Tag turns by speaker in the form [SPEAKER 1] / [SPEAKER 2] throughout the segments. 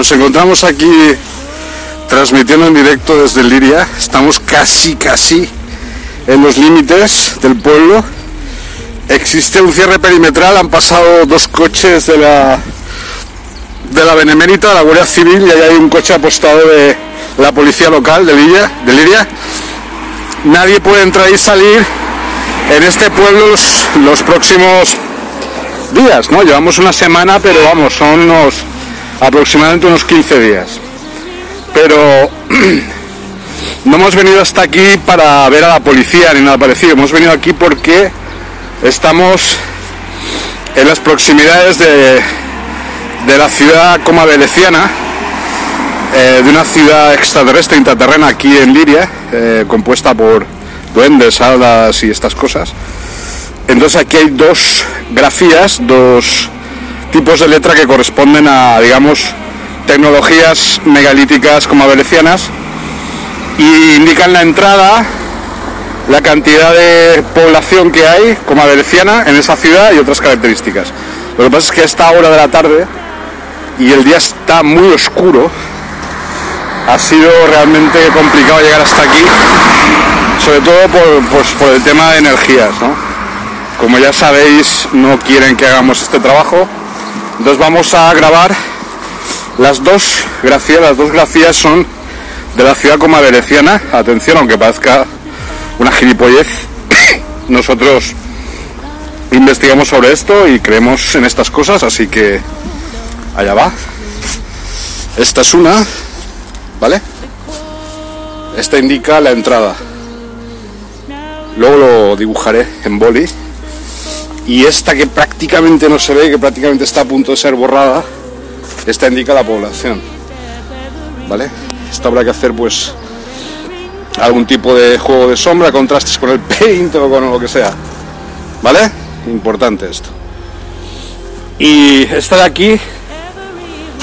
[SPEAKER 1] Nos encontramos aquí transmitiendo en directo desde Liria. Estamos casi, casi en los límites del pueblo. Existe un cierre perimetral, han pasado dos coches de la de la Benemérita, la Guardia Civil, y ahí hay un coche apostado de la policía local de Liria, de Liria. Nadie puede entrar y salir en este pueblo los, los próximos días, ¿no? Llevamos una semana, pero vamos, son unos aproximadamente unos 15 días. Pero no hemos venido hasta aquí para ver a la policía ni nada parecido. Hemos venido aquí porque estamos en las proximidades de, de la ciudad Coma Veneciana, eh, de una ciudad extraterrestre intraterrena aquí en Liria, eh, compuesta por duendes, hadas y estas cosas. Entonces aquí hay dos grafías, dos tipos de letra que corresponden a, digamos, tecnologías megalíticas como venecianas y indican la entrada, la cantidad de población que hay como veneciana en esa ciudad y otras características. Lo que pasa es que a esta hora de la tarde y el día está muy oscuro, ha sido realmente complicado llegar hasta aquí, sobre todo por, pues, por el tema de energías, ¿no? Como ya sabéis, no quieren que hagamos este trabajo. Entonces vamos a grabar las dos grafías. Las dos grafías son de la ciudad como veneciana. Atención, aunque parezca una gilipollez, nosotros investigamos sobre esto y creemos en estas cosas, así que allá va. Esta es una, ¿vale? Esta indica la entrada. Luego lo dibujaré en boli y esta que prácticamente no se ve, que prácticamente está a punto de ser borrada, esta indica la población. ¿Vale? Esto habrá que hacer pues algún tipo de juego de sombra, contrastes con el paint o con lo que sea. ¿Vale? Importante esto. Y esta de aquí,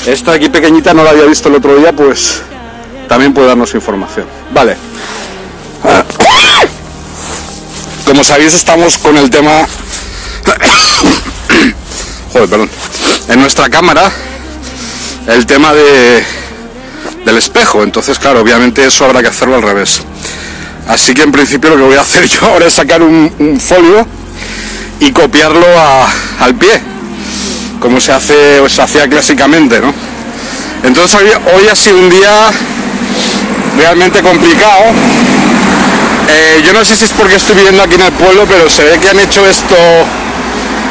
[SPEAKER 1] esta de aquí pequeñita no la había visto el otro día, pues también puede darnos información. Vale. Como sabéis, estamos con el tema Joder, perdón. En nuestra cámara, el tema de, del espejo. Entonces, claro, obviamente eso habrá que hacerlo al revés. Así que en principio lo que voy a hacer yo ahora es sacar un, folio y copiarlo al pie, como se hace o se hacía clásicamente, ¿no? Entonces hoy, ha sido un día realmente complicado. Eh, yo no sé si es porque estoy viviendo aquí en el pueblo, pero se ve que han hecho esto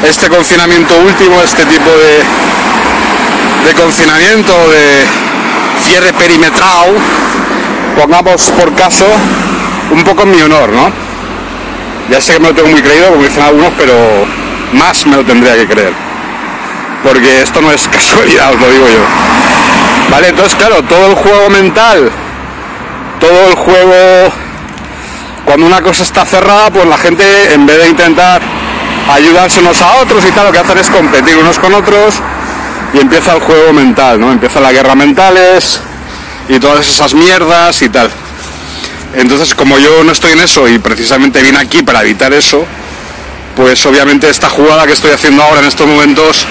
[SPEAKER 1] este confinamiento último, este tipo de, de confinamiento, de cierre perimetral, pongamos por caso, un poco en mi honor, ¿no? Ya sé que me lo tengo muy creído, como dicen algunos, pero más me lo tendría que creer. Porque esto no es casualidad, os lo digo yo. Vale, entonces claro, todo el juego mental, todo el juego cuando una cosa está cerrada, pues la gente en vez de intentar ayudarse unos a otros y tal, lo que hacen es competir unos con otros y empieza el juego mental, ¿no? Empieza la guerra mentales y todas esas mierdas y tal. Entonces, como yo no estoy en eso y precisamente vine aquí para evitar eso, pues obviamente esta jugada que estoy haciendo ahora en estos momentos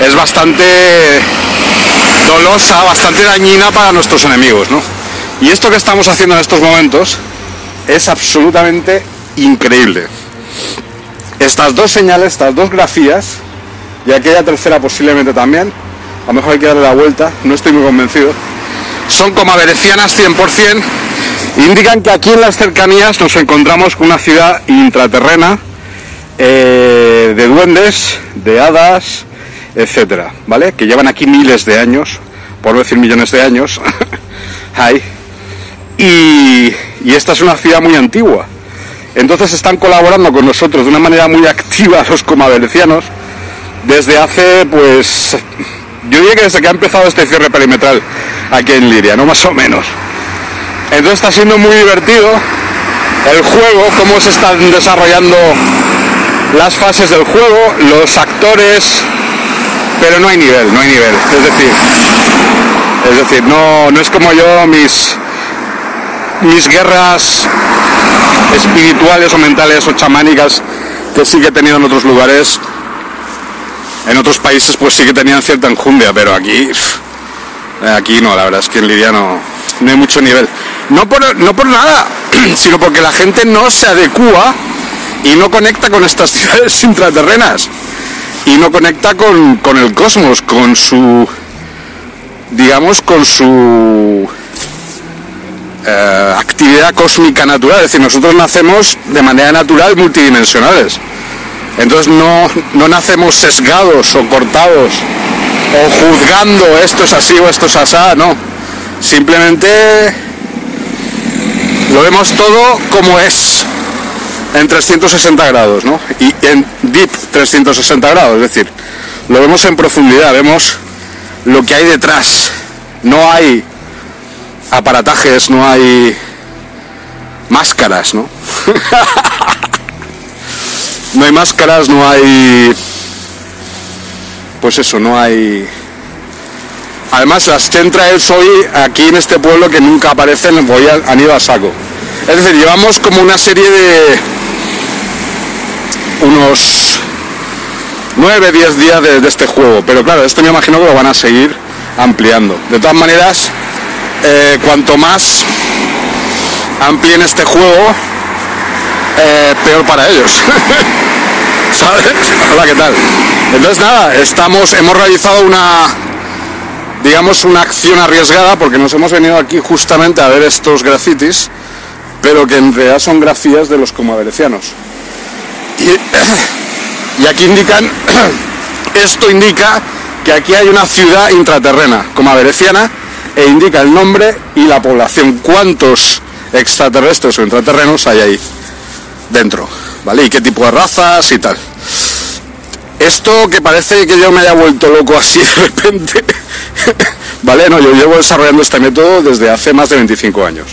[SPEAKER 1] es bastante dolosa, bastante dañina para nuestros enemigos, ¿no? Y esto que estamos haciendo en estos momentos es absolutamente increíble. Estas dos señales, estas dos grafías, y aquella tercera posiblemente también, a lo mejor hay que darle la vuelta, no estoy muy convencido, son como averecianas 100%, indican que aquí en las cercanías nos encontramos con una ciudad intraterrena eh, de duendes, de hadas, etcétera, ¿vale? Que llevan aquí miles de años, por decir millones de años, hay. Y esta es una ciudad muy antigua. Entonces están colaborando con nosotros de una manera muy activa los comaverecianos desde hace, pues, yo diría que desde que ha empezado este cierre perimetral aquí en Liria, ¿no? Más o menos. Entonces está siendo muy divertido el juego, cómo se están desarrollando las fases del juego, los actores, pero no hay nivel, no hay nivel. Es decir, es decir, no, no es como yo mis mis guerras espirituales o mentales o chamánicas que sí que he tenido en otros lugares, en otros países pues sí que tenían cierta enjundia, pero aquí, aquí no, la verdad es que en Lidia no, no hay mucho nivel. No por, no por nada, sino porque la gente no se adecua y no conecta con estas ciudades intraterrenas y no conecta con, con el cosmos, con su, digamos, con su eh, actividad cósmica natural, es decir, nosotros nacemos de manera natural multidimensionales. Entonces no, no nacemos sesgados o cortados o juzgando esto es así o esto es asá, no. Simplemente lo vemos todo como es en 360 grados, ¿no? Y en deep 360 grados, es decir, lo vemos en profundidad, vemos lo que hay detrás. No hay aparatajes, no hay máscaras, ¿no? no hay máscaras, no hay... Pues eso, no hay... Además, las centrales hoy aquí en este pueblo que nunca aparecen, voy a, han ido a saco. Es decir, llevamos como una serie de unos 9, 10 días de, de este juego, pero claro, esto me imagino que lo van a seguir ampliando. De todas maneras, eh, cuanto más amplíen este juego, eh, peor para ellos. ¿Sabes? Hola, ¿qué tal? Entonces nada, estamos, hemos realizado una, digamos, una acción arriesgada porque nos hemos venido aquí justamente a ver estos grafitis, pero que en realidad son grafías de los comaverecianos. Y, y aquí indican, esto indica que aquí hay una ciudad intraterrena, comavereciana, e indica el nombre y la población, cuántos extraterrestres o intraterrenos hay ahí dentro, ¿vale? Y qué tipo de razas y tal. Esto que parece que yo me haya vuelto loco así de repente, ¿vale? No, yo llevo desarrollando este método desde hace más de 25 años.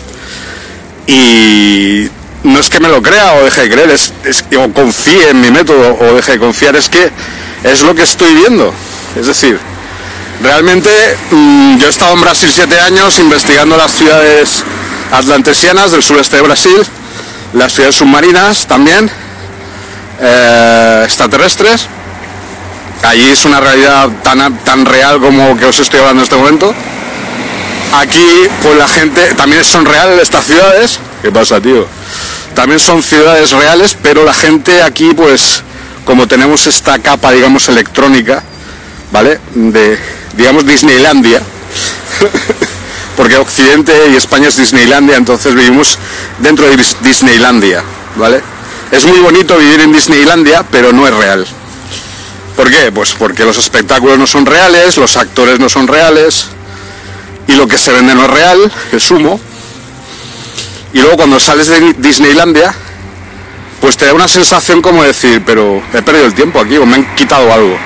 [SPEAKER 1] Y no es que me lo crea o deje de creer, es, o confíe en mi método o deje de confiar, es que es lo que estoy viendo. Es decir, Realmente mmm, yo he estado en Brasil siete años investigando las ciudades atlantesianas del sureste de Brasil, las ciudades submarinas también, eh, extraterrestres. Allí es una realidad tan, tan real como que os estoy hablando en este momento. Aquí, pues la gente, también son reales estas ciudades. ¿Qué pasa, tío? También son ciudades reales, pero la gente aquí, pues, como tenemos esta capa, digamos, electrónica, ¿vale? De, digamos, Disneylandia, porque Occidente y España es Disneylandia, entonces vivimos dentro de Disneylandia, ¿vale? Es muy bonito vivir en Disneylandia, pero no es real. ¿Por qué? Pues porque los espectáculos no son reales, los actores no son reales, y lo que se vende no es real, es humo. Y luego cuando sales de Disneylandia, pues te da una sensación como decir, pero he perdido el tiempo aquí o me han quitado algo.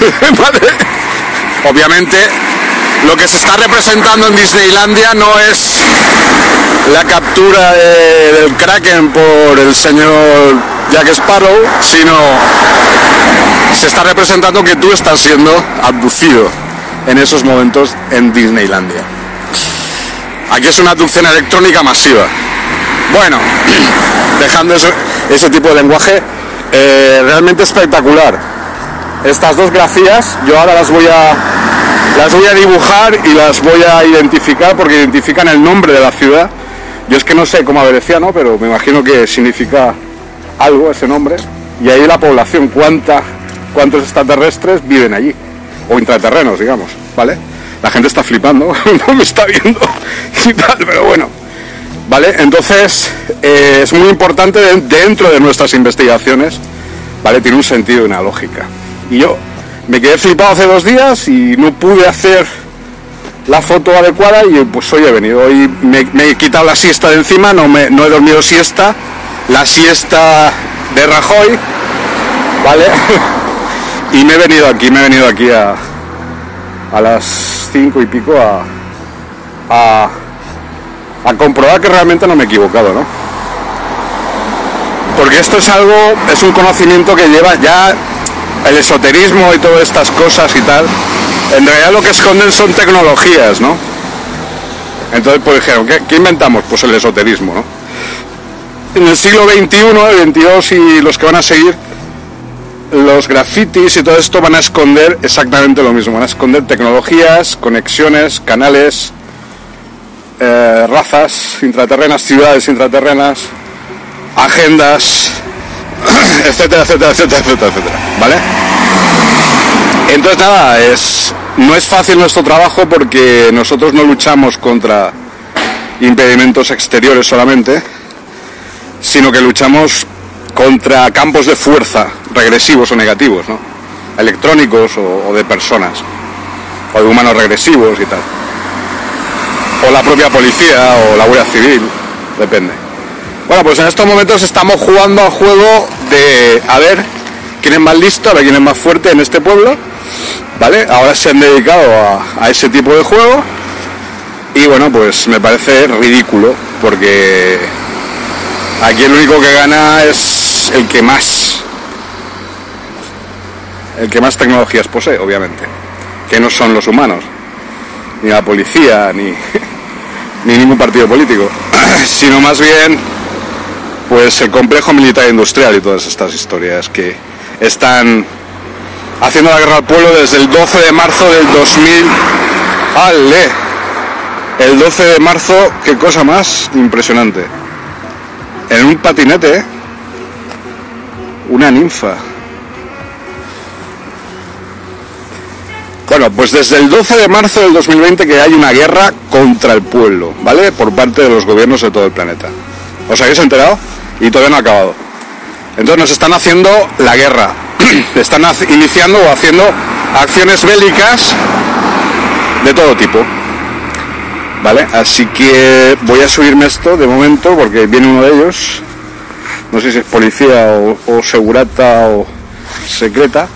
[SPEAKER 1] ¿Vale? Obviamente lo que se está representando en Disneylandia no es la captura del Kraken por el señor Jack Sparrow, sino se está representando que tú estás siendo abducido en esos momentos en Disneylandia. Aquí es una abducción electrónica masiva. Bueno, dejando ese tipo de lenguaje, eh, realmente espectacular. Estas dos grafías, yo ahora las voy a las voy a dibujar y las voy a identificar porque identifican el nombre de la ciudad. Yo es que no sé cómo ¿no? pero me imagino que significa algo ese nombre. Y ahí la población, cuánta, cuántos extraterrestres viven allí, o intraterrenos, digamos, ¿vale? La gente está flipando, no me está viendo y tal, pero bueno. ¿Vale? Entonces, eh, es muy importante dentro de nuestras investigaciones, ¿vale? Tiene un sentido y una lógica. Y yo me quedé flipado hace dos días y no pude hacer la foto adecuada y pues hoy he venido. Hoy me, he quitado la siesta de encima, no, me, no he dormido siesta, la siesta de Rajoy, ¿vale? y me he venido aquí, me he venido aquí a, a las cinco y pico a, a, a comprobar que realmente no me he equivocado, ¿no? Porque esto es algo, es un conocimiento que lleva ya el esoterismo y todas estas cosas y tal, en realidad lo que esconden son tecnologías, ¿no? Entonces, pues dijeron, ¿qué, inventamos? Pues el esoterismo, ¿no? En el siglo XXI, XXII y los que van a seguir, los grafitis y todo esto van a esconder exactamente lo mismo, van a esconder tecnologías, conexiones, canales, eh, razas intraterrenas, ciudades intraterrenas, agendas, etcétera, etcétera, etcétera, etcétera, etcétera, ¿vale? Entonces nada, es, no es fácil nuestro trabajo porque nosotros no luchamos contra impedimentos exteriores solamente, sino que luchamos contra campos de fuerza regresivos o negativos, ¿no? electrónicos o, de personas, o de humanos regresivos y tal. O la propia policía o la Guardia Civil, depende. Bueno, pues en estos momentos estamos jugando al juego de a ver quién es más listo, a ver quién es más fuerte en este pueblo. ¿Vale? Ahora se han dedicado a, a ese tipo de juego. Y bueno, pues me parece ridículo porque aquí el único que gana es el que más el que más tecnologías posee, obviamente, que no son los humanos, ni la policía, ni, ni ningún partido político, sino más bien pues el complejo militar industrial y todas estas historias que están haciendo la guerra al pueblo desde el 12 de marzo del 2000. ¡Ale! El 12 de marzo, qué cosa más impresionante. En un patinete, una ninfa. Bueno, pues desde el 12 de marzo del 2020 que hay una guerra contra el pueblo, ¿vale? Por parte de los gobiernos de todo el planeta. ¿Os habéis enterado? Y todavía no ha acabado. Entonces nos están haciendo la guerra, están iniciando o haciendo acciones bélicas de todo tipo. ¿Vale? Así que voy a subirme esto de momento porque viene uno de ellos. No sé si es policía o, segurata o secreta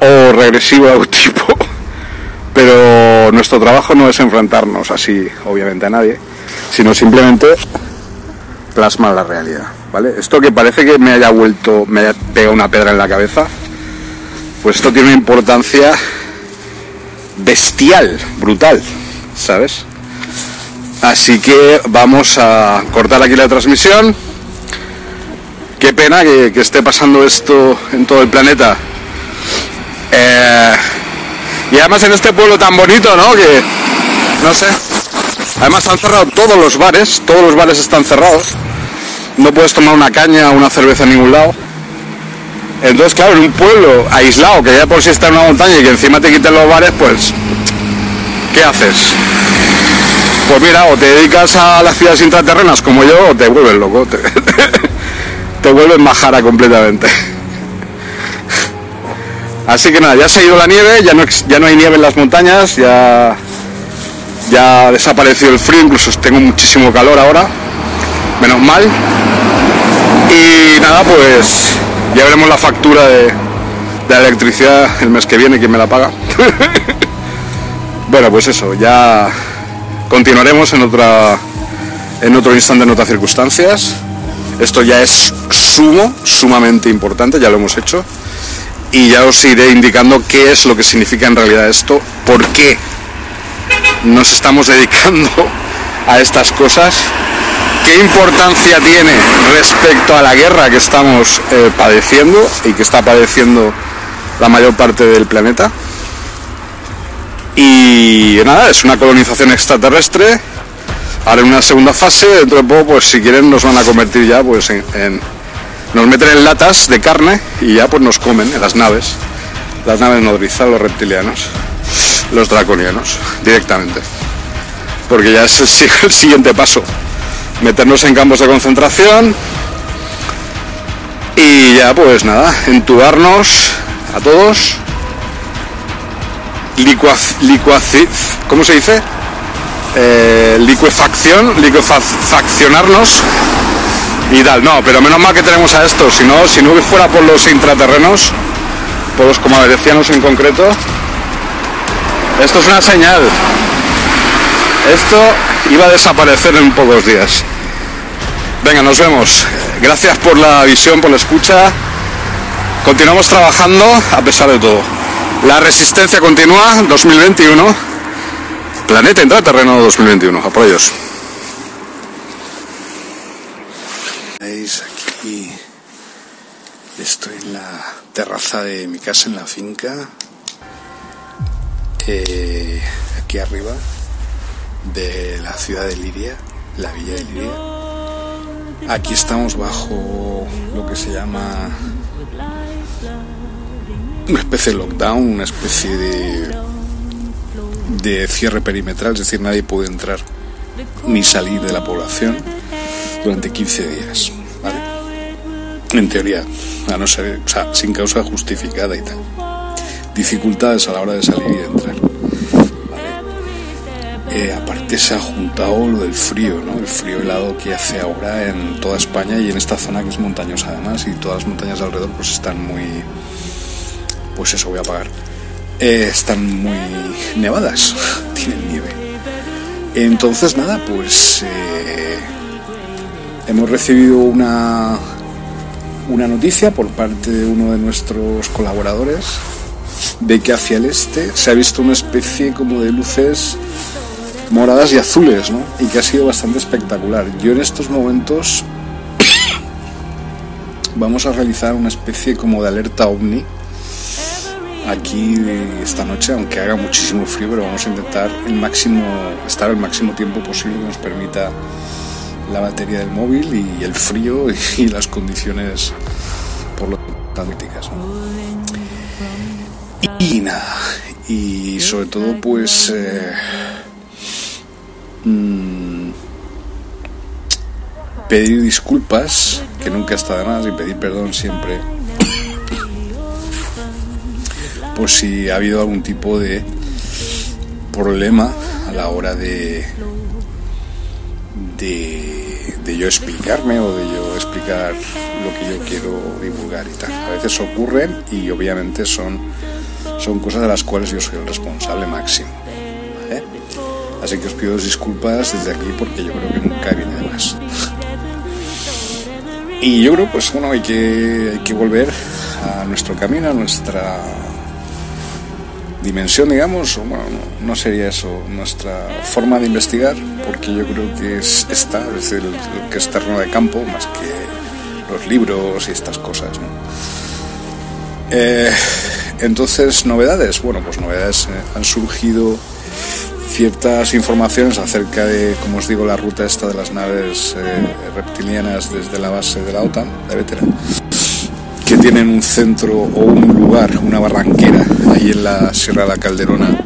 [SPEAKER 1] o regresivo de algún tipo. Pero nuestro trabajo no es enfrentarnos así, obviamente, a nadie, sino simplemente plasma la realidad, ¿vale? Esto que parece que me haya vuelto, me haya pegado una pedra en la cabeza, pues esto tiene una importancia bestial, brutal, ¿sabes? Así que vamos a cortar aquí la transmisión. Qué pena que, esté pasando esto en todo el planeta. Eh, y además en este pueblo tan bonito, ¿no? Que, no sé, Además han cerrado todos los bares, todos los bares están cerrados. No puedes tomar una caña o una cerveza en ningún lado. Entonces, claro, en un pueblo aislado, que ya por si está en una montaña y que encima te quiten los bares, pues, ¿qué haces? Pues mira, o te dedicas a las ciudades intraterrenas como yo, o te vuelves loco, te, te vuelves majara completamente. Así que nada, ya se ha ido la nieve, ya no, ya no hay nieve en las montañas, ya ya ha desaparecido el frío, incluso tengo muchísimo calor ahora, menos mal. Y nada, pues ya veremos la factura de, la electricidad el mes que viene, quién me la paga. bueno, pues eso, ya continuaremos en otra en otro instante, en otras circunstancias. Esto ya es sumo, sumamente importante, ya lo hemos hecho. Y ya os iré indicando qué es lo que significa en realidad esto, por qué nos estamos dedicando a estas cosas, qué importancia tiene respecto a la guerra que estamos eh, padeciendo y que está padeciendo la mayor parte del planeta. Y nada, es una colonización extraterrestre. Ahora en una segunda fase, dentro de poco, pues si quieren nos van a convertir ya pues en, nos meten en latas de carne y ya pues nos comen en las naves. Las naves nodrizas, los reptilianos, los draconianos, directamente. Porque ya es el siguiente paso. Meternos en campos de concentración y ya pues nada, entubarnos a todos ¿cómo se dice? Eh, liquefacción, liquefaccionarnos y tal. No, pero menos mal que tenemos a esto, si no, si no fuera por los intraterrenos, por los comaderecianos en concreto, esto es una señal. Esto iba a desaparecer en pocos días. Venga, nos vemos. Gracias por la visión, por la escucha. Continuamos trabajando a pesar de todo. La resistencia continúa 2021. Planeta intraterreno 2021. Apoyos. Veis aquí estoy en la terraza de mi casa en la finca. Eh, aquí arriba de la ciudad de Liria, la villa de Liria. Aquí estamos bajo lo que se llama una especie de lockdown, una especie de, de cierre perimetral, es decir, nadie puede entrar ni salir de la población durante 15 días. En teoría, a no ser, o sea, sin causa justificada y tal. Dificultades a la hora de salir y de entrar. Eh, aparte se ha juntado lo del frío, ¿no? El frío helado que hace ahora en toda España y en esta zona que es montañosa además y todas las montañas alrededor pues están muy pues eso voy a pagar. Eh, están muy nevadas, tienen nieve. Entonces, nada, pues eh, hemos recibido una, una noticia por parte de uno de nuestros colaboradores de que hacia el este se ha visto una especie como de luces moradas y azules, ¿no? Y que ha sido bastante espectacular. Yo en estos momentos vamos a realizar una especie como de alerta ovni aquí esta noche, aunque haga muchísimo frío, pero vamos a intentar el máximo, estar el máximo tiempo posible que nos permita la batería del móvil y el frío y las condiciones por lo críticas. Y, nada, y sobre todo pues eh, mm, pedir disculpas, que nunca está de más, y pedir perdón siempre por si ha habido algún tipo de problema a la hora de, de, yo explicarme o de yo explicar lo que yo quiero divulgar y tal. A veces ocurren y obviamente son, son cosas de las cuales yo soy el responsable máximo. Así que os pido disculpas desde aquí porque yo creo que nunca viene de más. Y yo creo, pues bueno, hay que, hay que volver a nuestro camino, a nuestra dimensión, digamos, o bueno, no, sería eso nuestra forma de investigar, porque yo creo que es esta, es el, que es terreno de campo, más que los libros y estas cosas. ¿no? Eh, entonces, novedades, bueno, pues novedades, eh, han surgido ciertas informaciones acerca de, como os digo, la ruta esta de las naves eh, reptilianas desde la base de la OTAN, de Veteran que tienen un centro o un lugar, una barranquera, ahí en la Sierra de la Calderona,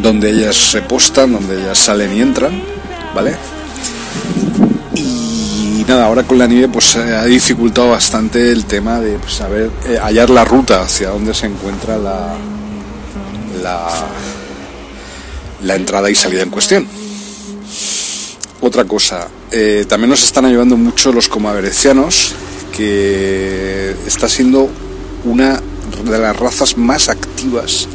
[SPEAKER 1] donde ellas repostan, donde ellas salen y entran, ¿vale? Y nada, ahora con la nieve pues ha dificultado bastante el tema de saber pues, eh, hallar la ruta hacia donde se encuentra la, la, la entrada y salida en cuestión. Otra cosa, eh, también nos están ayudando mucho los comaverecianos que está siendo una de las razas más activas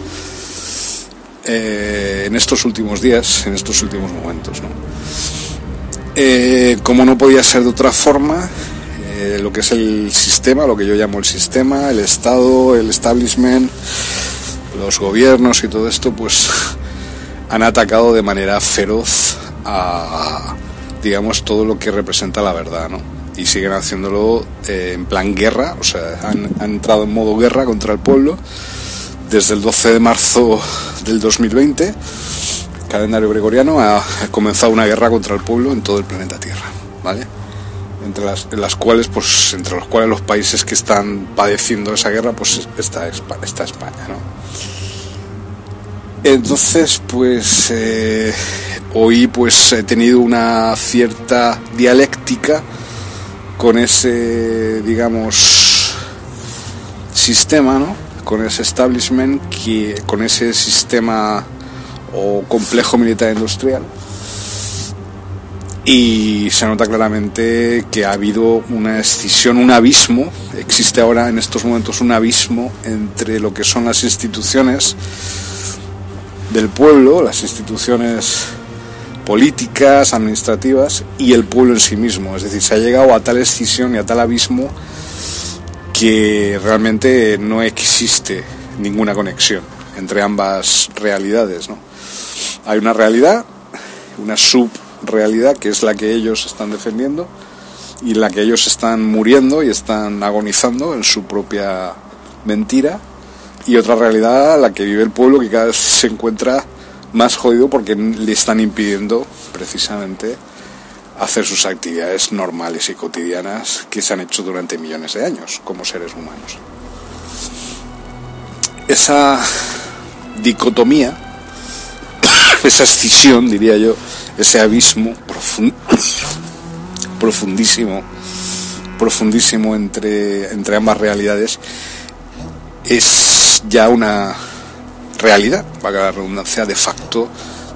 [SPEAKER 1] eh, en estos últimos días, en estos últimos momentos. Eh, como no podía ser de otra forma, eh, lo que es el sistema, lo que yo llamo el sistema, el Estado, el establishment, los gobiernos y todo esto, pues han atacado de manera feroz a, digamos, todo lo que representa la verdad, ¿no? Y siguen haciéndolo eh, en plan guerra, o sea, han, han entrado en modo guerra contra el pueblo desde el 12 de marzo del 2020 calendario gregoriano ha comenzado una guerra contra el pueblo en todo el planeta Tierra, ¿vale? Entre las, las cuales, pues, entre los cuales los países que están padeciendo esa guerra, pues está, está España, ¿no? Entonces, pues, eh, hoy, pues, he tenido una cierta dialéctica con ese, digamos, sistema, ¿no? Con ese establishment, que, con ese sistema o complejo militar industrial. Y se nota claramente que ha habido una escisión, un abismo, existe ahora en estos momentos un abismo entre lo que son las instituciones del pueblo, las instituciones políticas, administrativas y el pueblo en sí mismo. Es decir, se ha llegado a tal escisión y a tal abismo que realmente no existe ninguna conexión entre ambas realidades. ¿no? Hay una realidad, una subrealidad que es la que ellos están defendiendo y la que ellos están muriendo y están agonizando en su propia mentira y otra realidad la que vive el pueblo que cada vez se encuentra más jodido porque le están impidiendo precisamente hacer sus actividades normales y cotidianas que se han hecho durante millones de años como seres humanos. Esa dicotomía esa escisión, diría yo, ese abismo profundísimo, profundísimo entre, entre ambas realidades, es ya una realidad, para la redundancia, de facto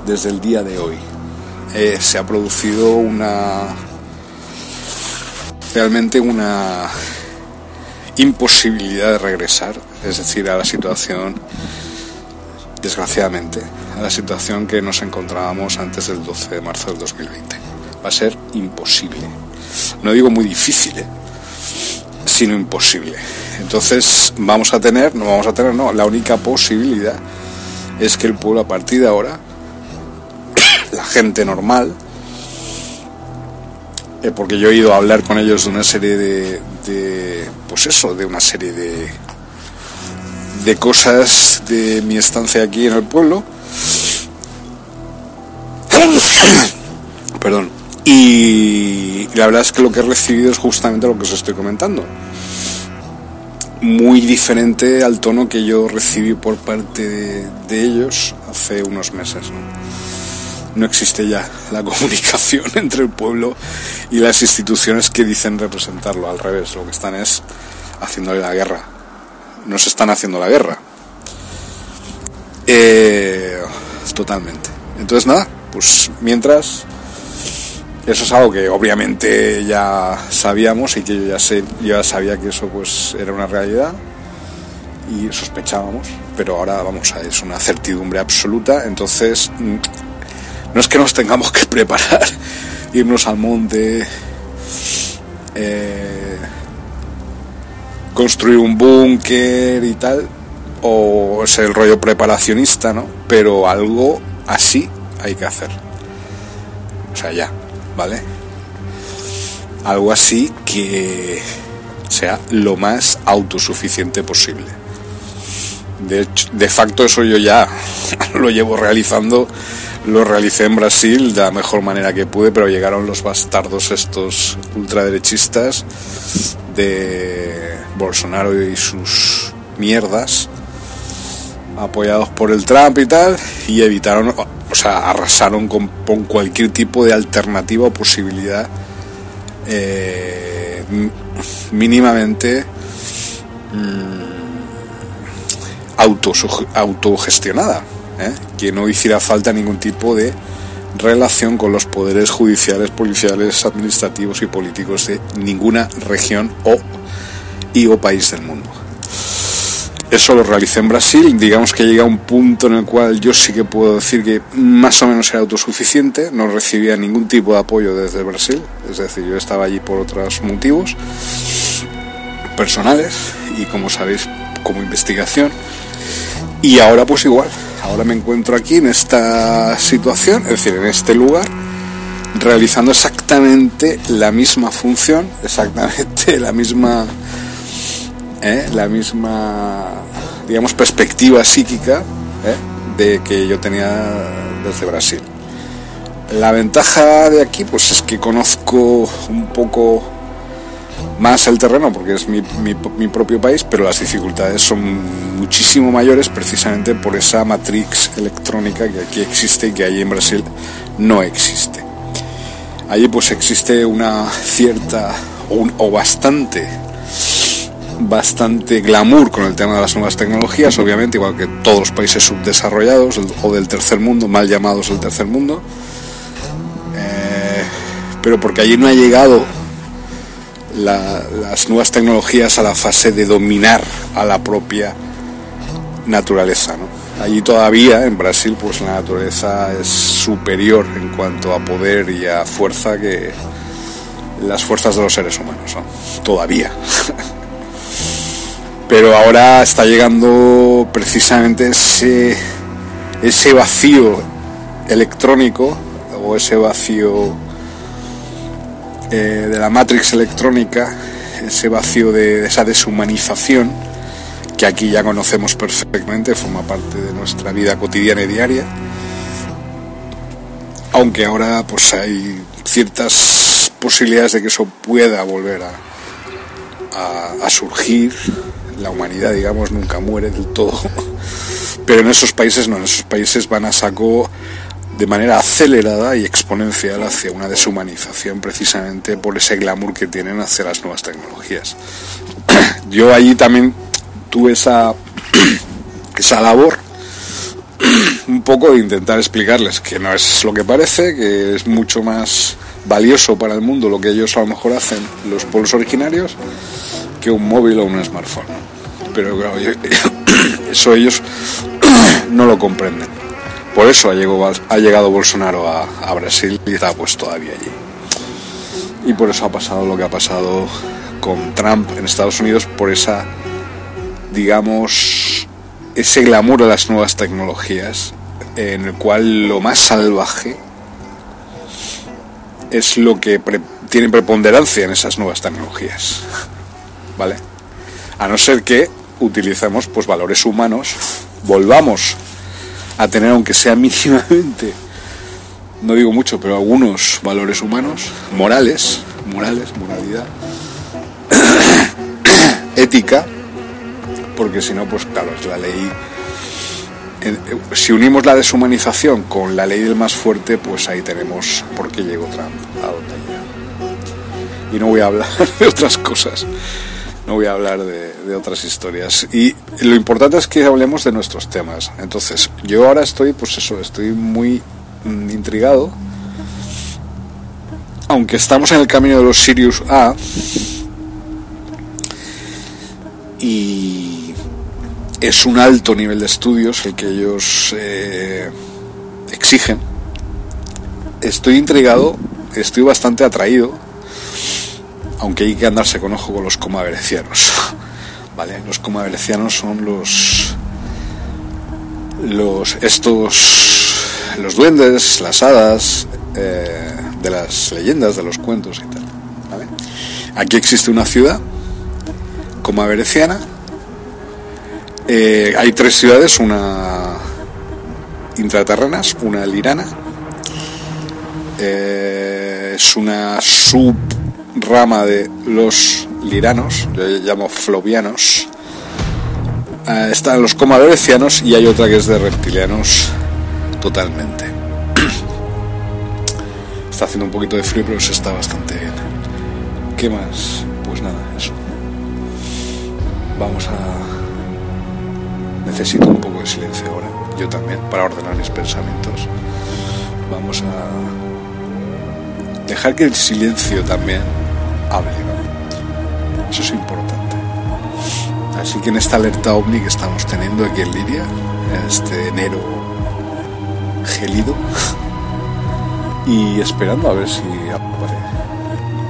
[SPEAKER 1] desde el día de hoy. Eh, se ha producido una realmente una imposibilidad de regresar, es decir, a la situación, desgraciadamente, la situación que nos encontrábamos antes del 12 de marzo del 2020. Va a ser imposible. No digo muy difícil, ¿eh? sino imposible. Entonces vamos a tener, no vamos a tener, no, la única posibilidad es que el pueblo a partir de ahora, la gente normal, eh, porque yo he ido a hablar con ellos de una serie de, de, pues eso, de una serie de, de cosas de mi estancia aquí en el pueblo, Perdón. Y la verdad es que lo que he recibido es justamente lo que os estoy comentando. Muy diferente al tono que yo recibí por parte de, ellos hace unos meses. ¿no? existe ya la comunicación entre el pueblo y las instituciones que dicen representarlo. Al revés, lo que están es haciéndole la guerra. Nos están haciendo la guerra. Eh, totalmente. Entonces nada, pues mientras, eso es algo que obviamente ya sabíamos y que yo ya, sé, ya sabía que eso pues era una realidad y sospechábamos, pero ahora vamos a es una certidumbre absoluta, entonces no es que nos tengamos que preparar, irnos al monte, eh, construir un búnker y tal, o ser el rollo preparacionista, ¿no? Pero algo así hay que hacer. O sea, ya, ¿vale? Algo así que sea lo más autosuficiente posible. De, de facto eso yo ya lo llevo realizando, lo realicé en Brasil de la mejor manera que pude, pero llegaron los bastardos estos ultraderechistas de Bolsonaro y sus mierdas, apoyados por el Trump y tal, y evitaron o sea, arrasaron con, cualquier tipo de alternativa o posibilidad eh, mínimamente mm, autogestionada, ¿eh? que no hiciera falta ningún tipo de relación con los poderes judiciales, policiales, administrativos y políticos de ninguna región o y o país del mundo. Eso lo realicé en Brasil. Digamos que llega a un punto en el cual yo sí que puedo decir que más o menos era autosuficiente. No recibía ningún tipo de apoyo desde Brasil. Es decir, yo estaba allí por otros motivos personales y como sabéis, como investigación. Y ahora pues igual. Ahora me encuentro aquí en esta situación, es decir, en este lugar, realizando exactamente la misma función, exactamente la misma ¿eh? la misma, digamos, perspectiva psíquica ¿eh? de que yo tenía desde Brasil. La ventaja de aquí, pues es que conozco un poco más el terreno porque es mi, mi, propio país, pero las dificultades son muchísimo mayores precisamente por esa matrix electrónica que aquí existe y que allí en Brasil no existe. Allí pues existe una cierta o, o bastante bastante glamour con el tema de las nuevas tecnologías, obviamente, igual que todos los países subdesarrollados o del tercer mundo, mal llamados el tercer mundo. Eh, pero porque allí no ha llegado las nuevas tecnologías a la fase de dominar a la propia naturaleza. Allí todavía, en Brasil, pues la naturaleza es superior en cuanto a poder y a fuerza que las fuerzas de los seres humanos. Todavía. pero ahora está llegando precisamente ese, ese vacío electrónico o ese vacío eh, de la matrix electrónica, ese vacío de, esa deshumanización que aquí ya conocemos perfectamente, forma parte de nuestra vida cotidiana y diaria. Aunque ahora pues hay ciertas posibilidades de que eso pueda volver a surgir, la humanidad, digamos, nunca muere del todo. Pero en esos países no, en esos países van a saco de manera acelerada y exponencial hacia una deshumanización precisamente por ese glamour que tienen hacia las nuevas tecnologías. Yo allí también tuve esa, esa labor un poco de intentar explicarles que no es lo que parece, que es mucho más valioso para el mundo lo que ellos a lo mejor hacen los pueblos originarios que un móvil o un smartphone pero claro, eso ellos no lo comprenden. Por eso ha llegado, ha llegado Bolsonaro a, Brasil y está pues todavía allí. Y por eso ha pasado lo que ha pasado con Trump en Estados Unidos, por esa, digamos, ese glamour de las nuevas tecnologías, en el cual lo más salvaje es lo que tiene preponderancia en esas nuevas tecnologías. ¿Vale? A no ser que utilicemos pues valores humanos, volvamos a tener aunque sea mínimamente, no digo mucho, pero algunos valores humanos, morales, morales, moralidad, ética, porque si no, pues claro, es la ley. Si unimos la deshumanización con la ley del más fuerte, pues ahí tenemos por qué llegó Trump a donde Y no voy a hablar de otras cosas no voy a hablar de, otras historias. Y lo importante es que hablemos de nuestros temas. Entonces, yo ahora estoy, pues eso, estoy muy mm, intrigado. Aunque estamos en el camino de los Sirius A. Y es un alto nivel de estudios el que ellos eh, exigen. Estoy intrigado, estoy bastante atraído aunque hay que andarse con ojo con los comaverecianos. ¿Vale? Los comaverecianos son los los estos los duendes, las hadas eh, de las leyendas, de los cuentos y tal. Aquí existe una ciudad comavereciana. Eh, hay tres ciudades, una intraterrenas, una lirana. Eh, es una sub rama de los liranos, yo llamo flovianos. Eh, están los comadorecianos y hay otra que es de reptilianos totalmente. Está haciendo un poquito de frío, pero se está bastante bien. ¿Qué más? Pues nada, eso. Vamos a... Necesito un poco de silencio ahora, yo también, para ordenar mis pensamientos. Vamos a dejar que el silencio también hable, Eso es importante. Así que en esta alerta ovni que estamos teniendo aquí en Liria, este enero gélido, y esperando a ver si aparece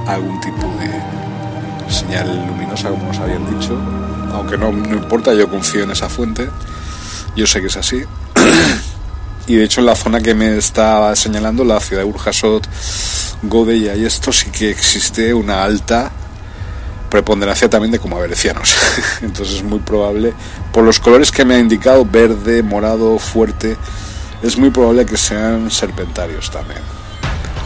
[SPEAKER 1] algún tipo de señal luminosa, como nos habían dicho, aunque no, no importa, yo confío en esa fuente, yo sé que es así. y de hecho en la zona que me estaba señalando, la ciudad de Urjasot, Godeya y esto sí que existe una alta preponderancia también de como averecianos. Entonces es muy probable, por los colores que me ha indicado, verde, morado, fuerte, es muy probable que sean serpentarios también,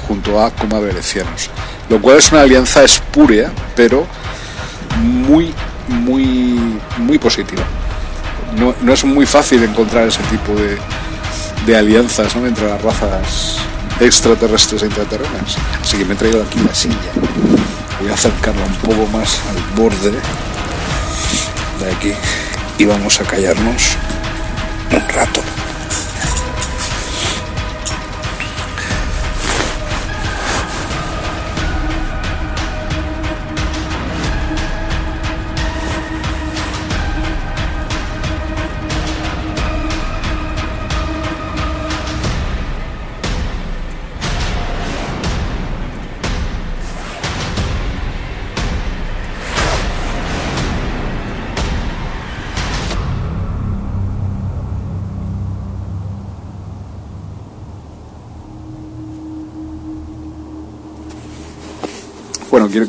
[SPEAKER 1] junto a como averecianos. Lo cual es una alianza espúrea, pero muy, muy, muy positiva. No, no es muy fácil encontrar ese tipo de, de alianzas entre las razas extraterrestres e intraterrenas. Así que me he traído aquí la silla voy a acercarla un poco más al borde de aquí y vamos a callarnos un rato.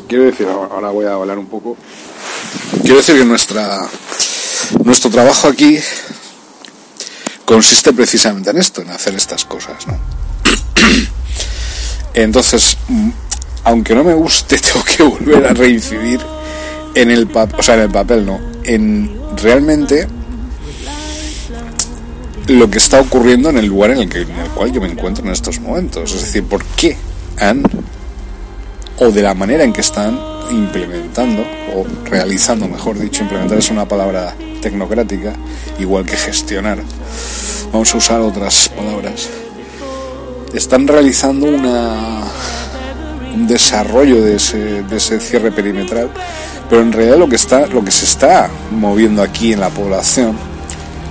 [SPEAKER 1] Quiero, decir, ahora voy a hablar un poco. Quiero decir que nuestra, nuestro trabajo aquí consiste precisamente en esto, en hacer estas cosas, ¿no? Entonces, aunque no me guste, tengo que volver a reincidir en el papel, o sea, en el papel, no, en realmente lo que está ocurriendo en el lugar en el, que, en el cual yo me encuentro en estos momentos. Es decir, ¿por qué han o de la manera en que están implementando o realizando, mejor dicho, implementar es una palabra tecnocrática, igual que gestionar. Vamos a usar otras palabras. Están realizando un desarrollo de ese, cierre perimetral, pero en realidad lo que, está, lo que se está moviendo aquí en la población,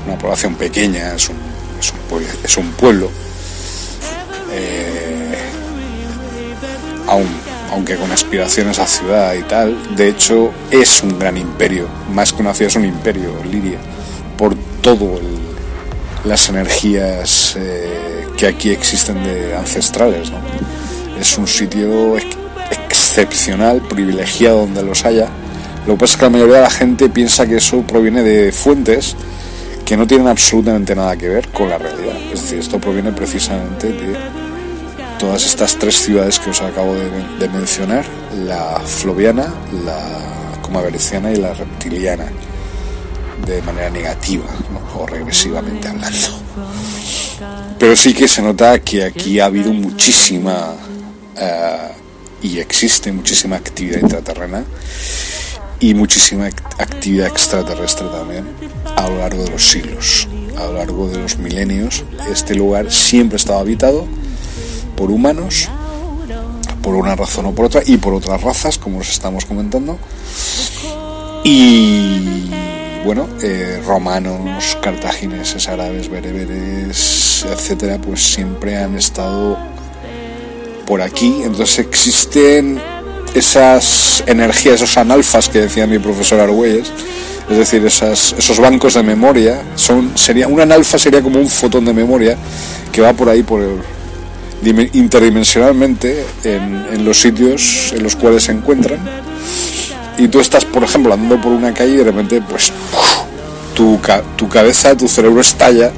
[SPEAKER 1] una población pequeña, es un, es un, pueblo, es un pueblo eh, aún aunque con aspiraciones a ciudad y tal, de hecho es un gran imperio, más que una ciudad es un imperio, Liria, por todo las energías eh, que aquí existen de ancestrales. Es un sitio excepcional, privilegiado donde los haya. Lo que pasa es que la mayoría de la gente piensa que eso proviene de fuentes que no tienen absolutamente nada que ver con la realidad. Es decir, esto proviene precisamente de todas estas tres ciudades que os acabo de, mencionar, la floviana, la comavericiana y la reptiliana, de manera negativa o regresivamente hablando. Pero sí que se nota que aquí ha habido muchísima eh, y existe muchísima actividad intraterrena y muchísima actividad extraterrestre también a lo largo de los siglos, a lo largo de los milenios. Este lugar siempre ha estado habitado por humanos, por una razón o por otra, y por otras razas, como os estamos comentando. Y bueno, eh, romanos, cartagineses, árabes, bereberes, etcétera, pues siempre han estado por aquí. Entonces existen esas energías, esos analfas que decía mi profesor Argüelles, es decir, esas, esos bancos de memoria, son, sería, un analfa sería como un fotón de memoria que va por ahí por el, interdimensionalmente en, los sitios en los cuales se encuentran. Y tú estás por ejemplo andando por una calle y de repente pues tu, tu cabeza tu cerebro estalla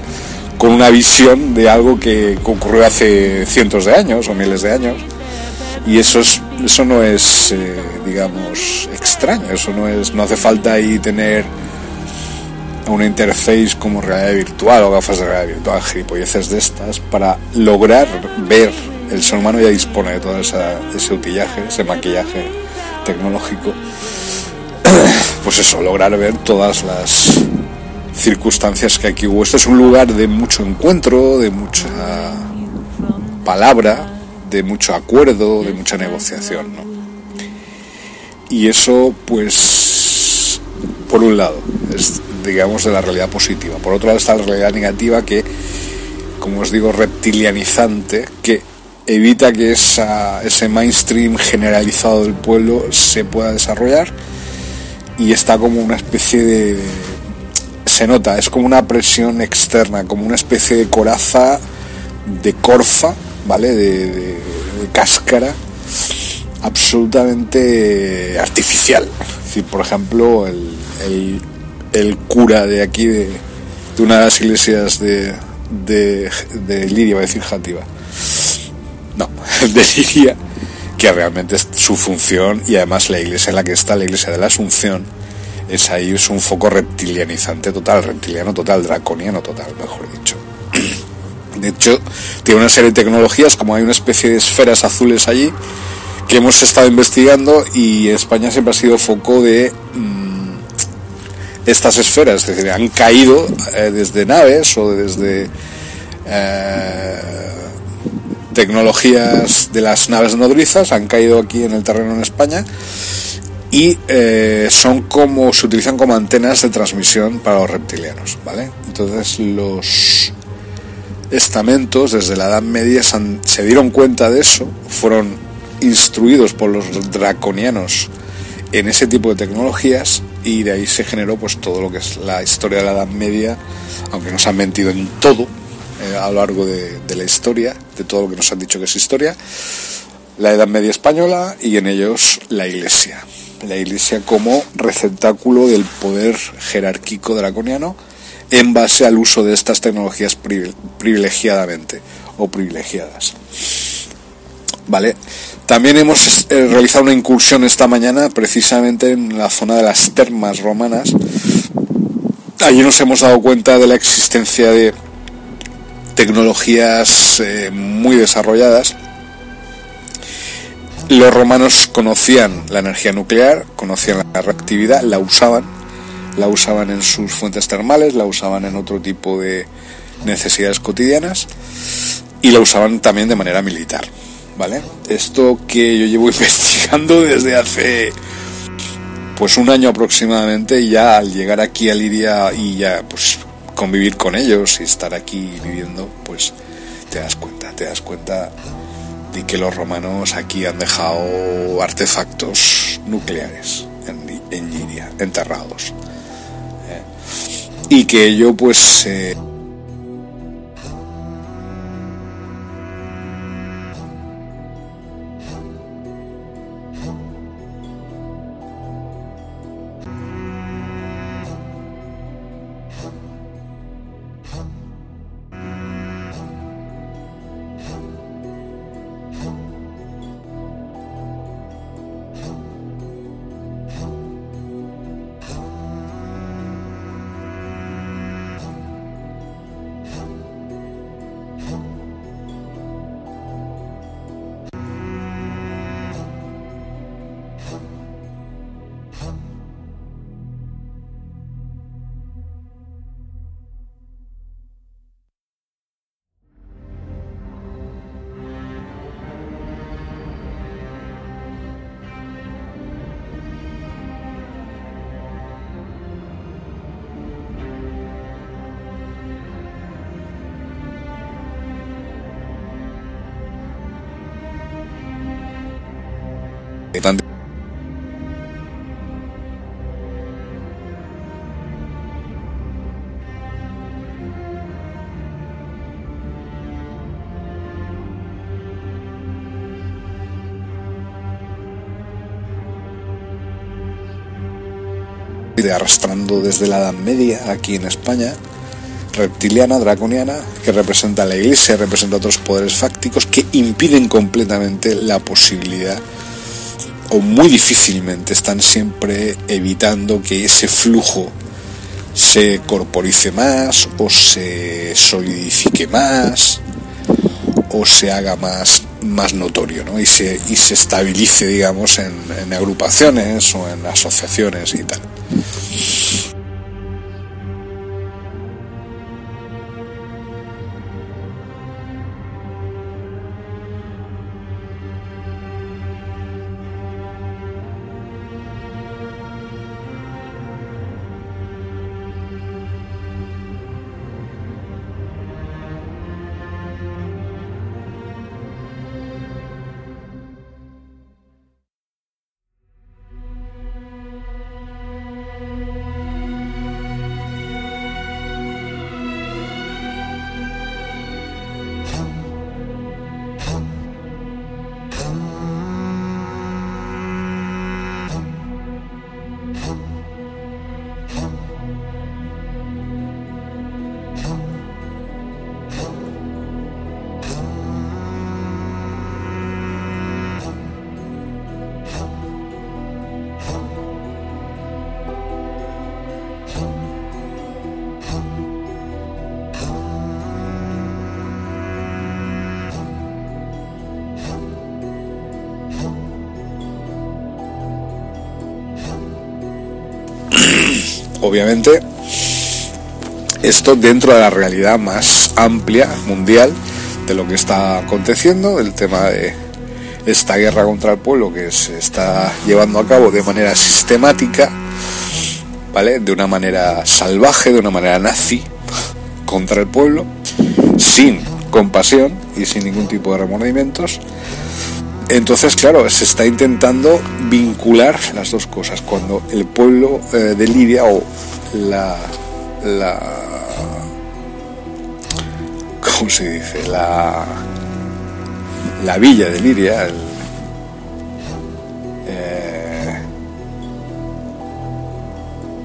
[SPEAKER 1] con una visión de algo que ocurrió hace cientos de años o miles de años. Y eso es eso no es eh, digamos extraño eso no es no hace falta ahí tener una interface como realidad virtual o gafas de realidad virtual, gilipolleces de estas, para lograr ver, el ser humano ya dispone de todo ese utillaje, ese maquillaje tecnológico, pues eso, lograr ver todas las circunstancias que aquí hubo. Este es un lugar de mucho encuentro, de mucha palabra, de mucho acuerdo, de mucha negociación, ¿no? Y eso, pues, por un lado, es digamos de la realidad positiva. Por otro lado está la realidad negativa que, como os digo, reptilianizante, que evita que esa, ese mainstream generalizado del pueblo se pueda desarrollar y está como una especie de... se nota, es como una presión externa, como una especie de coraza de corfa, ¿vale? De, cáscara absolutamente artificial. Es por ejemplo, el, cura de aquí, de, una de las iglesias de, de, de Lidia, va a decir Jativa, no, de Lidia, que realmente es su función y además la iglesia en la que está, la iglesia de la Asunción, es ahí es un foco reptilianizante total, reptiliano total, draconiano total, mejor dicho. De hecho, tiene una serie de tecnologías, como hay una especie de esferas azules allí, que hemos estado investigando y España siempre ha sido foco de mm, estas esferas, es decir, han caído eh, desde naves o desde eh, tecnologías de las naves nodrizas, han caído aquí en el terreno en España y eh, son como se utilizan como antenas de transmisión para los reptilianos, ¿vale? Entonces los estamentos desde la Edad Media se dieron cuenta de eso, fueron instruidos por los draconianos en ese tipo de tecnologías y de ahí se generó pues todo lo que es la historia de la Edad Media, aunque nos han mentido en todo eh, a lo largo de, de, la historia, de todo lo que nos han dicho que es historia, la Edad Media española y en ellos la Iglesia. La Iglesia como receptáculo del poder jerárquico draconiano en base al uso de estas tecnologías privilegiadamente o privilegiadas. Vale. También hemos eh, realizado una incursión esta mañana precisamente en la zona de las termas romanas. Allí nos hemos dado cuenta de la existencia de tecnologías eh, muy desarrolladas. Los romanos conocían la energía nuclear, conocían la reactividad, la usaban la usaban en sus fuentes termales, la usaban en otro tipo de necesidades cotidianas y la usaban también de manera militar. ¿Vale? Esto que yo llevo investigando desde hace pues un año aproximadamente y ya al llegar aquí a Liria y ya pues convivir con ellos y estar aquí viviendo, pues te das cuenta, te das cuenta de que los romanos aquí han dejado artefactos nucleares en, en Liria, enterrados y que yo pues eh, arrastrando desde la Edad Media aquí en España, reptiliana, draconiana, que representa la Iglesia, representa otros poderes fácticos que impiden completamente la posibilidad o muy difícilmente están siempre evitando que ese flujo se corporice más o se solidifique más o se haga más, más notorio ¿no? y, se, y se estabilice digamos en agrupaciones o en asociaciones y tal. Yeah. Obviamente, esto dentro de la realidad más amplia, mundial, de lo que está aconteciendo, el tema de esta guerra contra el pueblo que se está llevando a cabo de manera sistemática, ¿vale? De una manera salvaje, de una manera nazi contra el pueblo, sin compasión y sin ningún tipo de remordimientos. Entonces, claro, se está intentando vincular las dos cosas. Cuando el pueblo eh, de Lidia o la, la. ¿Cómo se dice? La. La villa de Liria, el, eh,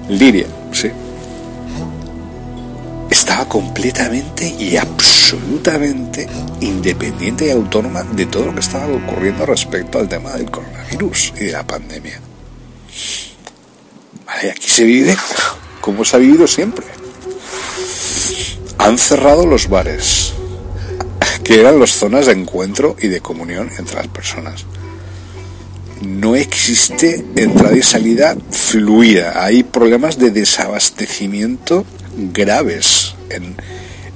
[SPEAKER 1] Liria, sí. Estaba completamente y absolutamente independiente y autónoma de todo lo que estaba ocurriendo respecto al tema del coronavirus y de la pandemia. Vale, aquí se vive como se ha vivido siempre. Han cerrado los bares, que eran las zonas de encuentro y de comunión entre las personas. No existe entrada y salida fluida. Hay problemas de desabastecimiento graves en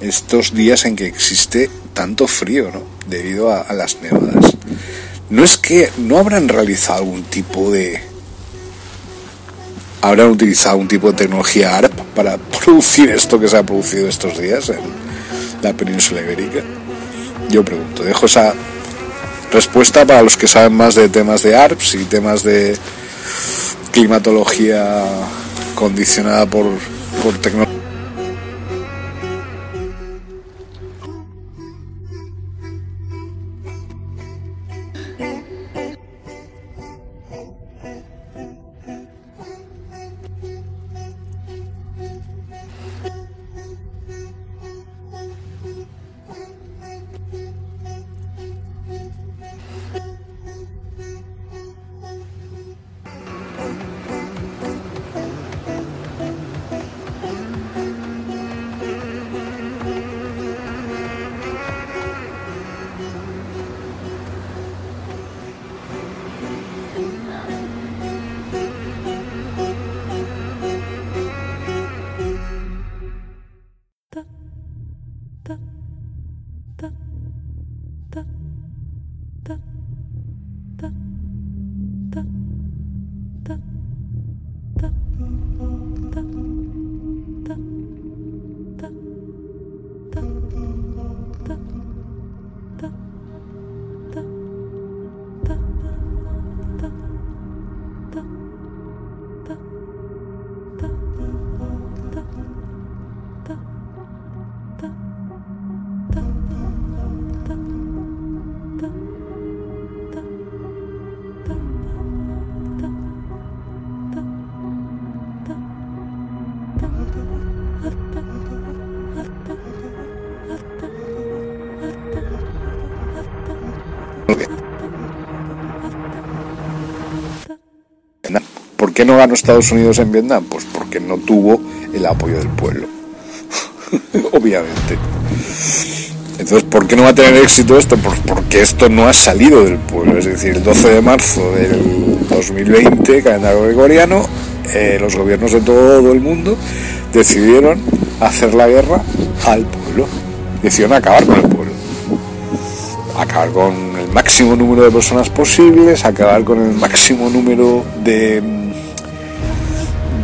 [SPEAKER 1] estos días en que existe tanto frío, ¿no? Debido a, a las nevadas. No es que no habrán realizado algún tipo de habrán utilizado un tipo de tecnología ARP para producir esto que se ha producido estos días en la península ibérica. Yo pregunto, dejo esa respuesta para los que saben más de temas de ARPS y temas de climatología condicionada por, por tecnología. Qué no ganó Estados Unidos en Vietnam? Pues porque no tuvo el apoyo del pueblo. Obviamente. Entonces, ¿por qué no va a tener éxito esto? Pues porque esto no ha salido del pueblo. Es decir, el 12 de marzo del 2020, calendario gregoriano, los gobiernos de todo el mundo decidieron hacer la guerra al pueblo. Decidieron acabar con el pueblo. Acabar con el máximo número de personas posibles, acabar con el máximo número de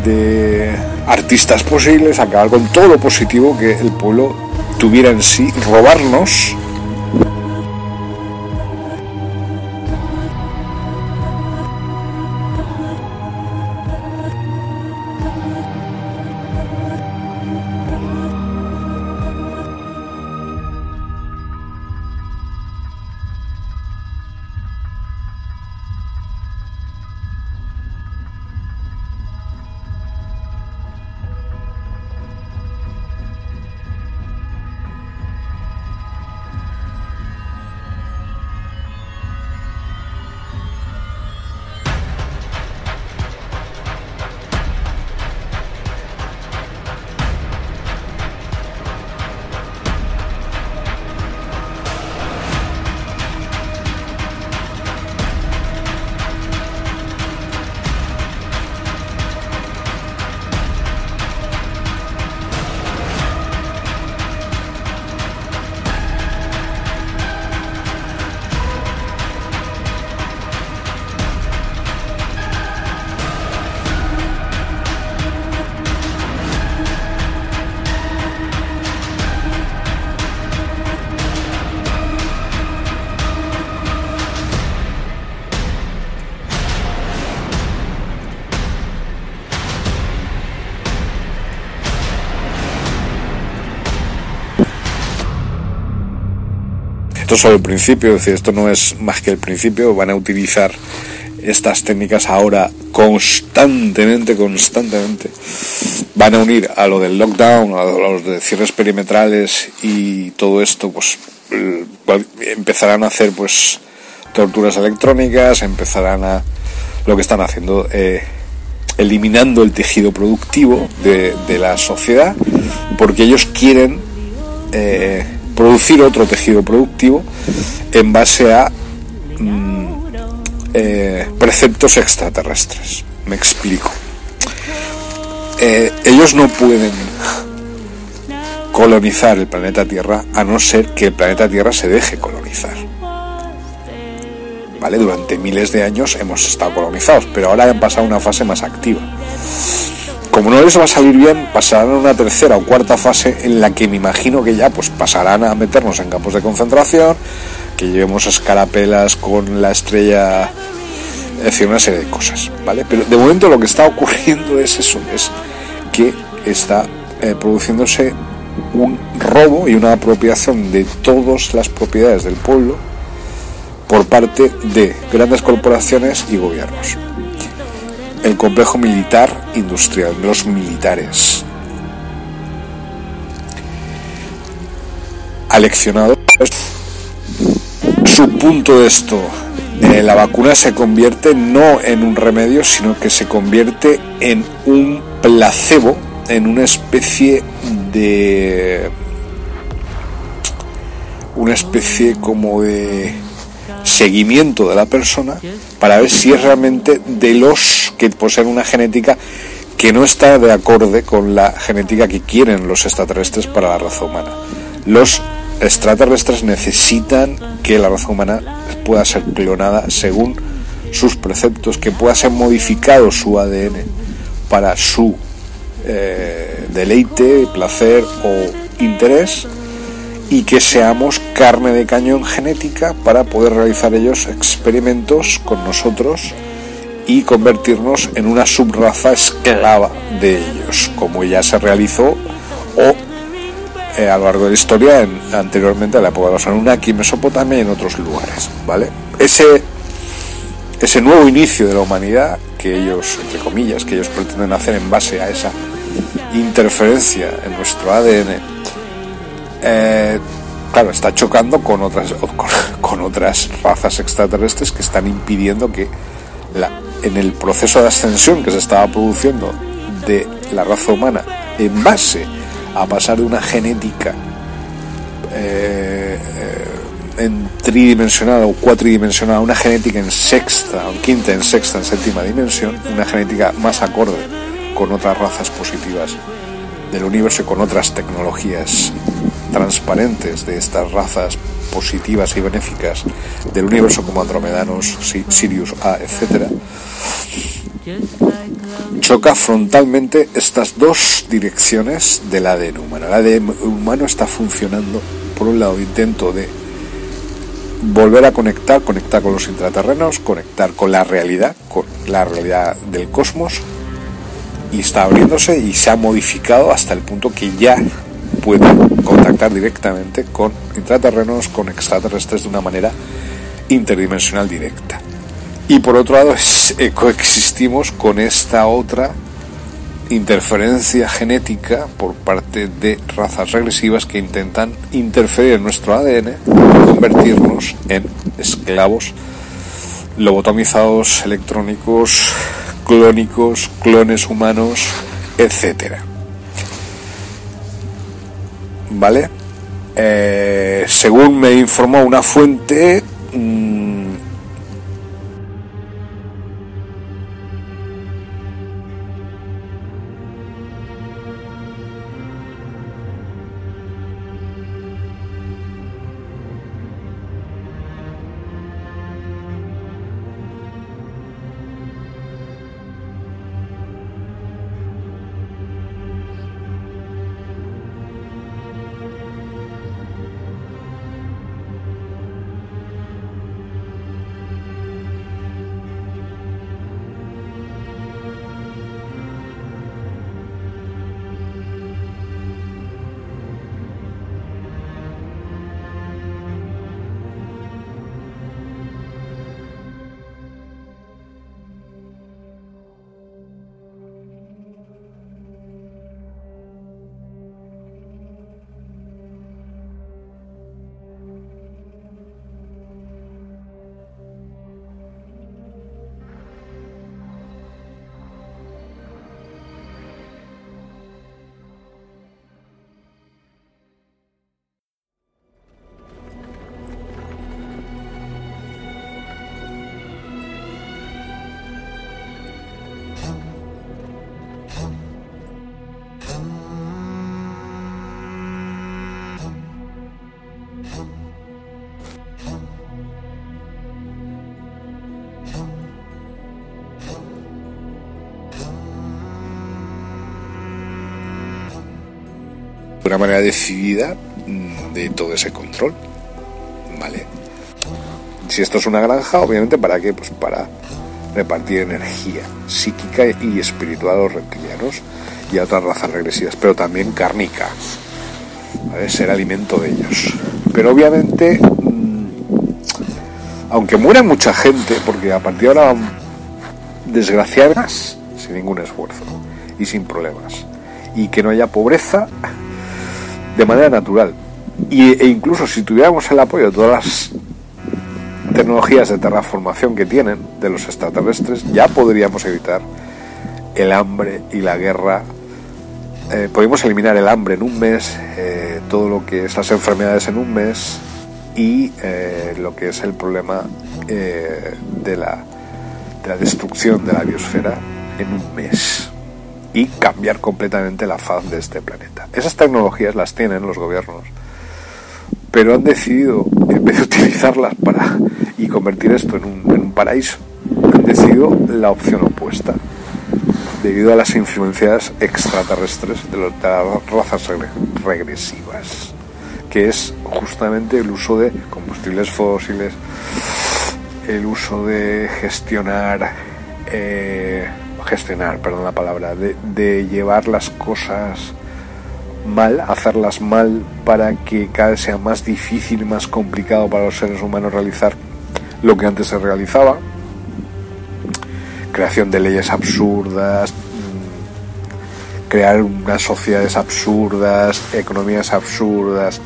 [SPEAKER 1] de artistas posibles, acabar con todo lo positivo que el pueblo tuviera en sí, robarnos esto es solo el principio, es decir, esto no es más que el principio, van a utilizar estas técnicas ahora constantemente, constantemente. Van a unir a lo del lockdown, a los de cierres perimetrales y todo esto, pues empezarán a hacer pues torturas electrónicas, empezarán a lo que están haciendo, eh, eliminando el tejido productivo de, la sociedad, porque ellos quieren eh, producir otro tejido productivo en base a mm, eh, preceptos extraterrestres. Me explico. ellos no pueden colonizar el planeta Tierra a no ser que el planeta Tierra se deje colonizar. ¿Vale? Durante miles de años hemos estado colonizados, pero ahora han pasado una fase más activa. Como no les va a salir bien, pasarán a una tercera o cuarta fase en la que me imagino que ya pues pasarán a meternos en campos de concentración, que llevemos escarapelas con la estrella, es decir, una serie de cosas, ¿vale? Pero de momento lo que está ocurriendo es eso, es que está eh, produciéndose un robo y una apropiación de todas las propiedades del pueblo por parte de grandes corporaciones y gobiernos. El complejo militar industrial, los militares. Aleccionado su punto de esto, eh, la vacuna se convierte no en un remedio, sino que se convierte en un placebo, en una especie de una especie como de seguimiento de la persona para ver si es realmente de los que poseen una genética que no está de acorde con la genética que quieren los extraterrestres para la raza humana. Los extraterrestres necesitan que la raza humana pueda ser clonada según sus preceptos, que pueda ser modificado su ADN para su eh, deleite, placer o interés y que seamos carne de cañón genética para poder realizar ellos experimentos con nosotros y convertirnos en una subraza esclava de ellos, como ya se realizó o eh, a lo largo de la historia en, anteriormente a la época de los Anunnaki, Mesopotamia y en otros lugares, ¿vale? Ese, ese nuevo inicio de la humanidad que ellos, entre comillas, que ellos pretenden hacer en base a esa interferencia en nuestro ADN, eh, claro, está chocando con otras, con, otras razas extraterrestres que están impidiendo que en el proceso de ascensión que se estaba produciendo de la raza humana en base a pasar de una genética eh, en tridimensional o cuatridimensional a una genética en sexta, en quinta, en sexta, en séptima dimensión, una genética más acorde con otras razas positivas del universo y con otras tecnologías transparentes de estas razas positivas y benéficas del universo como andromedanos, Sirius A, etc., choca frontalmente estas dos direcciones del ADN humano. El ADN humano está funcionando, por un lado, intento de volver a conectar, conectar con los intraterrenos, conectar con la realidad, con la realidad del cosmos, y está abriéndose y se ha modificado hasta el punto que ya puede contactar directamente con intraterrenos, con extraterrestres de una manera interdimensional directa. Y por otro lado, eh, coexistimos con esta otra interferencia genética por parte de razas regresivas que intentan interferir en nuestro ADN convertirnos en esclavos lobotomizados, electrónicos, clónicos, clones humanos, etcétera. ¿Vale? Eh, según me informó una fuente, mm, mm, de todo ese control. ¿Vale? Si esto es una granja, obviamente, ¿para qué? Pues para repartir energía psíquica y espiritual a los reptilianos y a otras razas regresivas, pero también cárnica, ¿vale? ser alimento de ellos. Pero obviamente, mm, aunque muera mucha gente, porque a partir de ahora desgraciadas sin ningún esfuerzo y sin problemas, y que no haya pobreza de manera natural. Y, e incluso si tuviéramos el apoyo de todas las tecnologías de terraformación que tienen de los extraterrestres, ya podríamos evitar el hambre y la guerra. Eh, podemos eliminar el hambre en un mes, eh, todo lo que es las enfermedades en un mes y eh, lo que es el problema de, la, de la destrucción de la biosfera en un mes y cambiar completamente la faz de este planeta. Esas tecnologías las tienen los gobiernos, pero han decidido, en vez de utilizarlas para y convertir esto en un, paraíso, han decidido la opción opuesta, debido a las influencias extraterrestres de, las razas regresivas, que es justamente el uso de combustibles fósiles, el uso de gestionar eh, gestionar, perdón la palabra, de, llevar las cosas mal, hacerlas mal para que cada vez sea más difícil más complicado para los seres humanos realizar lo que antes se realizaba. Creación de leyes absurdas, mm, crear unas sociedades absurdas, economías absurdas,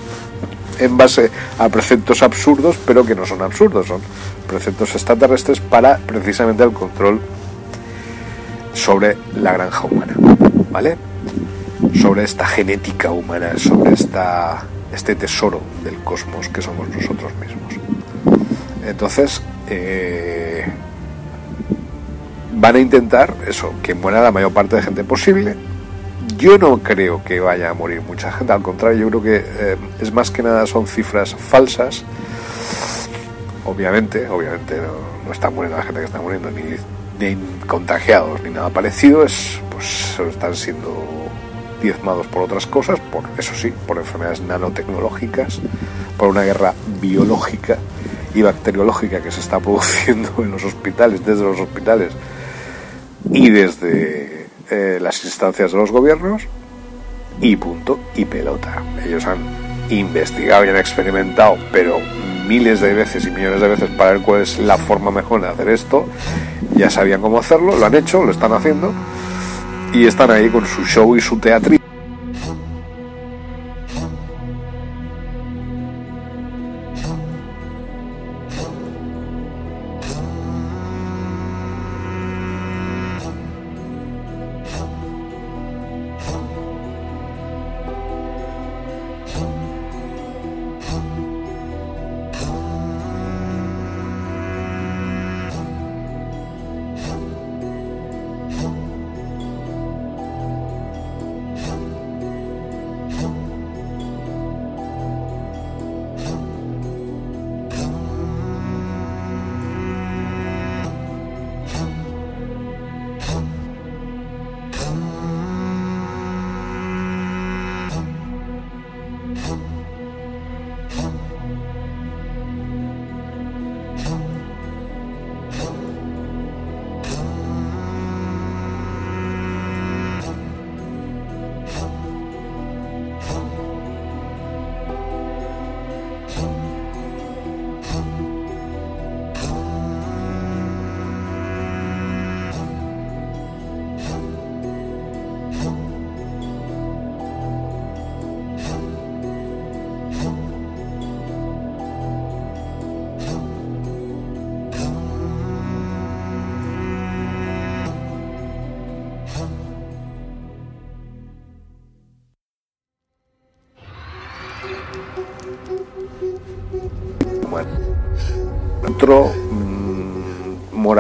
[SPEAKER 1] en base a preceptos absurdos, pero que no son absurdos, son preceptos extraterrestres para precisamente el control sobre la granja humana, ¿vale? Sobre esta genética humana, sobre esta, este tesoro del cosmos que somos nosotros mismos. Entonces, eh, van a intentar eso, que muera la mayor parte de gente posible. Yo no creo que vaya a morir mucha gente, al contrario, yo creo que eh, es más que nada son cifras falsas. Obviamente, obviamente no, no está muriendo la gente que está muriendo, ni de contagiados ni nada parecido, es, pues están siendo diezmados por otras cosas, por eso sí, por enfermedades nanotecnológicas, por una guerra biológica y bacteriológica que se está produciendo en los hospitales, desde los hospitales y desde eh, las instancias de los gobiernos, y punto, y pelota. Ellos han investigado y han experimentado, pero miles de veces y millones de veces para ver cuál es la forma mejor de hacer esto. Ya sabían cómo hacerlo, lo han hecho, lo están haciendo y están ahí con su show y su teatro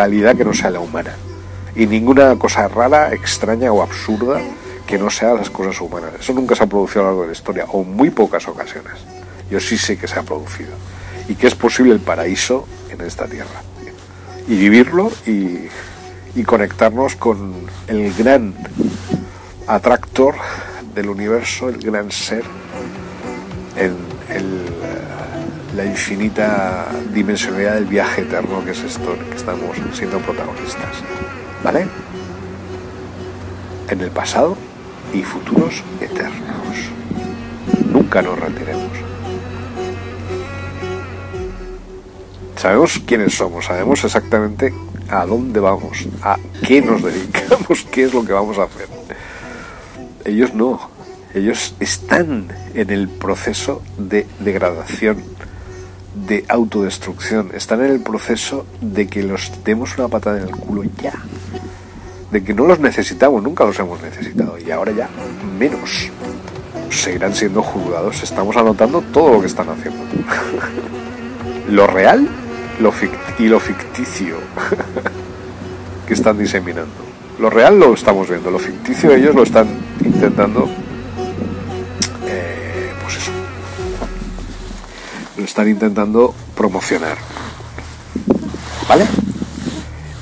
[SPEAKER 1] Moralidad que no sea la humana. Y ninguna cosa rara, extraña o absurda que no sea las cosas humanas. Eso nunca se ha producido a lo largo de la historia, o muy pocas ocasiones. Yo sí sé que se ha producido. Y que es posible el paraíso en esta tierra. Y vivirlo y, y conectarnos con el gran atractor del universo, el gran ser, la infinita dimensionalidad del viaje eterno que es esto que estamos siendo protagonistas. ¿Vale? En el pasado y futuros eternos. Nunca nos retiremos. Sabemos quiénes somos, sabemos exactamente a dónde vamos, a qué nos dedicamos, qué es lo que vamos a hacer. Ellos no, ellos están en el proceso de degradación, de autodestrucción, están en el proceso de que los demos una patada en el culo ya, de que no los necesitamos, nunca los hemos necesitado y ahora ya menos. Seguirán siendo juzgados, estamos anotando todo lo que están haciendo. lo real y lo ficticio que están diseminando. Lo real lo estamos viendo, lo ficticio ellos lo están intentando, están intentando promocionar. ¿Vale?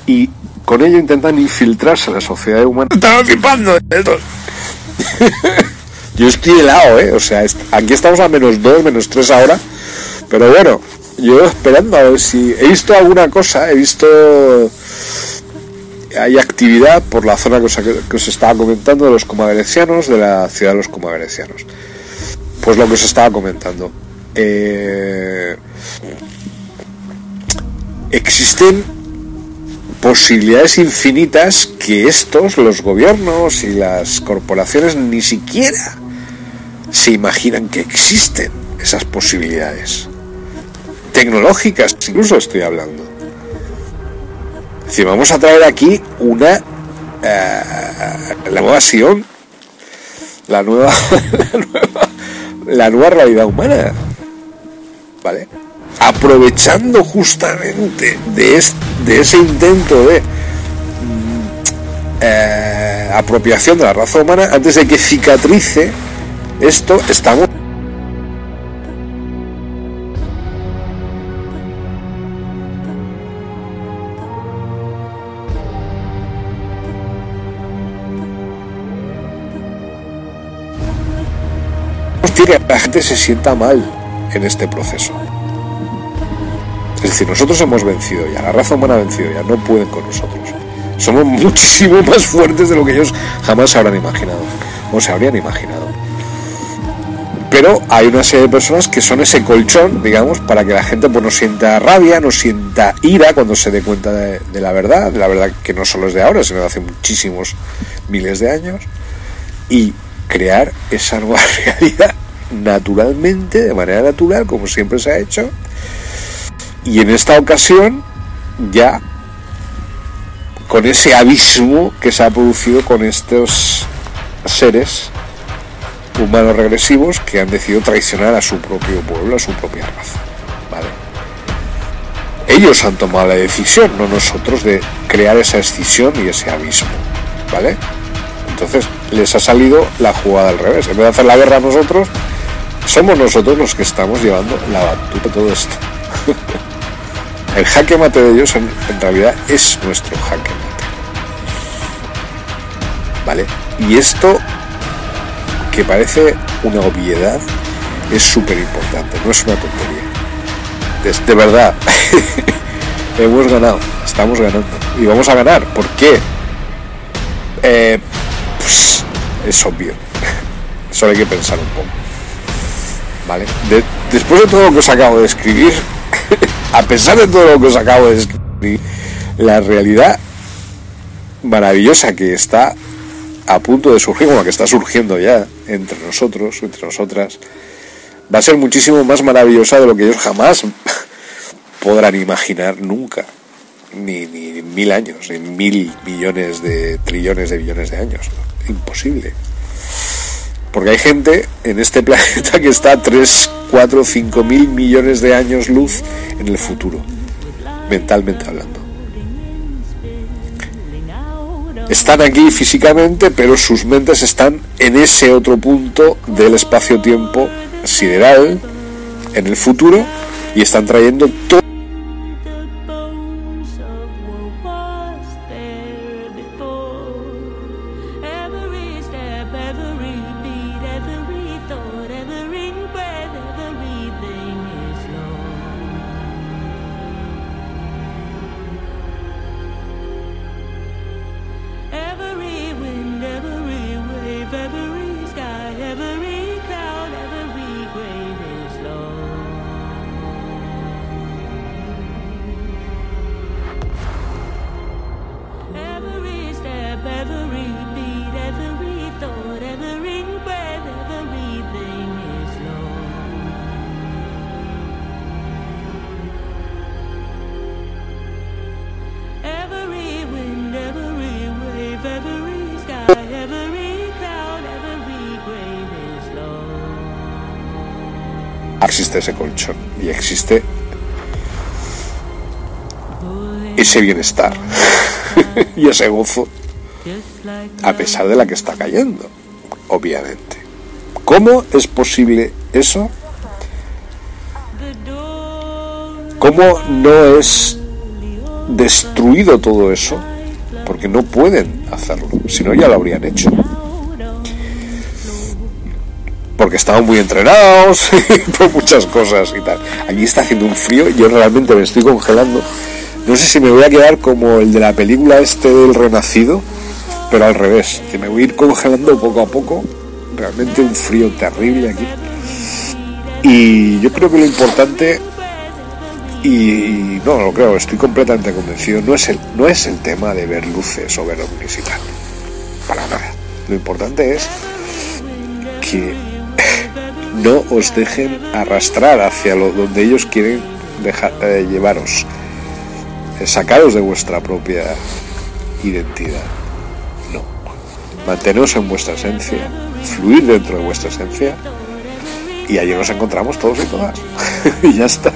[SPEAKER 1] Y con ello intentan infiltrarse en la sociedad humana.
[SPEAKER 2] Están flipando
[SPEAKER 1] Yo estoy helado, ¿eh? O sea, aquí estamos a menos 2, menos 3 ahora. Pero bueno, yo esperando a ver si he visto alguna cosa, he visto hay actividad por la zona que os, estaba comentando de los comagrecianos, de la ciudad de los comagrecianos. Pues lo que os estaba comentando. Eh, existen posibilidades infinitas que estos, los gobiernos y las corporaciones, ni siquiera se imaginan que existen esas posibilidades tecnológicas, incluso estoy hablando. Si vamos a traer aquí una eh, la nueva Sion, la nueva, la nueva, realidad humana, ¿vale? Aprovechando justamente de, de ese intento de mm, eh, apropiación de la raza humana, antes de que cicatrice esto, estamos que la gente se sienta mal en este proceso. Es decir, nosotros hemos vencido ya, la raza humana ha vencido ya, no pueden con nosotros. Somos muchísimo más fuertes de lo que ellos jamás habrán imaginado, o se habrían imaginado. Pero hay una serie de personas que son ese colchón, digamos, para que la gente pues, no sienta rabia, no sienta ira cuando se dé cuenta de, de la verdad, de la verdad que no solo es de ahora, sino de hace muchísimos miles de años, y crear esa nueva realidad naturalmente, de manera natural, como siempre se ha hecho. Y en esta ocasión, ya con ese abismo que se ha producido con estos seres humanos regresivos que han decidido traicionar a su propio pueblo, a su propia raza. ¿vale? Ellos han tomado la decisión, no nosotros, de crear esa escisión y ese abismo. ¿Vale? Entonces les ha salido la jugada al revés. En vez de hacer la guerra a nosotros, somos nosotros los que estamos llevando la batuta de todo esto. El jaque mate de ellos en, realidad es nuestro jaque mate. ¿Vale? Y esto, que parece una obviedad, es súper importante, no es una tontería. De, verdad, hemos ganado, estamos ganando y vamos a ganar. ¿Por qué? Eh, pues, es obvio, solo hay que pensar un poco después de todo lo que os acabo de escribir, a pesar de todo lo que os acabo de escribir, la realidad maravillosa que está a punto de surgir, como que está surgiendo ya entre nosotros, entre nosotras, va a ser muchísimo más maravillosa de lo que ellos jamás podrán imaginar nunca. Ni, ni mil años, ni mil millones de trillones de billones de años. Imposible. Porque hay gente en este planeta que está a 3, 4, 5 mil millones de años luz en el futuro, mentalmente hablando. Están aquí físicamente, pero sus mentes están en ese otro punto del espacio-tiempo sideral, en el futuro, y están trayendo todo ese colchón y existe ese bienestar y ese gozo a pesar de la que está cayendo, obviamente. ¿Cómo es posible eso? ¿Cómo no es destruido todo eso? Porque no pueden hacerlo, si no ya lo habrían hecho. Estaban muy entrenados por muchas cosas y tal. Aquí está haciendo un frío, yo realmente me estoy congelando. No sé si me voy a quedar como el de la película este del Renacido, pero al revés, que me voy a ir congelando poco a poco. Realmente un frío terrible aquí. Y yo creo que lo importante y no lo creo, estoy completamente convencido. No es el, no es el tema de ver luces o ver ovnis y tal. Para nada. Lo importante es que no os dejen arrastrar hacia lo donde ellos quieren eh, llevaros. Eh, sacaros de vuestra propia identidad. No. Manteneros en vuestra esencia. Fluir dentro de vuestra esencia. Y allí nos encontramos todos y todas. y ya está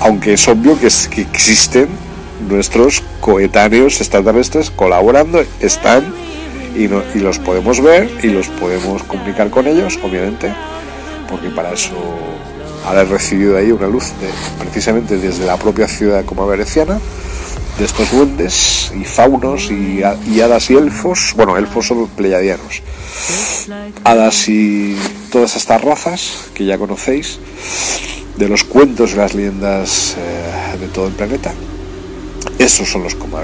[SPEAKER 1] aunque es obvio que, existen nuestros coetáneos extraterrestres colaborando, están y, los podemos ver y los podemos comunicar con ellos, obviamente, porque para eso ahora recibido ahí una luz precisamente desde la propia ciudad como veneciana de estos duendes y faunos y, hadas y elfos, bueno, elfos son pleyadianos, hadas y todas estas razas que ya conocéis de los cuentos y las leyendas eh, de todo el planeta. Esos son los coma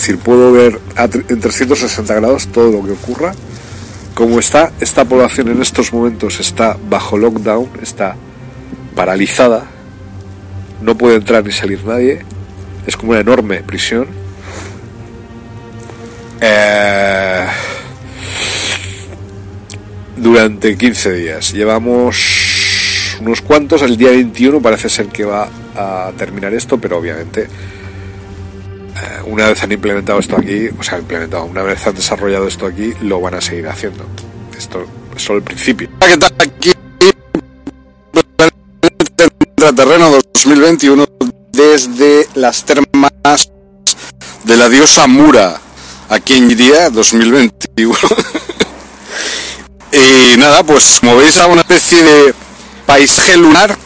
[SPEAKER 1] decir, puedo ver en 360 grados todo lo que ocurra. Como está esta población en estos momentos está bajo lockdown, está paralizada, no puede entrar ni salir nadie, es como una enorme prisión. Eh, durante 15 días. Llevamos unos cuantos, el día 21 parece ser que va a terminar esto, pero obviamente una vez han implementado esto aquí, o sea, implementado, una vez han desarrollado esto aquí, lo van a seguir haciendo. Esto es solo el principio. ¿Qué tal aquí? Terreno 2021 desde las termas de la diosa Mura, aquí en día 2021. y nada, pues como veis a una especie de paisaje lunar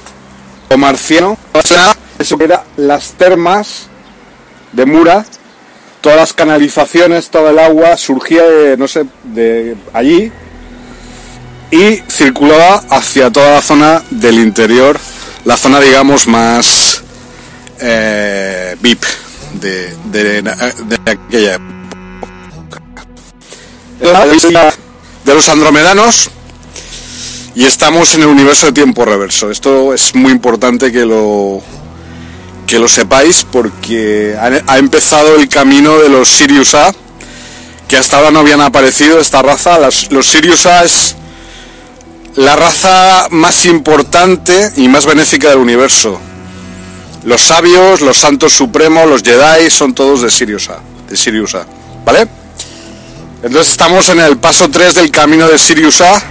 [SPEAKER 1] o marciano, eso era las termas de Mura, todas las canalizaciones, todo el agua surgía de, no sé, de allí y circulaba hacia toda la zona del interior, la zona digamos más eh, VIP de, de, aquella época. De los andromedanos y estamos en el universo de tiempo reverso. Esto es muy importante que lo, que lo sepáis porque ha, empezado el camino de los Sirius A, que hasta ahora no habían aparecido esta raza. los Sirius A es la raza más importante y más benéfica del universo. Los sabios, los santos supremos, los Jedi son todos de Sirius A, de Sirius ¿vale? Entonces estamos en el paso 3 del camino de Sirius A.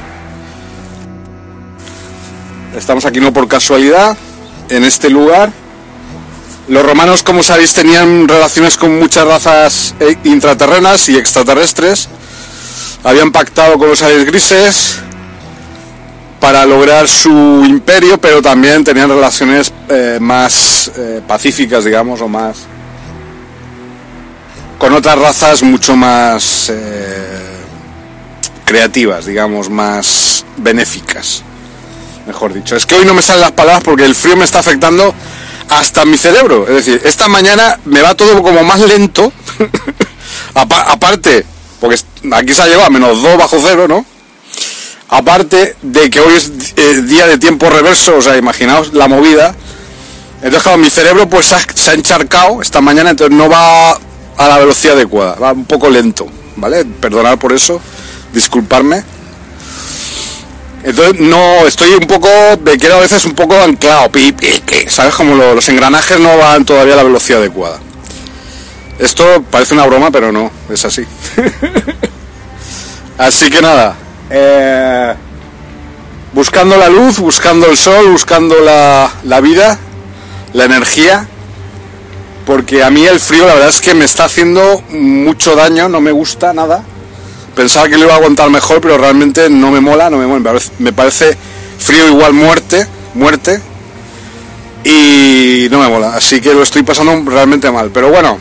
[SPEAKER 1] Estamos aquí no por casualidad, en este lugar los romanos, como sabéis, tenían relaciones con muchas razas eh, intraterrenas y extraterrestres. Habían pactado con los aires grises para lograr su imperio, pero también tenían relaciones eh, más eh, pacíficas, digamos, o más con otras razas mucho más creativas, digamos, más benéficas, mejor dicho. Es que hoy no me salen las palabras porque el frío me está afectando hasta mi cerebro. Es decir, esta mañana me va todo como más lento, aparte, porque aquí se ha llegado a menos 2 bajo cero, ¿no? Aparte de que hoy es eh, día de tiempo reverso, o sea, imaginaos la movida. Entonces, claro, mi cerebro pues se ha encharcado esta mañana, entonces no va a la velocidad adecuada, va un poco lento, ¿vale? Perdonad por eso, disculparme. Entonces, no, estoy un poco, me quedo a veces un poco anclado, ¿sabes? Como los engranajes no van todavía a la velocidad adecuada. Esto parece una broma, pero no, es así. así que nada, eh, buscando la luz, buscando el sol, buscando la, la vida, la energía, porque a mí el frío la verdad es que me está haciendo mucho daño, no me gusta nada. Pensaba que lo iba a aguantar mejor, pero realmente no me mola, no me mola. Me parece frío igual muerte, muerte. Y no me mola, así que lo estoy pasando realmente mal. Pero bueno,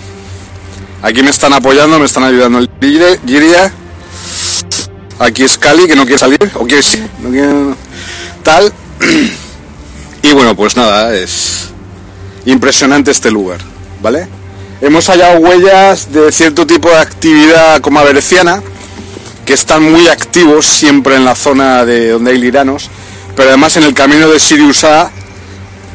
[SPEAKER 1] aquí me están apoyando, me están ayudando el Giria. Aquí es Cali, que no quiere salir, o quiere sí, no quiere tal. Y bueno, pues nada, es impresionante este lugar, ¿vale? Hemos hallado huellas de cierto tipo de actividad como avereciana, que están muy activos siempre en la zona de donde hay liranos, pero además en el camino de Sirius A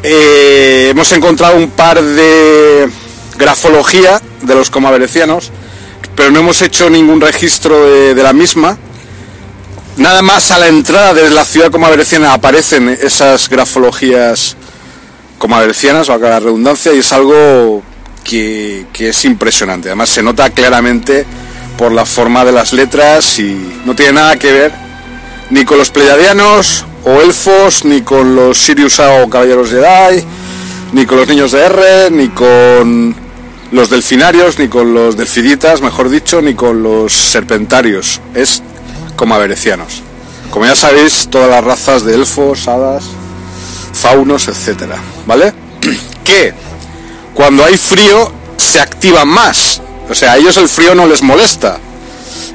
[SPEAKER 1] eh, hemos encontrado un par de grafología de los comaverecianos, pero no hemos hecho ningún registro de, la misma Nada más a la entrada de la ciudad comavereciana aparecen esas grafologías comaverecianas, valga la redundancia, y es algo que, es impresionante. Además se nota claramente por la forma de las letras y no tiene nada que ver ni con los pleiadianos o elfos, ni con los Sirius o caballeros Jedi, ni con los niños de R, ni con los delfinarios, ni con los delfiditas, mejor dicho, ni con los serpentarios. Es como averecianos. Como ya sabéis, todas las razas de elfos, hadas, faunos, etcétera, ¿vale? Que cuando hay frío se activan más. O sea, a ellos el frío no les molesta.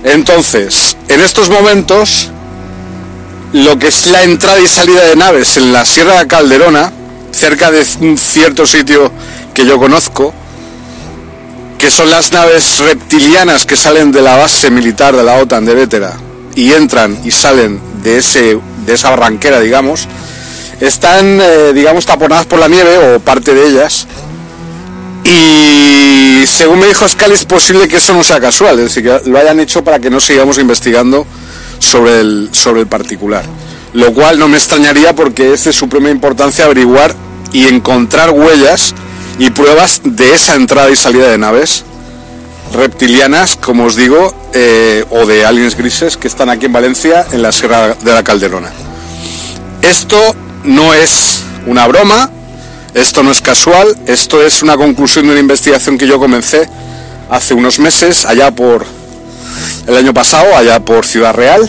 [SPEAKER 1] Entonces, en estos momentos, lo que es la entrada y salida de naves en la Sierra de Calderona, cerca de un cierto sitio que yo conozco, que son las naves reptilianas que salen de la base militar de la OTAN de Vétera, y entran y salen de, ese, de esa barranquera, digamos, están, eh, digamos, taponadas por la nieve o parte de ellas. Y según me dijo Scal, es posible que eso no sea casual, es decir, que lo hayan hecho para que no sigamos investigando sobre el, sobre el particular. Lo cual no me extrañaría porque es de suprema importancia averiguar y encontrar huellas y pruebas de esa entrada y salida de naves reptilianas, como os digo, eh, o de aliens grises que están aquí en Valencia, en la Sierra de la Calderona. Esto no es una broma, esto no es casual, esto es una conclusión de una investigación que yo comencé hace unos meses, allá por el año pasado, allá por Ciudad Real,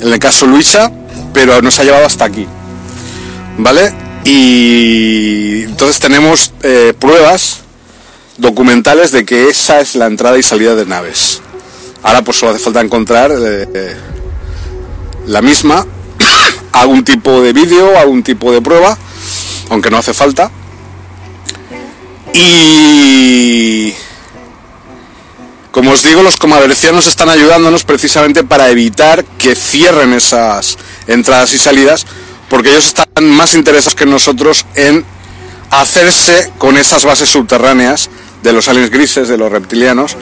[SPEAKER 1] en el caso Luisa, pero nos ha llevado hasta aquí. ¿Vale? Y entonces tenemos eh, pruebas documentales de que esa es la entrada y salida de naves. Ahora pues solo hace falta encontrar eh, la misma, algún tipo de vídeo, algún tipo de prueba, aunque no hace falta. Y como os digo, los comavercianos están ayudándonos precisamente para evitar que cierren esas entradas y salidas, porque ellos están más interesados que nosotros en hacerse con esas bases subterráneas de los aliens grises, de los reptilianos,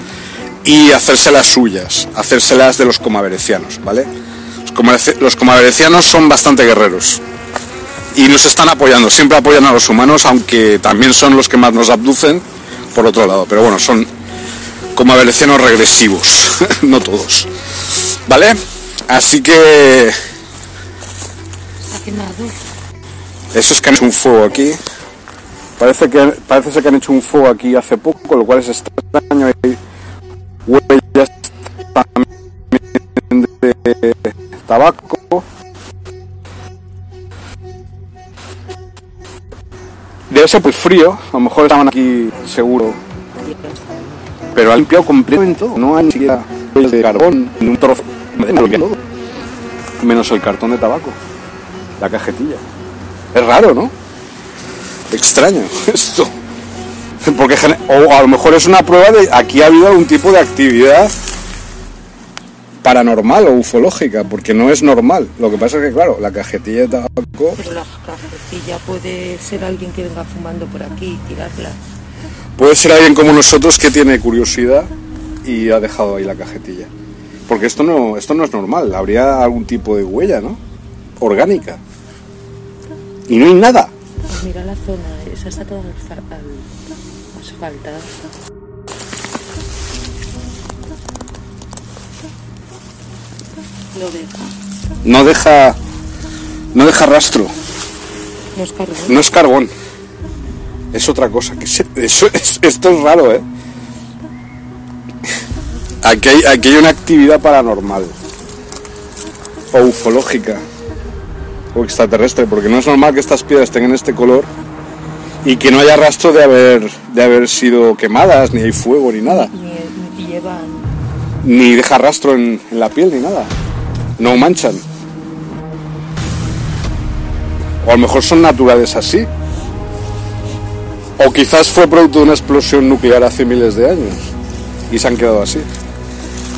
[SPEAKER 1] y hacérselas suyas, hacérselas de los comaverecianos, ¿vale? Los comaverecianos son bastante guerreros y nos están apoyando, siempre apoyan a los humanos, aunque también son los que más nos abducen, por otro lado, pero bueno, son comaverecianos regresivos, no todos, ¿vale? Así que... Eso es que han hecho un fuego aquí. Parece que parece ser que han hecho un fuego aquí hace poco, lo cual es extraño. Hay Debe ser pues frío, a lo mejor estaban aquí seguro pero ha limpiado completamente. No hay ni siquiera de carbón, ni un trozo. Menos el cartón de tabaco, la cajetilla. Es raro, ¿no? Extraño esto. Porque, o a lo mejor es una prueba de aquí ha habido algún tipo de actividad paranormal o ufológica, porque no es normal. Lo que pasa es que, claro, la cajetilla de tabaco
[SPEAKER 3] Pero la cajetilla puede ser alguien que venga fumando por aquí y tirarla.
[SPEAKER 1] puede ser alguien como nosotros que tiene curiosidad y ha dejado ahí la cajetilla. Porque esto no, esto no es normal, habría algún tipo de huella, ¿no? Orgánica. Y no hay nada.
[SPEAKER 3] Pues mira la zona, esa está toda asfaltada. Lo deja.
[SPEAKER 1] No deja, no deja rastro.
[SPEAKER 3] No es carbón.
[SPEAKER 1] No es carbón. Es otra cosa. que se- eso es- esto es raro, ¿eh? Aquí hay, aquí hay una actividad paranormal. O ufológica. O extraterrestre. Porque no es normal que estas piedras tengan este color. Y que no haya rastro de haber, de haber sido quemadas, ni hay fuego, ni nada.
[SPEAKER 3] Ni, ni llevan.
[SPEAKER 1] Ni deja rastro en, en la piel, ni nada. No manchan. O a lo mejor son naturales así. O quizás fue producto de una explosión nuclear hace miles de años. Y se han quedado así.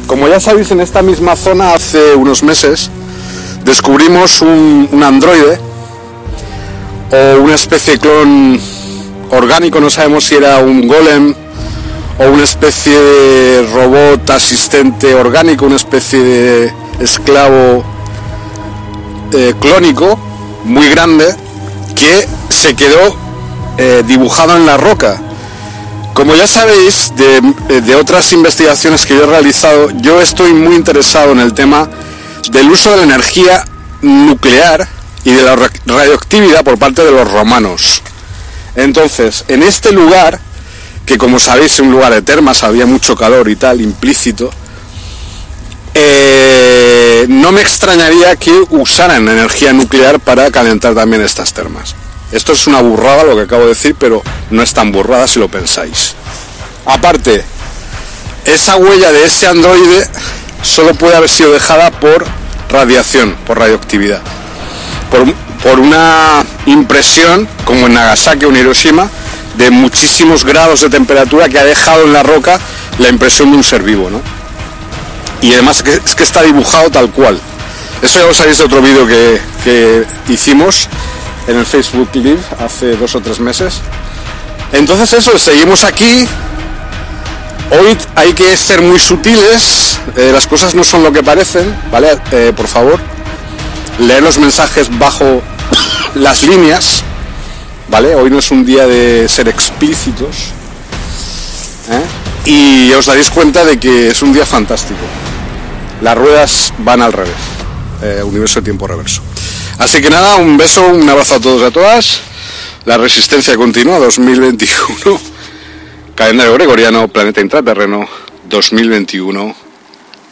[SPEAKER 1] Como ya sabéis, en esta misma zona hace unos meses descubrimos un, androide o una especie de clon orgánico, no sabemos si era un golem o una especie de robot asistente orgánico, una especie de esclavo eh, clónico muy grande que se quedó eh, dibujado en la roca. Como ya sabéis de, eh, de otras investigaciones que yo he realizado, yo estoy muy interesado en el tema del uso de la energía nuclear y de la ra- radioactividad por parte de los romanos. Entonces, en este lugar, que como sabéis es un lugar de termas, había mucho calor y tal, implícito, eh, no me extrañaría que usaran energía nuclear para calentar también estas termas. Esto es una burrada lo que acabo de decir, pero no es tan burrada si lo pensáis. Aparte, esa huella de ese androide solo puede haber sido dejada por radiación, por radioactividad. Por, por una impresión, como en Nagasaki o en Hiroshima, de muchísimos grados de temperatura que ha dejado en la roca la impresión de un ser vivo, ¿no? Y además es que está dibujado tal cual. Eso ya lo sabéis de otro vídeo que, que hicimos en el Facebook Live hace dos o tres meses. Entonces eso, seguimos aquí. Hoy hay que ser muy sutiles, eh, las cosas no son lo que parecen, ¿vale? Eh, por favor, leer los mensajes bajo las líneas, ¿vale? Hoy no es un día de ser explícitos. ¿eh? Y os daréis cuenta de que es un día fantástico. Las ruedas van al revés, eh, universo de tiempo reverso. Así que nada, un beso, un abrazo a todos y a todas. La resistencia continúa 2021. Calendario gregoriano, planeta intraterreno 2021.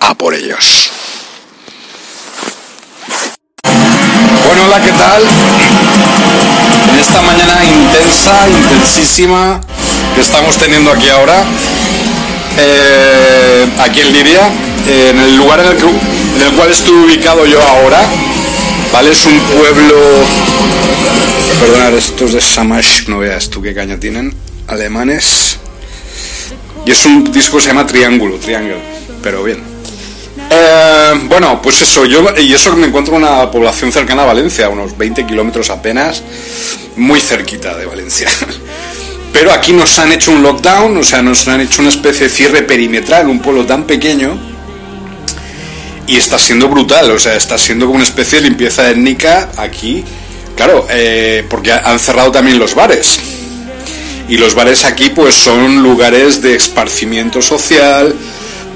[SPEAKER 1] A por ellos. Bueno, hola, ¿qué tal? En esta mañana intensa, intensísima que estamos teniendo aquí ahora, eh, aquí en Liria, eh, en el lugar en el, que- en el cual estoy ubicado yo ahora, ¿vale? Es un pueblo... Perdonad, estos de Samash, no veas tú qué caña tienen, alemanes. Y es un disco que se llama Triángulo, Triangle, pero bien. Eh, bueno, pues eso, yo y eso me encuentro en una población cercana a Valencia, unos 20 kilómetros apenas, muy cerquita de Valencia. Pero aquí nos han hecho un lockdown, o sea, nos han hecho una especie de cierre perimetral, un pueblo tan pequeño, y está siendo brutal, o sea, está siendo como una especie de limpieza étnica aquí, claro, eh, porque han cerrado también los bares. Y los bares aquí pues son lugares de esparcimiento social,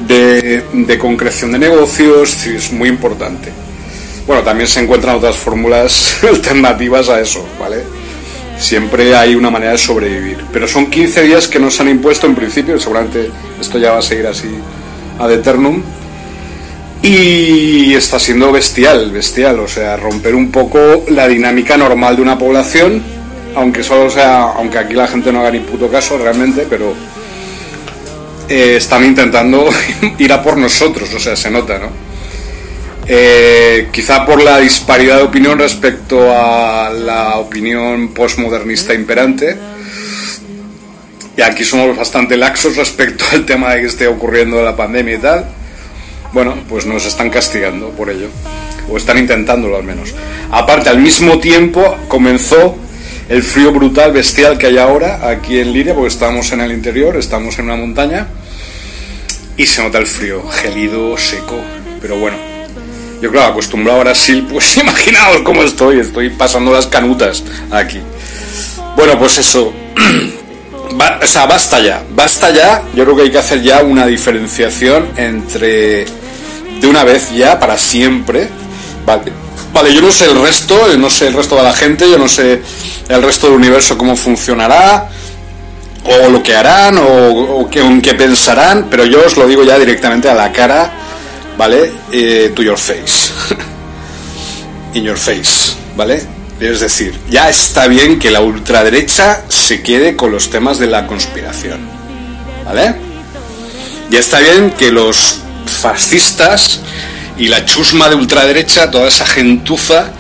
[SPEAKER 1] de, de concreción de negocios, es muy importante. Bueno, también se encuentran otras fórmulas alternativas a eso, ¿vale? Siempre hay una manera de sobrevivir. Pero son 15 días que nos han impuesto en principio, seguramente esto ya va a seguir así ad eternum. Y está siendo bestial, bestial, o sea, romper un poco la dinámica normal de una población, aunque solo sea, aunque aquí la gente no haga ni puto caso realmente, pero eh, están intentando ir a por nosotros, o sea, se nota, ¿no? Eh, quizá por la disparidad de opinión respecto a la opinión postmodernista imperante. Y aquí somos bastante laxos respecto al tema de que esté ocurriendo la pandemia y tal. Bueno, pues nos están castigando por ello. O están intentándolo al menos. Aparte, al mismo tiempo comenzó el frío brutal, bestial que hay ahora aquí en Liria, porque estamos en el interior, estamos en una montaña y se nota el frío, gelido, seco, pero bueno. Yo claro, acostumbrado a Brasil, pues imaginaos cómo estoy, estoy pasando las canutas aquí. Bueno, pues eso. o sea, basta ya, basta ya. Yo creo que hay que hacer ya una diferenciación entre, de una vez ya, para siempre, vale, vale, yo no sé el resto, no sé el resto de la gente, yo no sé el resto del universo cómo funcionará, o lo que harán o, que, qué pensarán, pero yo os lo digo ya directamente a la cara, ¿vale? Eh, to your face. In your face, ¿vale? Es decir, ya está bien que la ultraderecha se quede con los temas de la conspiración, ¿vale? Ya está bien que los fascistas y la chusma de ultraderecha, toda esa gentuza,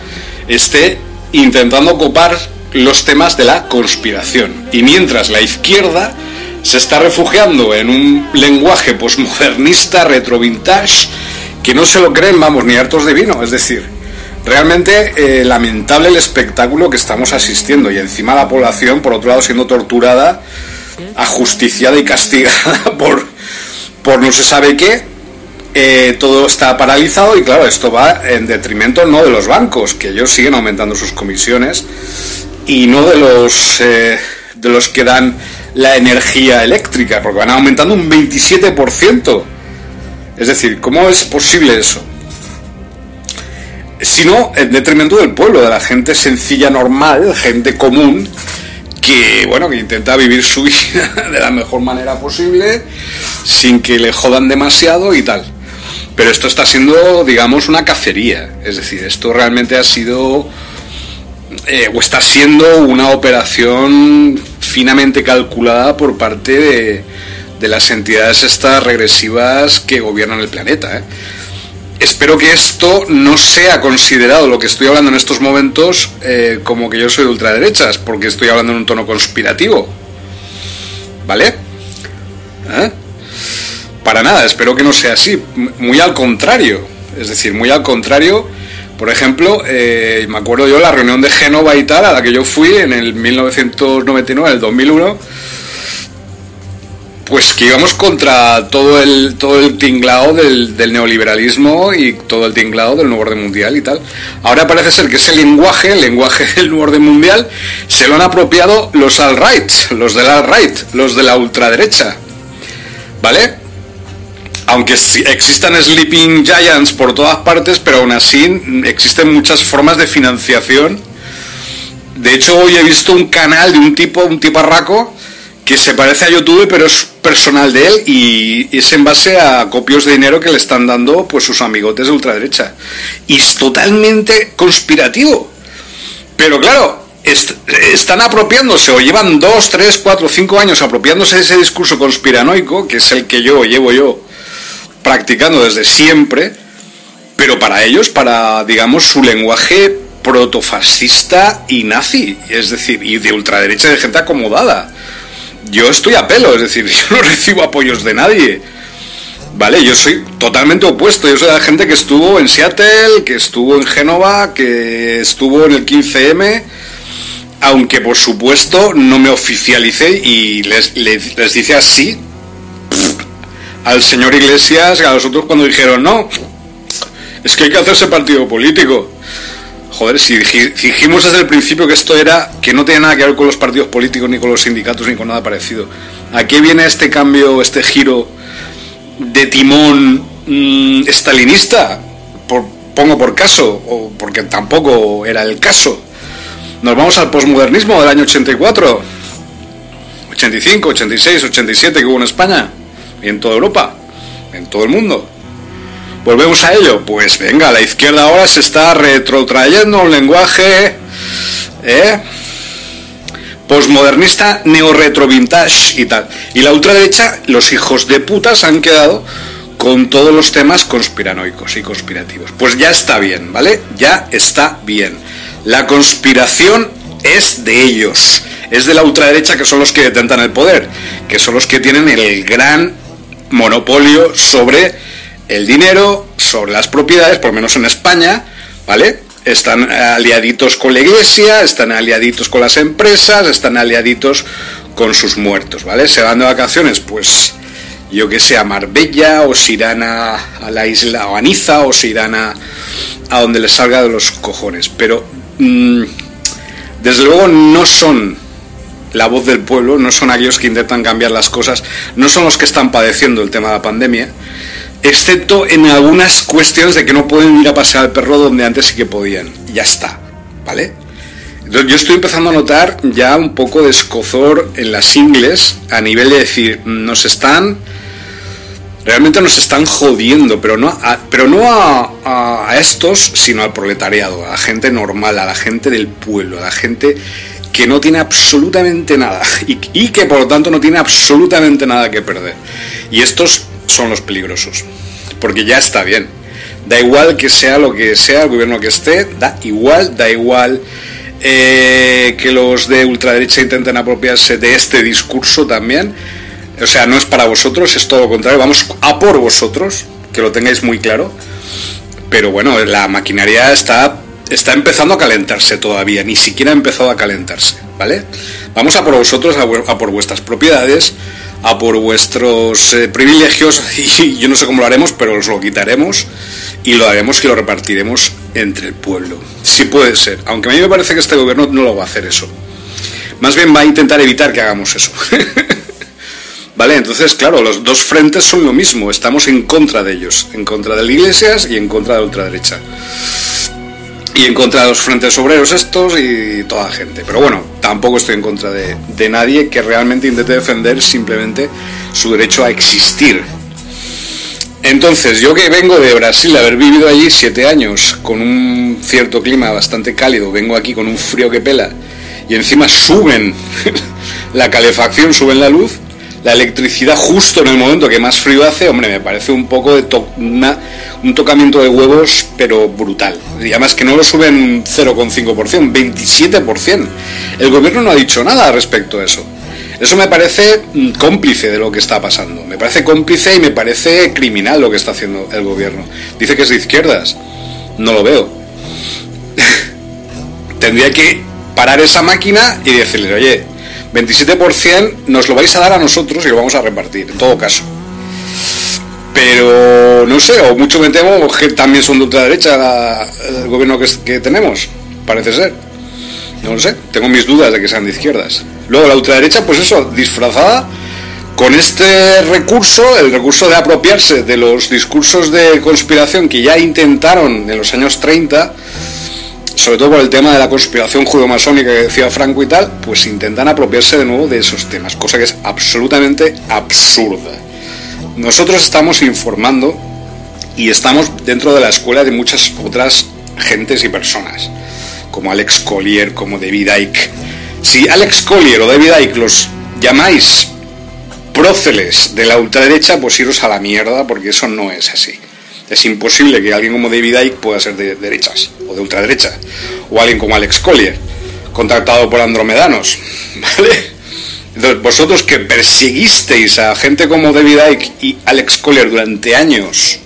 [SPEAKER 1] esté intentando copar los temas de la conspiración. Y mientras la izquierda se está refugiando en un lenguaje posmodernista, retrovintage, que no se lo creen, vamos, ni hartos de vino. Es decir, realmente eh, lamentable el espectáculo que estamos asistiendo y encima la población, por otro lado, siendo torturada, ajusticiada y castigada por, por no se sabe qué. Eh, todo está paralizado y claro, esto va en detrimento no de los bancos, que ellos siguen aumentando sus comisiones, y no de los, eh, de los que dan la energía eléctrica, porque van aumentando un 27%. Es decir, ¿cómo es posible eso? Sino en detrimento del pueblo, de la gente sencilla, normal, gente común, que bueno, que intenta vivir su vida de la mejor manera posible, sin que le jodan demasiado y tal. Pero esto está siendo, digamos, una cacería. Es decir, esto realmente ha sido eh, o está siendo una operación finamente calculada por parte de, las entidades estas regresivas que gobiernan el planeta. ¿eh? Espero que esto no sea considerado, lo que estoy hablando en estos momentos, eh, como que yo soy de ultraderechas, porque estoy hablando en un tono conspirativo. ¿Vale? Para nada, espero que no sea así. Muy al contrario. Es decir, muy al contrario por ejemplo, eh, me acuerdo yo la reunión de Génova y tal, a la que yo fui en el 1999, el 2001, pues que íbamos contra todo el, todo el tinglado del, neoliberalismo y todo el tinglado del nuevo orden mundial y tal. Ahora parece ser que ese lenguaje, el lenguaje del nuevo orden mundial, se lo han apropiado los alt-right, los del alt-right, los de la ultraderecha. ¿Vale? Aunque existan sleeping giants por todas partes, pero aún así existen muchas formas de financiación. De hecho, hoy he visto un canal de un tipo, un tiparraco, que se parece a YouTube, pero es personal de él y es en base a copios de dinero que le están dando pues sus amigotes de ultraderecha. Y es totalmente conspirativo. Pero claro, están apropiándose o llevan dos, tres, cuatro, cinco años apropiándose de ese discurso conspiranoico, que es el que yo llevo yo practicando desde siempre, pero para ellos, para, digamos, su lenguaje protofascista y nazi, es decir, y de ultraderecha de gente acomodada. Yo estoy a pelo, es decir, yo no recibo apoyos de nadie. Vale, yo soy totalmente opuesto. Yo soy la gente que estuvo en Seattle, que estuvo en Génova, que estuvo en el 15M, aunque por supuesto no me oficialicé y les, les, les dice así al señor Iglesias a los otros cuando dijeron, no, es que hay que hacerse partido político. Joder, si dijimos desde el principio que esto era, que no tiene nada que ver con los partidos políticos, ni con los sindicatos, ni con nada parecido. ¿A qué viene este cambio, este giro de timón mm, estalinista? Por, pongo por caso, o porque tampoco era el caso. Nos vamos al posmodernismo del año 84, 85, 86, 87 que hubo en España y en toda Europa, en todo el mundo. Volvemos a ello, pues venga, la izquierda ahora se está retrotrayendo un lenguaje ¿eh? Postmodernista, neorretro vintage y tal. Y la ultraderecha, los hijos de puta se han quedado con todos los temas conspiranoicos y conspirativos. Pues ya está bien, ¿vale? Ya está bien. La conspiración es de ellos, es de la ultraderecha que son los que detentan el poder, que son los que tienen el gran monopolio sobre el dinero, sobre las propiedades, por lo menos en España, ¿vale? Están aliaditos con la iglesia, están aliaditos con las empresas, están aliaditos con sus muertos, ¿vale? Se van de vacaciones, pues yo que sé, a Marbella, o se irán a, la isla, o a o se irán a, donde les salga de los cojones. Pero, mm, desde luego, no son la voz del pueblo, no son aquellos que intentan cambiar las cosas, no son los que están padeciendo el tema de la pandemia, excepto en algunas cuestiones de que no pueden ir a pasear al perro donde antes sí que podían. Ya está, ¿vale? Yo estoy empezando a notar ya un poco de escozor en las ingles a nivel de decir, nos están realmente nos están jodiendo, pero no, a, pero no a, estos, sino al proletariado, a la gente normal, a la gente del pueblo, a la gente que no tiene absolutamente nada y, que por lo tanto no tiene absolutamente nada que perder. Y estos son los peligrosos, porque ya está bien. Da igual que sea lo que sea el gobierno que esté, da igual, da igual eh, que los de ultraderecha intenten apropiarse de este discurso también. O sea, no es para vosotros, es todo lo contrario. Vamos a por vosotros, que lo tengáis muy claro. Pero bueno, la maquinaria está, está empezando a calentarse todavía, ni siquiera ha empezado a calentarse, ¿vale? Vamos a por vosotros, a, por vuestras propiedades, a por vuestros eh, privilegios, y yo no sé cómo lo haremos, pero os lo quitaremos y lo haremos y lo repartiremos entre el pueblo. Si puede ser, aunque a mí me parece que este gobierno no lo va a hacer eso. Más bien va a intentar evitar que hagamos eso. vale, entonces, claro, los dos frentes son lo mismo, estamos en contra de ellos, en contra de las iglesias y en contra de la ultraderecha. Y en contra de los frentes obreros estos y toda gente. Pero bueno, tampoco estoy en contra de, de nadie que realmente intente defender simplemente su derecho a existir entonces, yo que vengo de Brasil, haber vivido allí siete años con un cierto clima bastante cálido, vengo aquí con un frío que pela y encima suben la calefacción, suben la luz, la electricidad justo en el momento que más frío hace, hombre, me parece un poco de un tocamiento de huevos, pero brutal. Y además que no lo suben 0,5%, 27%. El gobierno no ha dicho nada respecto a eso. Eso me parece mm, cómplice de lo que está pasando. Me parece cómplice y me parece criminal lo que está haciendo el gobierno. Dice que es de izquierdas. No lo veo. Tendría que parar esa máquina y decirle, oye, 27% nos lo vais a dar a nosotros y lo vamos a repartir, en todo caso. Pero no sé, o mucho me temo que también son de ultraderecha el gobierno que, que tenemos, parece ser. No lo sé, tengo mis dudas de que sean de izquierdas. Luego la ultraderecha, pues eso, disfrazada con este recurso, el recurso de apropiarse de los discursos de conspiración que ya intentaron en los años 30, sobre todo por el tema de la conspiración judo-masónica que decía Franco y tal, pues intentan apropiarse de nuevo de esos temas, cosa que es absolutamente absurda. Nosotros estamos informando y estamos dentro de la escuela de muchas otras gentes y personas como Alex Collier, como David Icke. Si Alex Collier o David Icke los llamáis próceles de la ultraderecha, pues iros a la mierda, porque eso no es así. Es imposible que alguien como David Icke pueda ser de derechas o de ultraderecha, o alguien como Alex Collier, contactado por andromedanos, ¿vale? Entonces, vosotros que perseguisteis a gente como David Icke y Alex Collier durante años,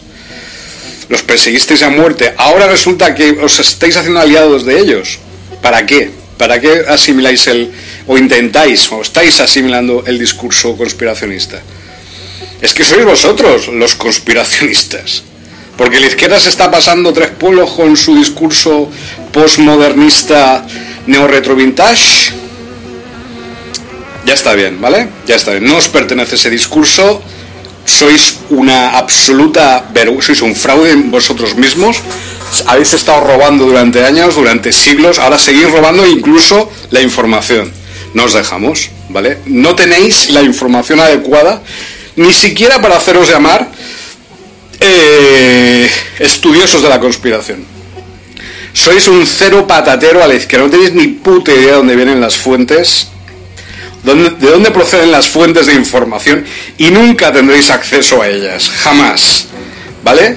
[SPEAKER 1] los perseguisteis a muerte, ahora resulta que os estáis haciendo aliados de ellos. ¿Para qué? ¿Para qué asimiláis el, o intentáis, o estáis asimilando el discurso conspiracionista? Es que sois vosotros los conspiracionistas. Porque la izquierda se está pasando tres pueblos con su discurso postmodernista neo-retro-vintage. Ya está bien, ¿vale? Ya está bien. No os pertenece ese discurso sois una absoluta sois un fraude en vosotros mismos, habéis estado robando durante años, durante siglos, ahora seguís robando incluso la información. No os dejamos, ¿vale? No tenéis la información adecuada, ni siquiera para haceros llamar eh, estudiosos de la conspiración. Sois un cero patatero a la izquierda, no tenéis ni puta idea de dónde vienen las fuentes ¿Dónde- ¿De dónde proceden las fuentes de información? Y nunca tendréis acceso a ellas, jamás. ¿Vale?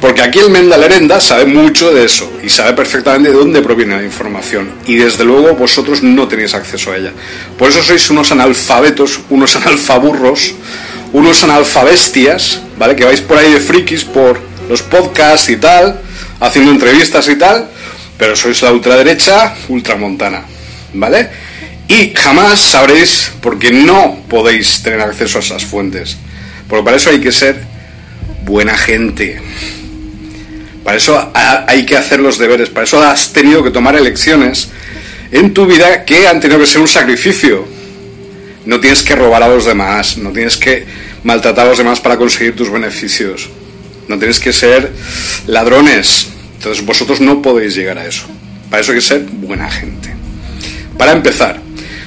[SPEAKER 1] Porque aquí el Menda Lerenda sabe mucho de eso y sabe perfectamente de dónde proviene la información. Y desde luego vosotros no tenéis acceso a ella. Por eso sois unos analfabetos, unos analfaburros, unos analfabestias, ¿vale? Que vais por ahí de frikis por los podcasts y tal, haciendo entrevistas y tal, pero sois la ultraderecha ultramontana, ¿vale? Y jamás sabréis porque no podéis tener acceso a esas fuentes. Porque para eso hay que ser buena gente. Para eso ha- hay que hacer los deberes, para eso has tenido que tomar elecciones en tu vida que han tenido que ser un sacrificio. No tienes que robar a los demás, no tienes que maltratar a los demás para conseguir tus beneficios, no tienes que ser ladrones. Entonces vosotros no podéis llegar a eso. Para eso hay que ser buena gente. Para empezar,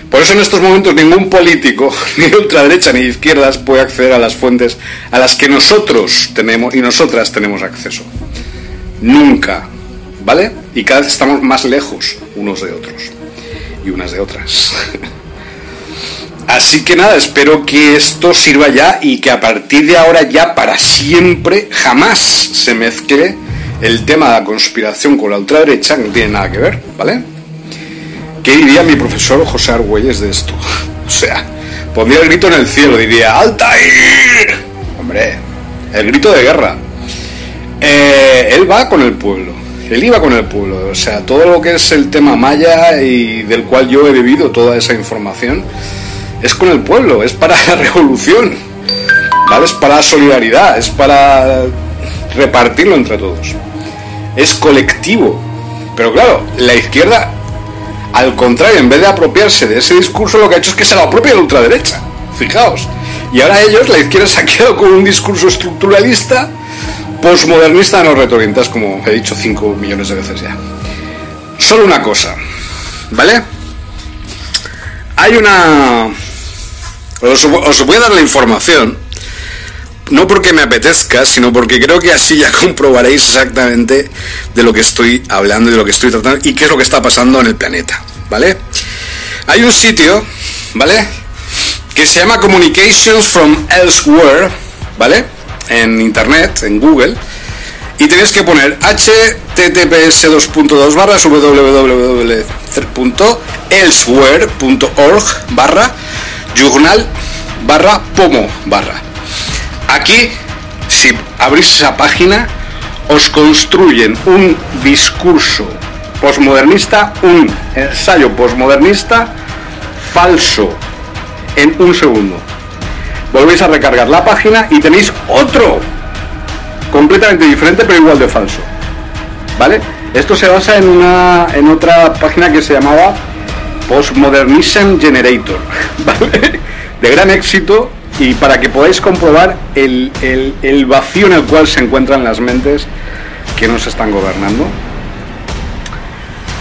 [SPEAKER 1] por eso en estos momentos ningún político, ni de ultraderecha ni de izquierdas, puede acceder a las fuentes a las que nosotros tenemos y nosotras tenemos acceso. Nunca. ¿Vale? Y cada vez estamos más lejos unos de otros. Y unas de otras. Así que nada, espero que esto sirva ya y que a partir de ahora ya para siempre jamás se mezcle el tema de la conspiración con la ultraderecha, que no tiene nada que ver, ¿vale? ¿Qué diría mi profesor José Argüelles de esto? O sea, pondría el grito en el cielo, diría ¡Altair! Hombre, el grito de guerra. Eh, él va con el pueblo, él iba con el pueblo, o sea, todo lo que es el tema maya y del cual yo he bebido toda esa información, es con el pueblo, es para la revolución, ¿vale? Es para la solidaridad, es para repartirlo entre todos. Es colectivo. Pero claro, la izquierda, al contrario, en vez de apropiarse de ese discurso, lo que ha hecho es que se lo apropia la ultraderecha. Fijaos. Y ahora ellos, la izquierda, se ha quedado con un discurso estructuralista, posmodernista, no retroorientas, como he dicho 5 millones de veces ya. Solo una cosa, ¿vale? Hay una... Os, voy a dar la información, no porque me apetezca, sino porque creo que así ya comprobaréis exactamente de lo que estoy hablando y de lo que estoy tratando y qué es lo que está pasando en el planeta, ¿vale? Hay un sitio, ¿vale? Que se llama Communications from Elsewhere, ¿vale? En internet, en Google. Y tenéis que poner https 2.2 barra www.elsewhere.org barra journal barra pomo barra. Aquí, si abrís esa página, os construyen un discurso posmodernista, un ensayo posmodernista falso en un segundo. Volvéis a recargar la página y tenéis otro completamente diferente pero igual de falso. ¿Vale? Esto se basa en una en otra página que se llamaba Postmodernism Generator, ¿vale? De gran éxito y para que podáis comprobar el, el- el vacío en el cual se encuentran las mentes que nos están gobernando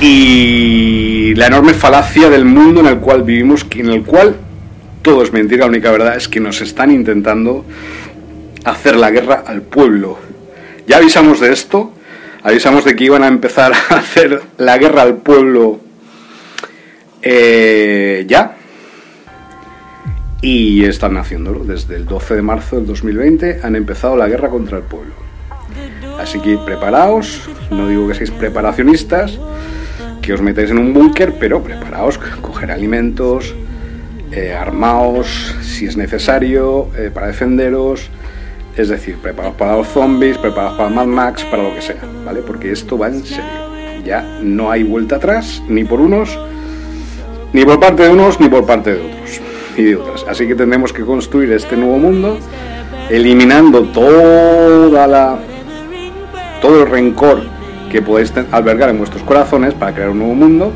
[SPEAKER 1] y la enorme falacia del mundo en el cual vivimos, en el cual todo es mentira, la única verdad es que nos están intentando hacer la guerra al pueblo. Ya avisamos de esto, avisamos de que iban a empezar a hacer la guerra al pueblo eh, ya. Y están haciéndolo. Desde el 12 de marzo del 2020 han empezado la guerra contra el pueblo. Así que preparaos, no digo que seáis preparacionistas, que os metáis en un búnker, pero preparaos, coger alimentos, eh, armaos si es necesario eh, para defenderos, es decir, preparaos para los zombies, preparaos para Mad Max, para lo que sea, ¿vale? Porque esto va en serio. Ya no hay vuelta atrás, ni por unos, ni por parte de unos, ni por parte de otros y de otras. Así que tendremos que construir este nuevo mundo, eliminando toda la todo el rencor que podéis albergar en vuestros corazones para crear un nuevo mundo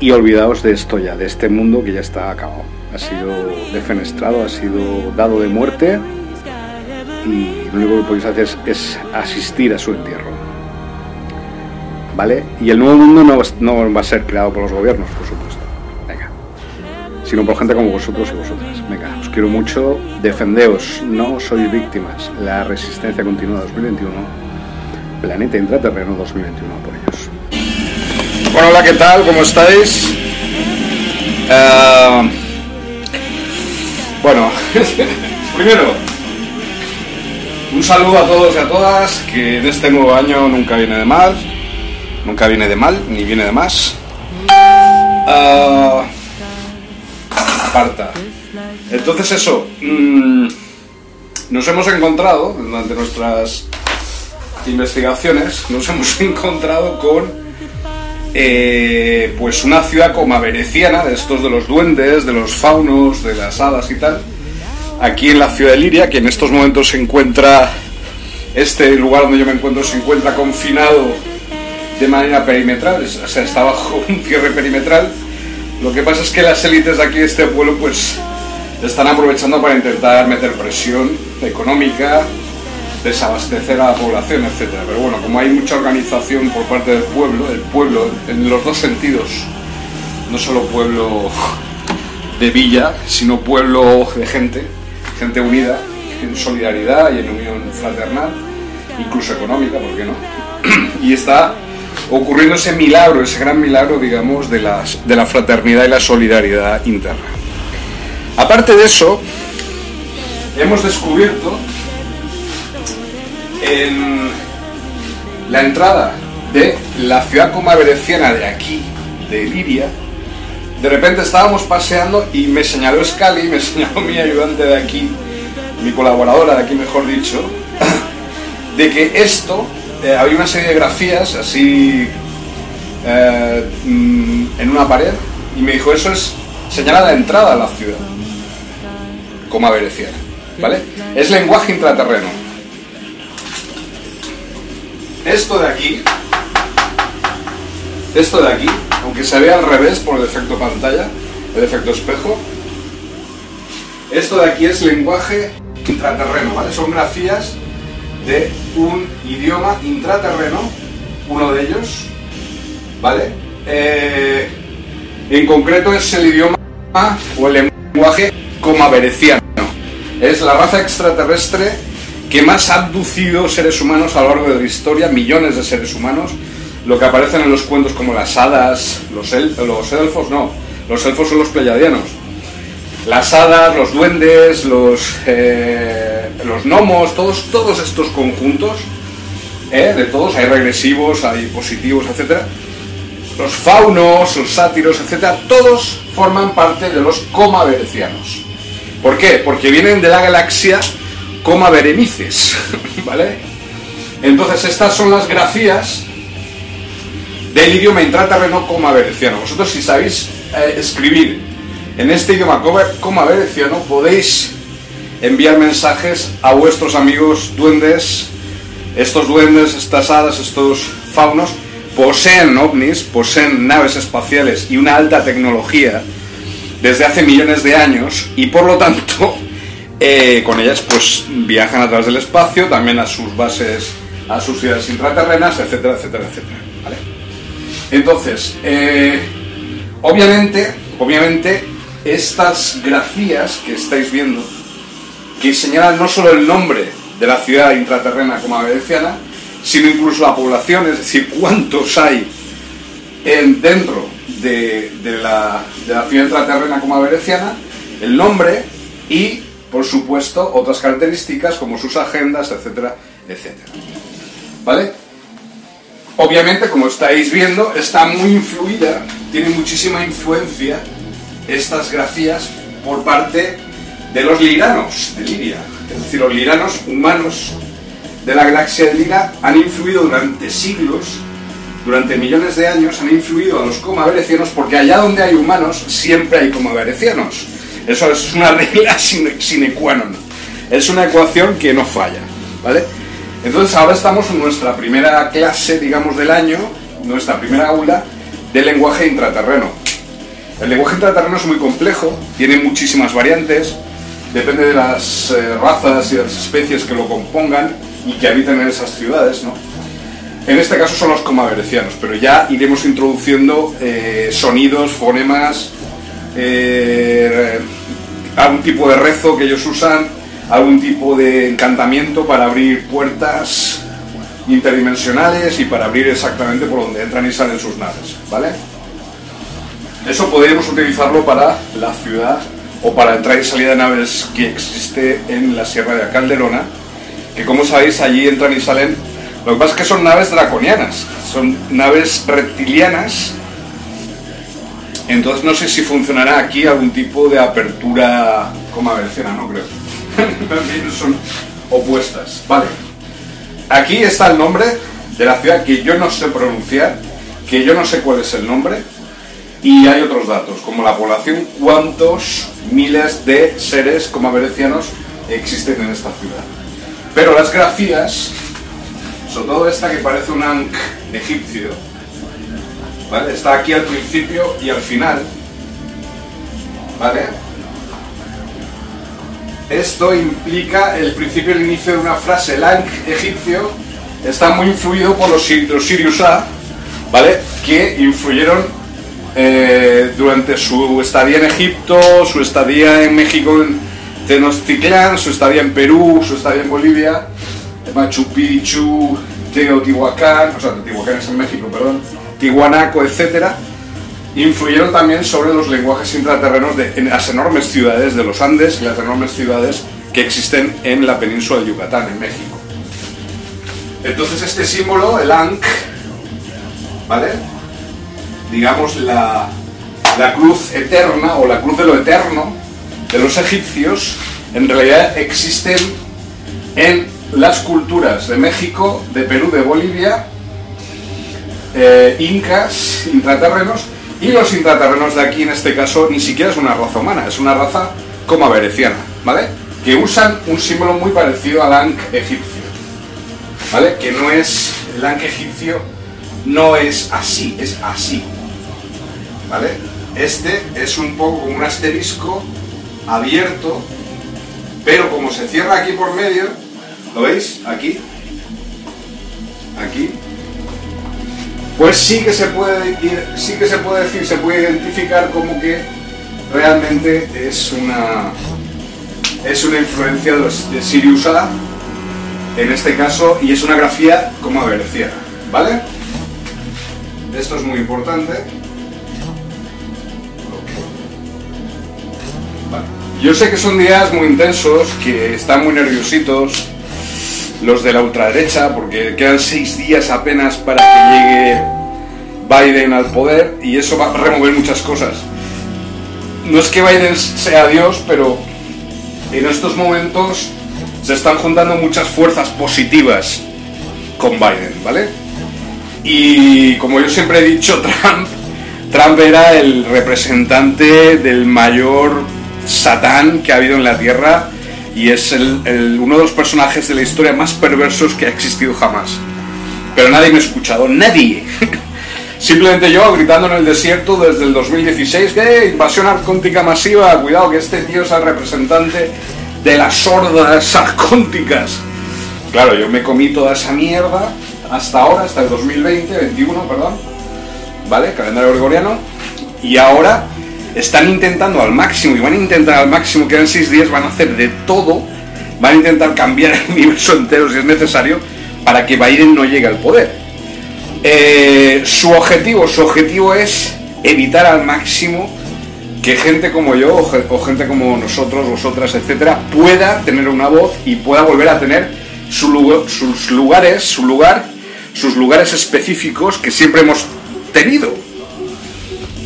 [SPEAKER 1] y olvidaos de esto ya, de este mundo que ya está acabado. Ha sido defenestrado, ha sido dado de muerte y lo único que podéis hacer es asistir a su entierro. ¿Vale? Y el nuevo mundo no, va- a ser creado por los gobiernos, por supuesto. Venga. Sino por gente como vosotros y vosotras. Venga, os quiero mucho. Defendeos, no sois víctimas. La resistencia continua 2021. Planeta intraterreno 2021 por ellos. Bueno, hola, ¿qué tal? ¿Cómo estáis? Eh, bueno, primero, un saludo a todos y a todas, que en este nuevo año nunca viene de mal, nunca viene de mal, ni viene de más. Eh, aparta. Entonces eso, mm, nos hemos encontrado durante nuestras investigaciones, nos hemos encontrado con eh, pues una ciudad como veneciana, de estos de los duendes, de los faunos, de las hadas y tal, aquí en la ciudad de Liria, que en estos momentos se encuentra, este lugar donde yo me encuentro se encuentra confinado de manera perimetral, o sea, está bajo un cierre perimetral. Lo que pasa es que las élites de aquí de este pueblo pues están aprovechando para intentar meter presión económica, desabastecer a la población, etcétera. Pero bueno, como hay mucha organización por parte del pueblo, el pueblo en los dos sentidos, no solo pueblo de villa, sino pueblo de gente, gente unida en solidaridad y en unión fraternal, incluso económica, ¿por qué no? y está ocurriendo ese milagro, ese gran milagro, digamos, de, las, de la fraternidad y la solidaridad interna. Aparte de eso, hemos descubierto en la entrada de la ciudad comavereciana de aquí, de Liria, de repente estábamos paseando y me señaló Scali, me señaló mi ayudante de aquí, mi colaboradora de aquí mejor dicho, de que esto, eh, había una serie de grafías así eh, mm, en una pared y me dijo, eso es señala la entrada a la ciudad, comavereciana, ¿vale? Es lenguaje intraterreno. Esto de aquí, esto de aquí, aunque se vea al revés por el efecto pantalla, el efecto espejo, esto de aquí es lenguaje intraterreno, ¿vale? Son grafías de un idioma intraterreno, uno de ellos, ¿vale? Eh, en concreto es el idioma o el lenguaje comavereciano. Es la raza extraterrestre que más ha abducido seres humanos a lo largo de la historia, millones de seres humanos, lo que aparecen en los cuentos como las hadas, los, elfos, no, los elfos son los pleyadianos, las hadas, los duendes, los, eh, los gnomos, todos, todos estos conjuntos, ¿eh? de todos, hay regresivos, hay positivos, etc. Los faunos, los sátiros, etc. Todos forman parte de los comaverecianos. ¿Por qué? Porque vienen de la galaxia coma Berenices, ¿vale? Entonces estas son las grafías del idioma intraterreno coma bereciano. Vosotros si sabéis eh, escribir en este idioma coma bereciano podéis enviar mensajes a vuestros amigos duendes. Estos duendes, estas hadas, estos faunos poseen ovnis, poseen naves espaciales y una alta tecnología desde hace millones de años y por lo tanto eh, con ellas pues viajan a través del espacio, también a sus bases, a sus ciudades intraterrenas, etcétera, etcétera, etcétera. Entonces, eh, obviamente, obviamente, estas grafías que estáis viendo, que señalan no solo el nombre de la ciudad intraterrena como veneciana, sino incluso la población, es decir, cuántos hay en, dentro de, la, de la ciudad intraterrena como veneciana, el nombre y por supuesto, otras características como sus agendas, etcétera, etcétera. ¿Vale? Obviamente, como estáis viendo, está muy influida, tiene muchísima influencia estas grafías por parte de los liranos de Liria. Es decir, los liranos humanos de la galaxia de Lira han influido durante siglos, durante millones de años, han influido a los comaverecianos porque allá donde hay humanos siempre hay comaverecianos. Eso es una regla sine qua non. Es una ecuación que no falla, ¿vale? Entonces ahora estamos en nuestra primera clase, digamos, del año, nuestra primera aula de lenguaje intraterreno. El lenguaje intraterreno es muy complejo, tiene muchísimas variantes, depende de las eh, razas y de las especies que lo compongan y que habiten en esas ciudades, ¿no? En este caso son los comaverecianos, pero ya iremos introduciendo eh, sonidos, fonemas, eh, algún tipo de rezo que ellos usan, algún tipo de encantamiento para abrir puertas interdimensionales y para abrir exactamente por donde entran y salen sus naves, ¿vale? Eso podríamos utilizarlo para la ciudad o para entrada y salida de naves que existe en la Sierra de Calderona, que como sabéis allí entran y salen. Lo que pasa es que son naves draconianas, son naves reptilianas. Entonces no sé si funcionará aquí algún tipo de apertura como aversiona, no creo. Son opuestas. Vale. Aquí está el nombre de la ciudad que yo no sé pronunciar, que yo no sé cuál es el nombre, y hay otros datos, como la población, cuántos miles de seres como averecianos existen en esta ciudad. Pero las grafías, sobre todo esta que parece un ankh egipcio, ¿vale? está aquí al principio y al final, ¿vale? Esto implica el principio y el inicio de una frase. El egipcio está muy influido por los, los Sirius ¿vale? Que influyeron eh, durante su estadía en Egipto, su estadía en México en Tenochtitlán, su estadía en Perú, su estadía en Bolivia, Machu Picchu, Teotihuacán, o sea, Teotihuacán es en México, perdón, Tihuanaco, etcétera, influyeron también sobre los lenguajes intraterrenos de las enormes ciudades de los Andes y las enormes ciudades que existen en la península de Yucatán, en México. Entonces este símbolo, el Ankh, ¿vale? Digamos la, la cruz eterna o la cruz de lo eterno de los egipcios, en realidad existen en las culturas de México, de Perú, de Bolivia, eh, incas, intraterrenos, y los intraterrenos de aquí, en este caso, ni siquiera es una raza humana, es una raza como avereciana, ¿vale? Que usan un símbolo muy parecido al Ankh egipcio, ¿vale? Que no es, el Ankh egipcio no es así, es así, ¿vale? Este es un poco como un asterisco abierto, pero como se cierra aquí por medio, ¿lo veis? Aquí, aquí, pues sí que se puede sí que se puede decir, se puede identificar como que realmente es una es una influencia de, Sirius A en este caso y es una grafía como averciana, ¿vale? Esto es muy importante. Yo sé que son días muy intensos, que están muy nerviositos los de la ultraderecha, porque quedan seis días apenas para que llegue Biden al poder y eso va a remover muchas cosas. No es que Biden sea Dios, pero en estos momentos se están juntando muchas fuerzas positivas con Biden, ¿vale? Y como yo siempre he dicho, Trump, Trump era el representante del mayor satán que ha habido en la Tierra y es el, uno de los personajes de la historia más perversos que ha existido jamás. Pero nadie me ha escuchado, nadie. Simplemente yo gritando en el desierto desde el 2016 que invasión arcóntica masiva, cuidado que este tío es el representante de las hordas arcónticas. Claro, yo me comí toda esa mierda hasta ahora, hasta el 2020, 21, perdón, ¿vale? Calendario gregoriano. Y ahora están intentando al máximo, y van a intentar al máximo, que en seis días van a hacer de todo, van a intentar cambiar el universo entero si es necesario, para que Biden no llegue al poder. Eh, su objetivo, su objetivo es evitar al máximo que gente como yo o gente como nosotros, vosotras, etcétera, pueda tener una voz y pueda volver a tener su lugar, sus lugares, su lugar, sus lugares específicos que siempre hemos tenido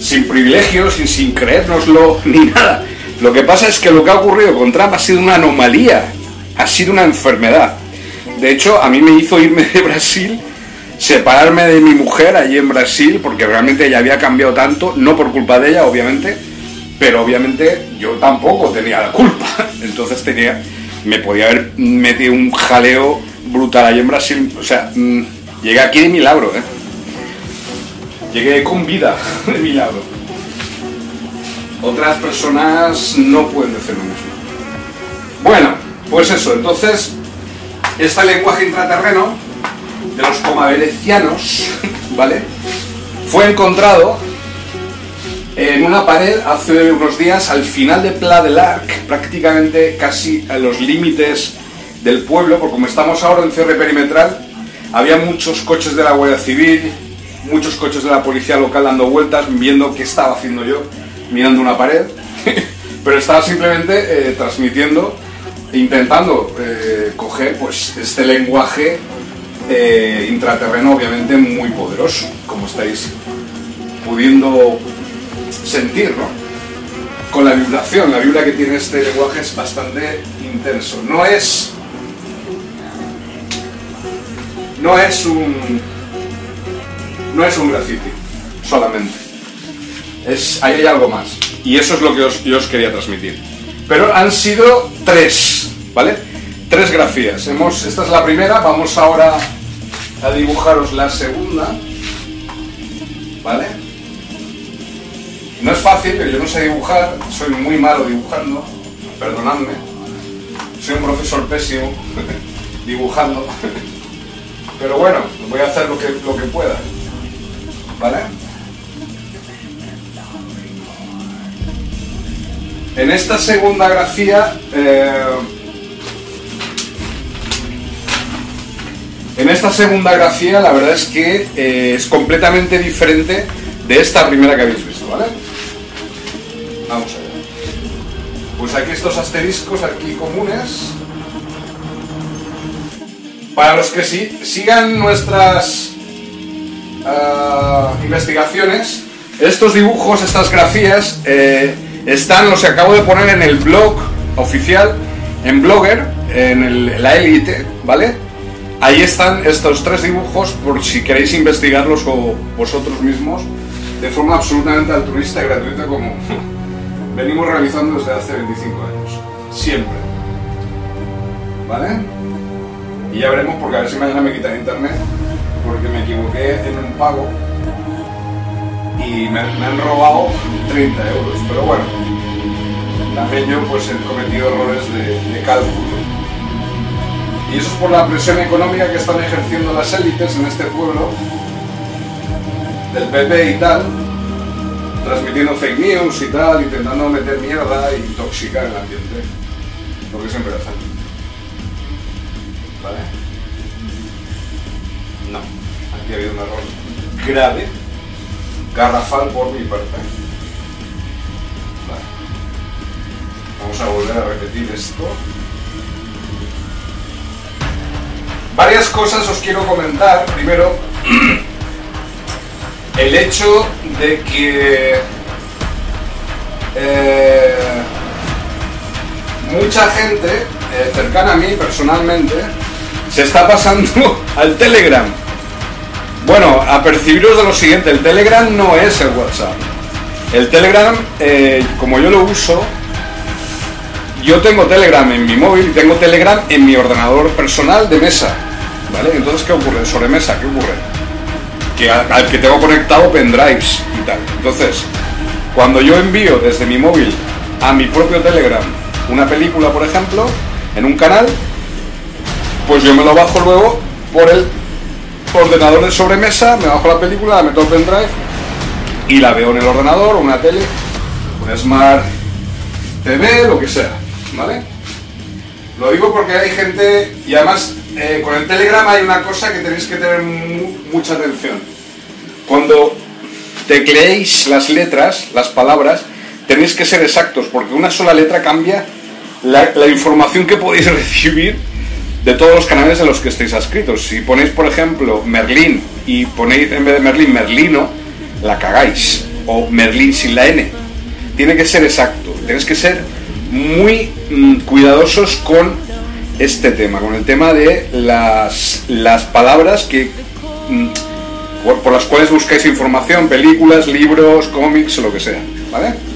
[SPEAKER 1] sin privilegios, sin, sin creérnoslo ni nada. Lo que pasa es que lo que ha ocurrido con Trump ha sido una anomalía, ha sido una enfermedad. De hecho, a mí me hizo irme de Brasil, separarme de mi mujer allí en Brasil, porque realmente ella había cambiado tanto, no por culpa de ella, obviamente, pero obviamente yo tampoco tenía la culpa. Entonces tenía, me podía haber metido un jaleo brutal allí en Brasil. O sea, mmm, llegué aquí de milagro, ¿eh? Llegué con vida de milagro. Otras personas no pueden decir lo mismo. Bueno, pues eso, entonces, este lenguaje intraterreno de los comaverecianos, ¿vale? Fue encontrado en una pared hace unos días al final de Pla del Arc, prácticamente casi a los límites del pueblo, porque como estamos ahora en cierre perimetral, había muchos coches de la Guardia Civil, muchos coches de la policía local dando vueltas, viendo qué estaba haciendo yo, mirando una pared, pero estaba simplemente eh, transmitiendo, intentando eh, coger pues este lenguaje eh, intraterreno obviamente muy poderoso, como estáis pudiendo sentir, ¿no? Con la vibración, la vibra que tiene este lenguaje es bastante intenso. No es. No es un. No es un graffiti, solamente. Es, ahí hay algo más. Y eso es lo que os, yo os quería transmitir. Pero han sido tres, ¿vale? Tres grafías. Hemos, esta es la primera, vamos ahora a dibujaros la segunda. ¿Vale? No es fácil, yo no sé dibujar, soy muy malo dibujando, perdonadme. Soy un profesor pésimo dibujando. Pero bueno, voy a hacer lo que, lo que pueda. ¿Vale? En esta segunda grafía, eh, en esta segunda grafía, la verdad es que eh, es completamente diferente de esta primera que habéis visto, ¿vale? Vamos a ver. Pues aquí estos asteriscos aquí comunes. Para los que sí, sigan nuestras ah, investigaciones, estos dibujos, estas grafías, eh, están, los acabo de poner en el blog oficial, en Blogger, en la élite, ¿vale? Ahí están estos tres dibujos por si queréis investigarlos o vosotros mismos de forma absolutamente altruista y gratuita como venimos realizando desde hace 25 años. Siempre. ¿Vale? Y ya veremos porque a ver si mañana me quitan internet porque me equivoqué en un pago y me, han robado 30 euros. Pero bueno, también yo pues he cometido errores de, cálculo. Y eso es por la presión económica que están ejerciendo las élites en este pueblo, del PP y tal, transmitiendo fake news y tal, intentando meter mierda y intoxicar el ambiente. Lo que siempre hacen. ¿Vale? Aquí ha habido un error grave, garrafal por mi parte. Vamos a volver a repetir esto. Varias cosas os quiero comentar. Primero, el hecho de que eh, mucha gente eh, cercana a mí personalmente se está pasando al Telegram. Bueno, a percibiros de lo siguiente, el Telegram no es el WhatsApp. El Telegram, eh, como yo lo uso, yo tengo Telegram en mi móvil y tengo Telegram en mi ordenador personal de mesa. ¿Vale? Entonces, ¿qué ocurre? Sobre mesa, ¿qué ocurre? Que al, al que tengo conectado pendrives y tal. Entonces, cuando yo envío desde mi móvil a mi propio Telegram una película, por ejemplo, en un canal, pues yo me lo bajo luego por el ordenador de sobremesa, me bajo la película, la meto al pendrive y la veo en el ordenador, una tele, un smart TV, lo que sea, ¿vale? Lo digo porque hay gente, y además eh, con el Telegram hay una cosa que tenéis que tener mu- mucha atención. Cuando tecleéis las letras, las palabras, tenéis que ser exactos, porque una sola letra cambia la información que podéis recibir de todos los canales en los que estéis adscritos. Si ponéis, por ejemplo, Merlín y ponéis en vez de Merlín, Merlino, la cagáis. O Merlín sin la N. Tiene que ser exacto. Tenéis que ser muy mm, cuidadosos con este tema, con el tema de las, las palabras que mm, por, por las cuales buscáis información, películas, libros, cómics, lo que sea. ¿Vale?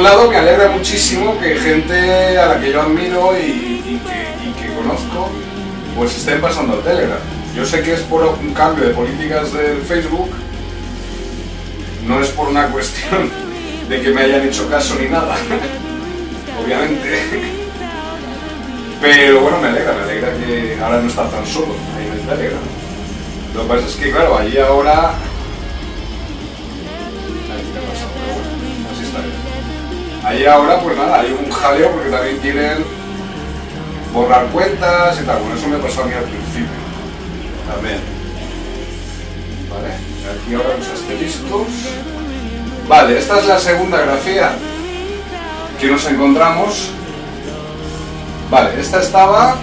[SPEAKER 1] Un lado me alegra muchísimo que gente a la que yo admiro y, que conozco, pues estén pasando al Telegram. Yo sé que es por un cambio de políticas del Facebook, no es por una cuestión de que me hayan hecho caso ni nada, obviamente. Pero bueno, me alegra, me alegra que ahora no está tan solo ahí en el Telegram. Lo que pasa es que, claro, allí ahora... Ahí ahora, pues nada, hay un jaleo porque también quieren borrar cuentas y tal. Bueno, eso me pasó a mí al principio. También. Vale, aquí ahora los asteriscos. Vale, esta es la segunda grafía que nos encontramos. Vale, esta estaba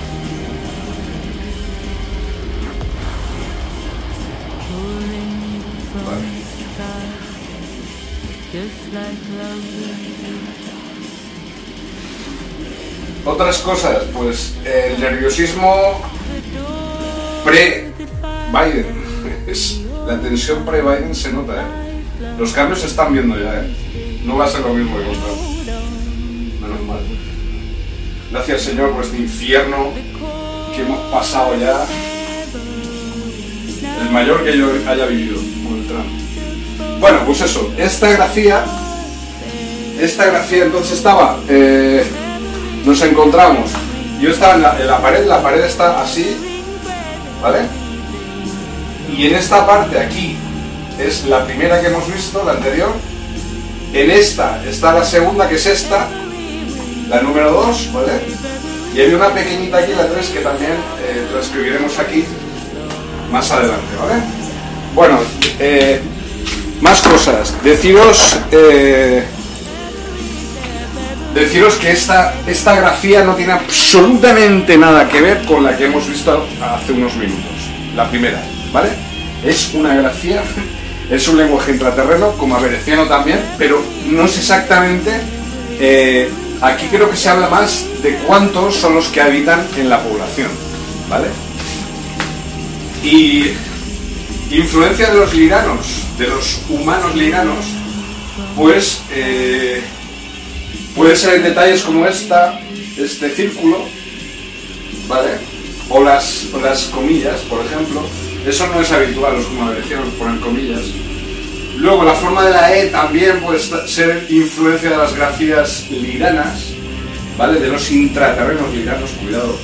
[SPEAKER 1] Otras cosas, pues el nerviosismo pre-Biden. La tensión pre-Biden se nota, ¿eh? Los cambios se están viendo ya, ¿eh? No va a ser lo mismo que contra. Menos mal. Gracias, Señor, por este infierno que hemos pasado ya. El mayor que yo haya vivido con el Trump. Bueno, pues eso, esta grafía, esta grafía entonces estaba, eh, nos encontramos, yo estaba en la, pared, la pared está así, ¿vale? Y en esta parte aquí es la primera que hemos visto, la anterior. En esta está la segunda, que es esta, la número 2, ¿vale? Y hay una pequeñita aquí, la 3, que también eh, transcribiremos aquí más adelante, ¿vale? Bueno, eh, más cosas. Deciros, eh, deciros que esta, esta grafía no tiene absolutamente nada que ver con la que hemos visto hace unos minutos. La primera, ¿vale? Es una grafía, es un lenguaje intraterreno, como avereciano también, pero no es exactamente... eh, aquí creo que se habla más de cuántos son los que habitan en la población, ¿vale? Y influencia de los liranos, de los humanos liranos, pues eh, puede ser en detalles como esta, este círculo, ¿vale? O las, o las comillas, por ejemplo. Eso no es habitual, los humanos ponen comillas. Luego la forma de la E también puede ser influencia de las grafías liranas, ¿vale? De los intraterrenos liranos, cuidado.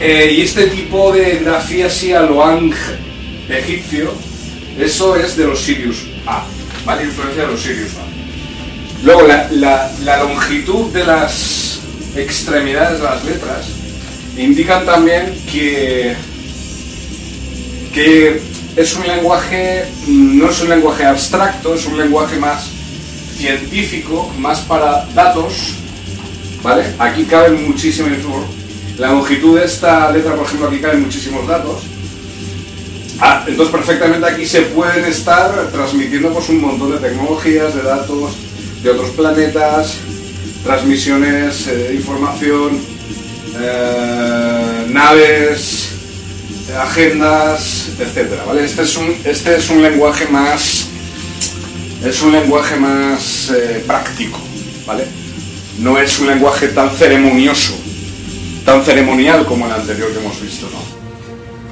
[SPEAKER 1] Eh, y este tipo de grafía así a lo egipcio, eso es de los Sirius A, ¿vale? Influencia de los Sirius A. Luego la, longitud de las extremidades de las letras indican también que, que es un lenguaje, no es un lenguaje abstracto, es un lenguaje más científico, más para datos, ¿vale? Aquí caben muchísima información. La longitud de esta letra, por ejemplo, aquí caben muchísimos datos. Ah, entonces perfectamente aquí se pueden estar transmitiendo pues, un montón de tecnologías, de datos, de otros planetas, transmisiones eh, información, eh, naves, eh, agendas, etcétera, ¿vale? Este es un, este es un lenguaje más es un lenguaje más eh, práctico, ¿vale? No es un lenguaje tan ceremonioso, tan ceremonial como el anterior que hemos visto, ¿no?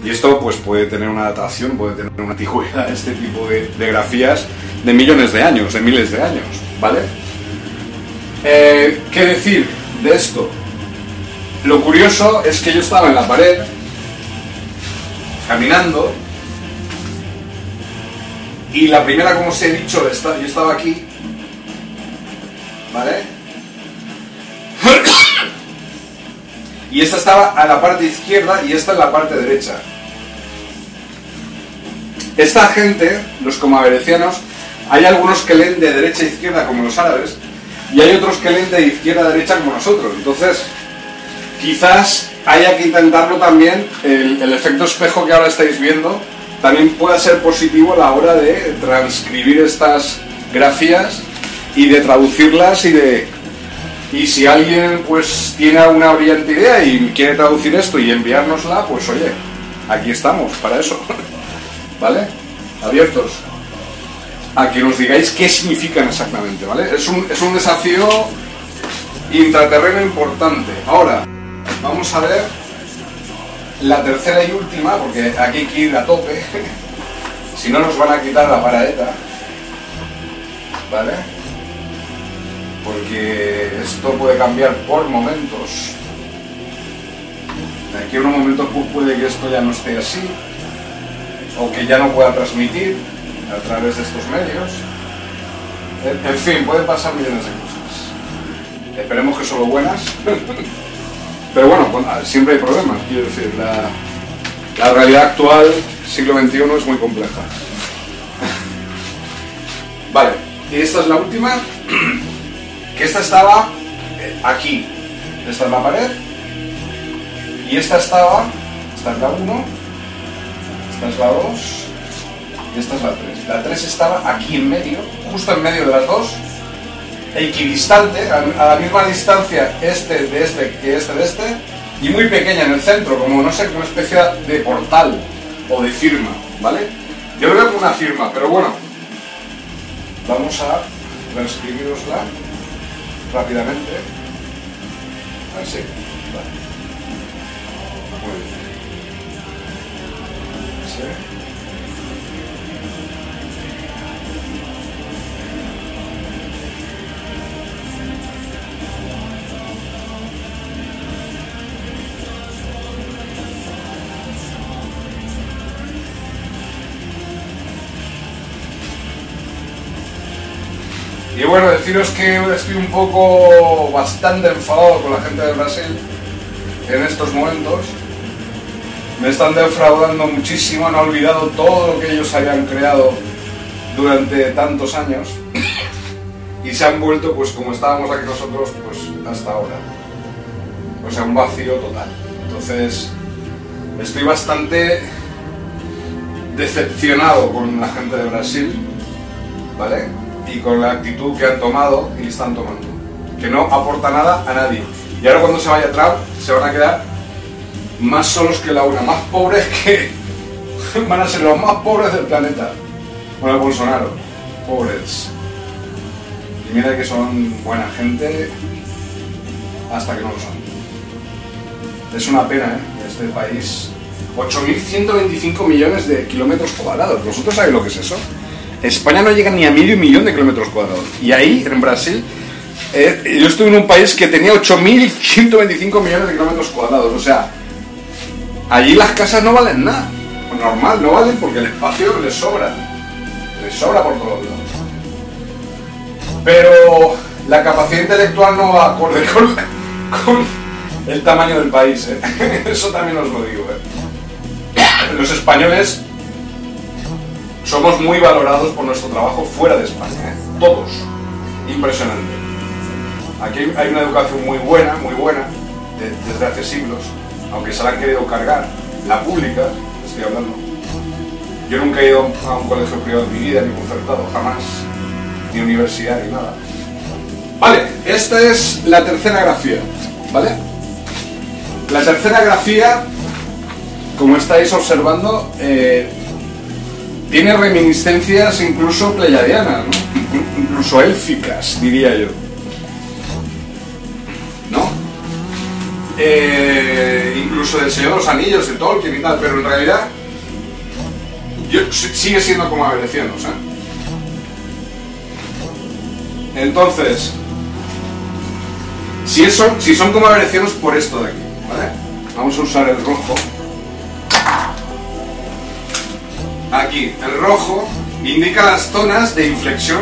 [SPEAKER 1] Y esto pues puede tener una datación, puede tener una antigüedad, este tipo de, grafías de millones de años, de miles de años, ¿vale? Eh, ¿Qué decir de esto? Lo curioso es que yo estaba en la pared, caminando, y la primera, como os he dicho, yo estaba aquí, ¿vale? Y esta estaba a la parte izquierda y esta en la parte derecha. Esta gente, los comaverecianos, hay algunos que leen de derecha a izquierda como los árabes y hay otros que leen de izquierda a derecha como nosotros. Entonces, quizás haya que intentarlo también, el, el efecto espejo que ahora estáis viendo, también pueda ser positivo a la hora de transcribir estas grafías y de traducirlas y de... Y si alguien pues tiene una brillante idea y quiere traducir esto y enviárnosla, pues oye, aquí estamos para eso. ¿Vale? Abiertos. A que nos digáis qué significan exactamente, ¿vale? Es un, es un desafío intraterreno importante. Ahora, vamos a ver la tercera y última, porque aquí hay que ir a tope. si no, nos van a quitar la paraeta. ¿Vale? Porque esto puede cambiar por momentos. Aquí a unos momentos puede que esto ya no esté así, o que ya no pueda transmitir a través de estos medios. En, en fin, pueden pasar millones de cosas. Esperemos que solo buenas. Pero bueno, con- ah, siempre hay problemas, quiero decir, la, la realidad actual, siglo XXI, es muy compleja. Vale, y esta es la última, que esta estaba eh, aquí. Esta es la pared, y esta estaba, esta es la 1, esta es la 2, y esta es la 3. La 3 estaba aquí en medio, justo en medio de las dos, equidistante, a, la misma distancia este de este que este de este, y muy pequeña en el centro, como no sé, como una especie de portal o de firma, ¿vale? Yo lo veo como una firma, pero bueno, vamos a transcribirosla rápidamente. Así, vale. Muy bien. Y bueno, deciros que estoy un poco bastante enfadado con la gente de Brasil en estos momentos. Me están defraudando muchísimo, han olvidado todo lo que ellos habían creado durante tantos años y se han vuelto, pues como estábamos aquí nosotros, pues hasta ahora. O sea, un vacío total. Entonces, estoy bastante decepcionado con la gente de Brasil, ¿vale? Y con la actitud que han tomado y están tomando. Que no aporta nada a nadie. Y ahora cuando se vaya Trump, se van a quedar más solos que la una, más pobres que... van a ser los más pobres del planeta. Bueno, Bolsonaro, pobres. Y mira que son buena gente hasta que no lo son. Es una pena, ¿eh? Este país. 8.125 millones de kilómetros cuadrados. ¿Vosotros sabéis lo que es eso? España no llega ni a medio millón de kilómetros cuadrados. Y ahí, en Brasil, eh, yo estuve en un país que tenía 8.125 millones de kilómetros cuadrados. O sea, allí las casas no valen nada. Pues normal, no valen porque el espacio les sobra. Les sobra por todos lados. Pero la capacidad intelectual no va acorde con, el tamaño del país. ¿eh? Eso también os lo digo. ¿eh? Los españoles somos muy valorados por nuestro trabajo fuera de España. ¿eh? Todos. Impresionante. Aquí hay una educación muy buena, muy buena, de- desde hace siglos, aunque se la han querido cargar. La pública, estoy hablando. Yo nunca he ido a un colegio privado en mi vida, ni concertado, jamás. Ni universidad, ni nada. Vale, esta es la tercera grafía, ¿vale? La tercera grafía, como estáis observando, eh, tiene reminiscencias incluso pleyadianas, ¿no? incluso élficas, diría yo. ¿No? Eh, incluso del Señor de los Anillos, de Tolkien y tal, pero en realidad yo- si- sigue siendo como avelecianos, ¿eh? Entonces, si, eso, si son como avelecianos por esto de aquí, ¿vale? Vamos a usar el rojo. Aquí, el rojo indica las zonas de inflexión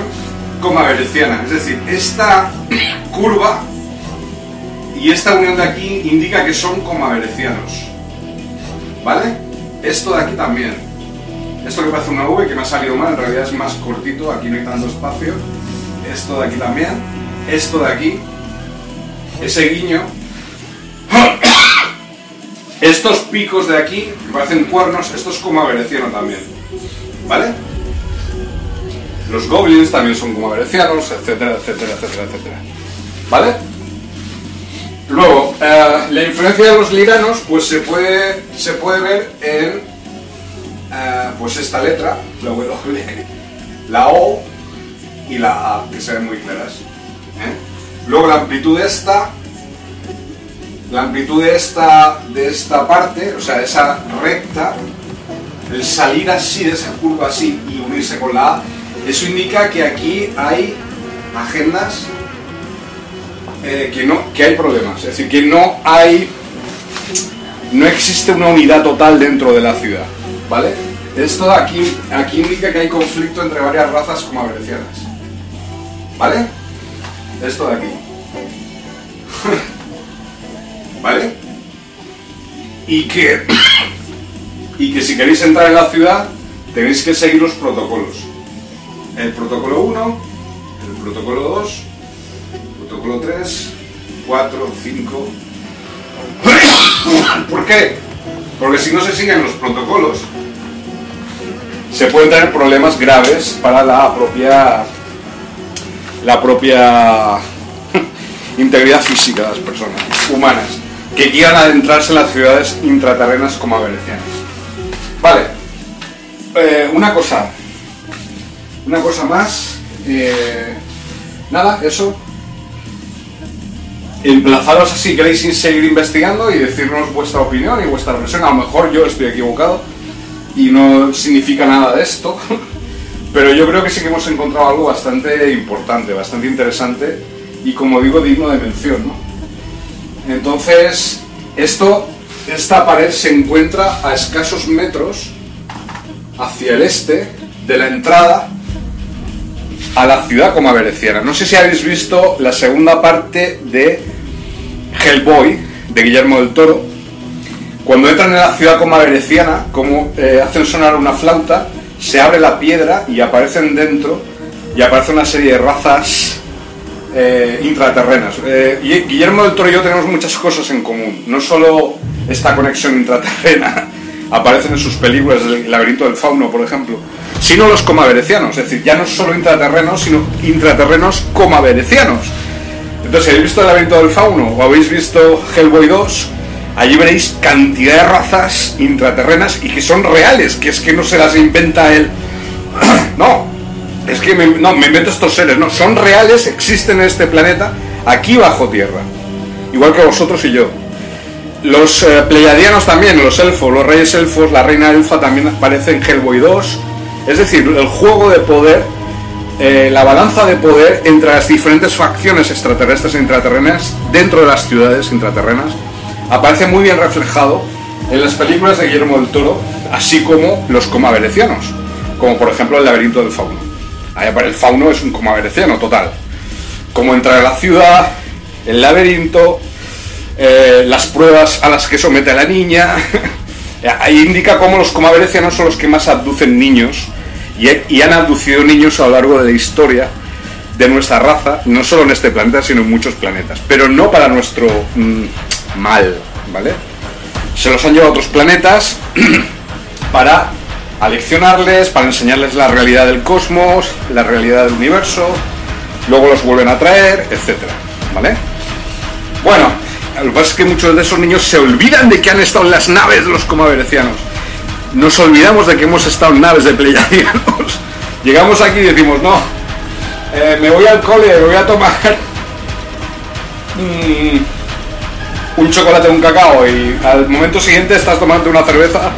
[SPEAKER 1] como aveleciana. Es decir, esta curva y esta unión de aquí indica que son como avelecianos. ¿Vale? Esto de aquí también. Esto que parece una V que me ha salido mal, en realidad es más cortito, aquí no hay tanto espacio. Esto de aquí también. Esto de aquí. Ese guiño. Estos picos de aquí, que parecen cuernos, esto es como aveleciano también. ¿Vale? Los goblins también son como avelecianos, etcétera, etcétera, etcétera, etcétera. ¿Vale? Luego, eh, la influencia de los liranos, pues se puede, se puede ver en eh, pues esta letra, la W, la O y la A, que se ven muy claras. ¿eh? Luego la amplitud de esta, la amplitud de esta, de esta parte, o sea, esa recta, el salir así de esa curva así y unirse con la A, eso indica que aquí hay agendas eh, que, no, que hay problemas, es decir, que no hay, no existe una unidad total dentro de la ciudad, ¿vale? Esto aquí, aquí indica que hay conflicto entre varias razas como aberecianas, ¿vale? Esto de aquí, ¿vale? y que, y que si queréis entrar en la ciudad tenéis que seguir los protocolos. El protocolo 1, el protocolo 2, protocolo 3, 4, 5. ¿Por qué? Porque si no se siguen los protocolos, se pueden tener problemas graves para la propia la propia integridad física de las personas humanas que quieran adentrarse en las ciudades intraterrenas como averecianas. Vale, eh, una cosa, una cosa más, eh, nada, eso. Emplazaros si queréis seguir investigando y decirnos vuestra opinión y vuestra versión. A lo mejor yo estoy equivocado y no significa nada de esto, pero yo creo que sí que hemos encontrado algo bastante importante, bastante interesante y como digo, digno de mención. ¿no? Entonces, esto, esta pared se encuentra a escasos metros hacia el este de la entrada a la ciudad como avereciana. No sé si habéis visto la segunda parte de Hellboy, de Guillermo del Toro. Cuando entran en la ciudad como avereciana, como eh, hacen sonar una flauta, se abre la piedra y aparecen dentro y aparece una serie de razas eh, intraterrenas. Eh, Guillermo del Toro y yo tenemos muchas cosas en común. No solo esta conexión intraterrena, aparecen en sus películas, El laberinto del fauno, por ejemplo, sino los comaverecianos. Es decir, ya no solo intraterrenos, sino intraterrenos comaverecianos. Entonces, si habéis visto El laberinto del fauno o habéis visto Hellboy 2, allí veréis cantidad de razas intraterrenas y que son reales, que es que no se las inventa él. no, es que me, no, me invento estos seres, no, son reales, existen en este planeta, aquí bajo tierra. Igual que vosotros y yo. Los eh, pleiadianos también, los elfos, los reyes elfos, la reina elfa también aparecen en Hellboy 2. Es decir, el juego de poder, eh, la balanza de poder entre las diferentes facciones extraterrestres e intraterrenas dentro de las ciudades intraterrenas aparece muy bien reflejado en las películas de Guillermo del Toro, así como los coma venecianos, como por ejemplo el laberinto del fauno. El fauno es un coma veneciano total. Cómo entrar a la ciudad, el laberinto, eh, las pruebas a las que somete a la niña. Ahí indica cómo los coma venecianos son los que más abducen niños y, han abducido niños a lo largo de la historia de nuestra raza, no solo en este planeta, sino en muchos planetas, pero no para nuestro mm, mal, ¿vale? Se los han llevado a otros planetas para aleccionarles, para enseñarles la realidad del cosmos, la realidad del universo, luego los vuelven a traer, etcétera, ¿vale? Bueno, lo que pasa es que muchos de esos niños se olvidan de que han estado en las naves de los comaverecianos. Nos olvidamos de que hemos estado en naves de pleiadianos. Llegamos aquí y decimos, no, eh, me voy al cole, me voy a tomar un chocolate, un cacao y al momento siguiente estás tomando una cerveza